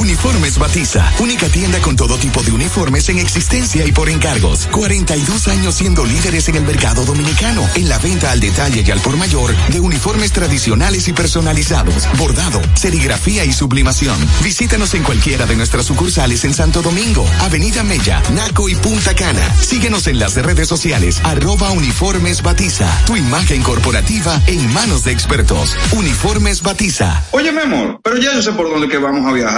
Uniformes Batiza, única tienda con todo tipo de uniformes en existencia y por encargos. 42 años siendo líderes en el mercado dominicano, en la venta al detalle y al por mayor de uniformes tradicionales y personalizados, bordado, serigrafía y sublimación. Visítanos en cualquiera de nuestras sucursales en Santo Domingo, Avenida Mella, Naco y Punta Cana. Síguenos en las redes sociales, arroba Uniformes Batiza, tu imagen corporativa en manos de expertos. Uniformes Batiza. Oye, mi amor, pero ya yo sé por dónde que vamos a viajar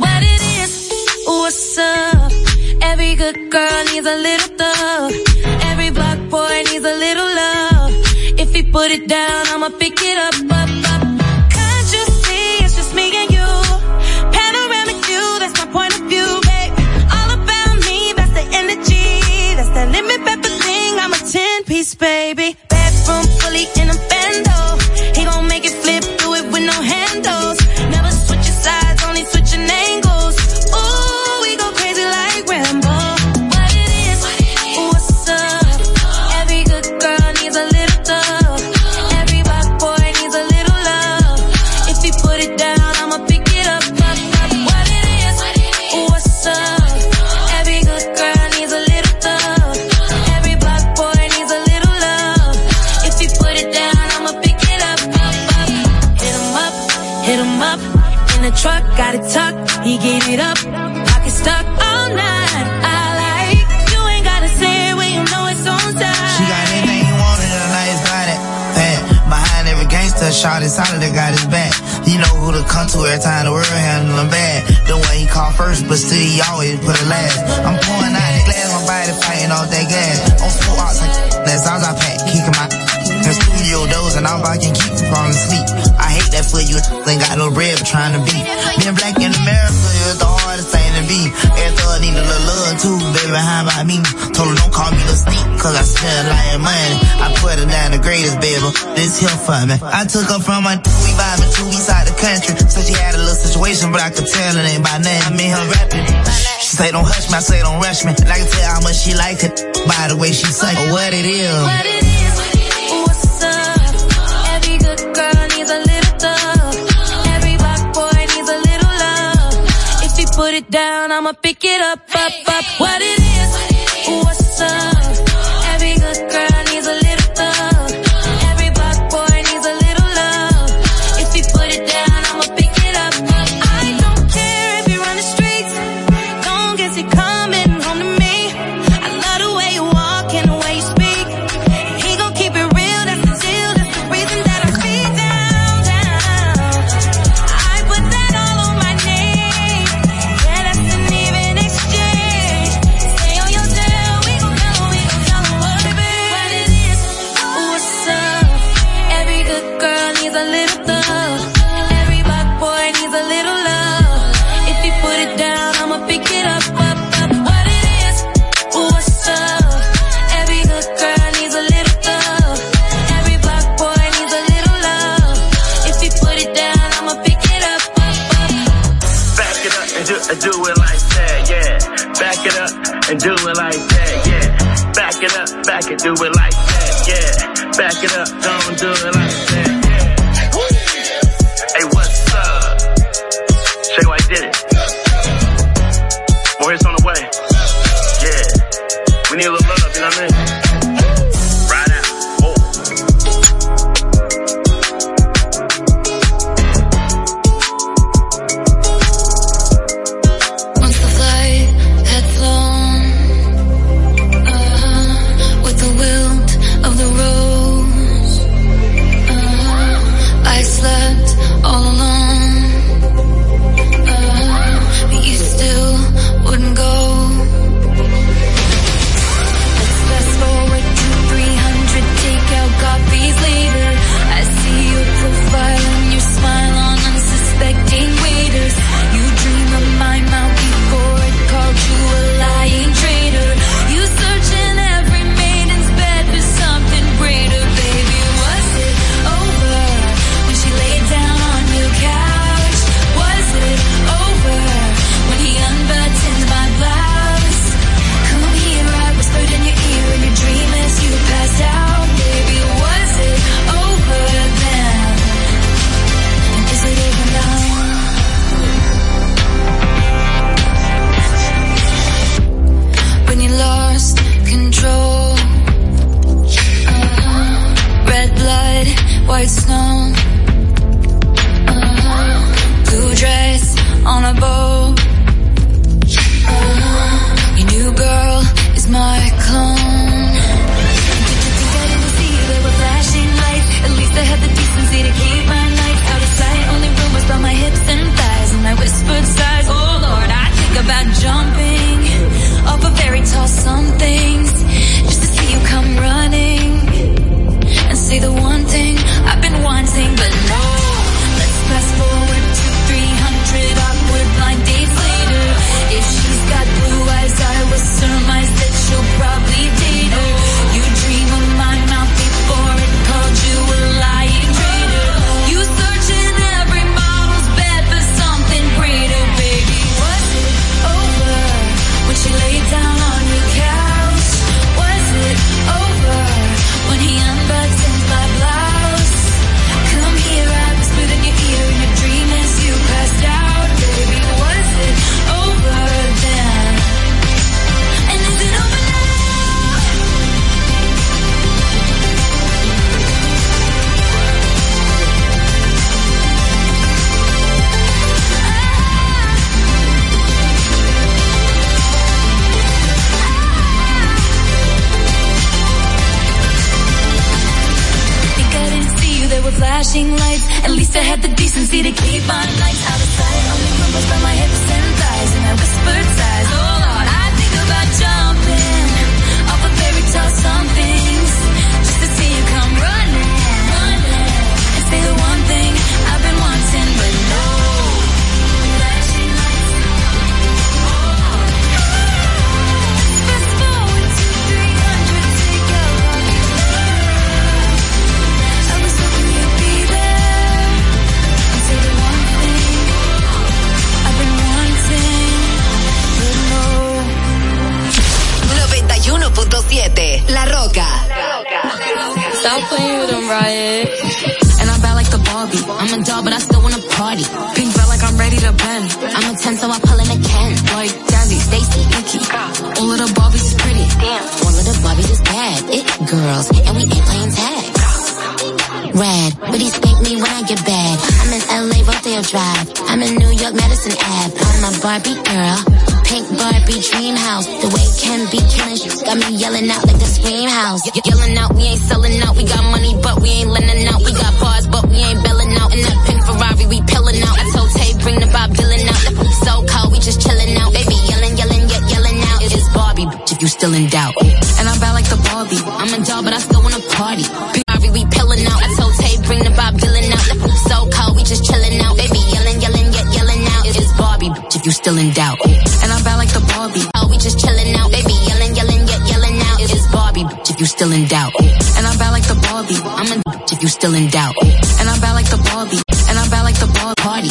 what it is, what's up. Every good girl needs a little thug. Every black boy needs a little love. If he put it down, I'ma pick it up, up, up. Can't you see it's just me and you? Panoramic view, that's my point of view, babe. All about me, that's the energy. That's the limit, thing. I'm a 10 piece, baby. Bedroom fully in a shot is solid, that got his back. You know who to come to every time the world handle him bad. The way he call first, but still he always put it last. I'm pouring out the glass, my body fighting off that gas. On full ox, like that's all I pack, kicking my the studio doors and all I can keep from falling asleep. I hate that for you, ain't got no bread for trying to beat. Being black in America is the hardest thing to be. Every thug need a little love too, baby, how about me? Told her don't call me the sneak, cause I smell like money. I put her down the greatest, baby. This here for me. I took her from my we vibing to east side the country. So she had a little situation, but I could tell it ain't by name. I mean her rapping. She say don't hush me, I say don't rush me. And I can tell how much she like it by the way she say or oh, what it is. What it is, what's up? Every good girl needs a little thug. Every black boy needs a little love. If he put it down, I'ma pick it up, up, up. What it is, Back it up, don't do it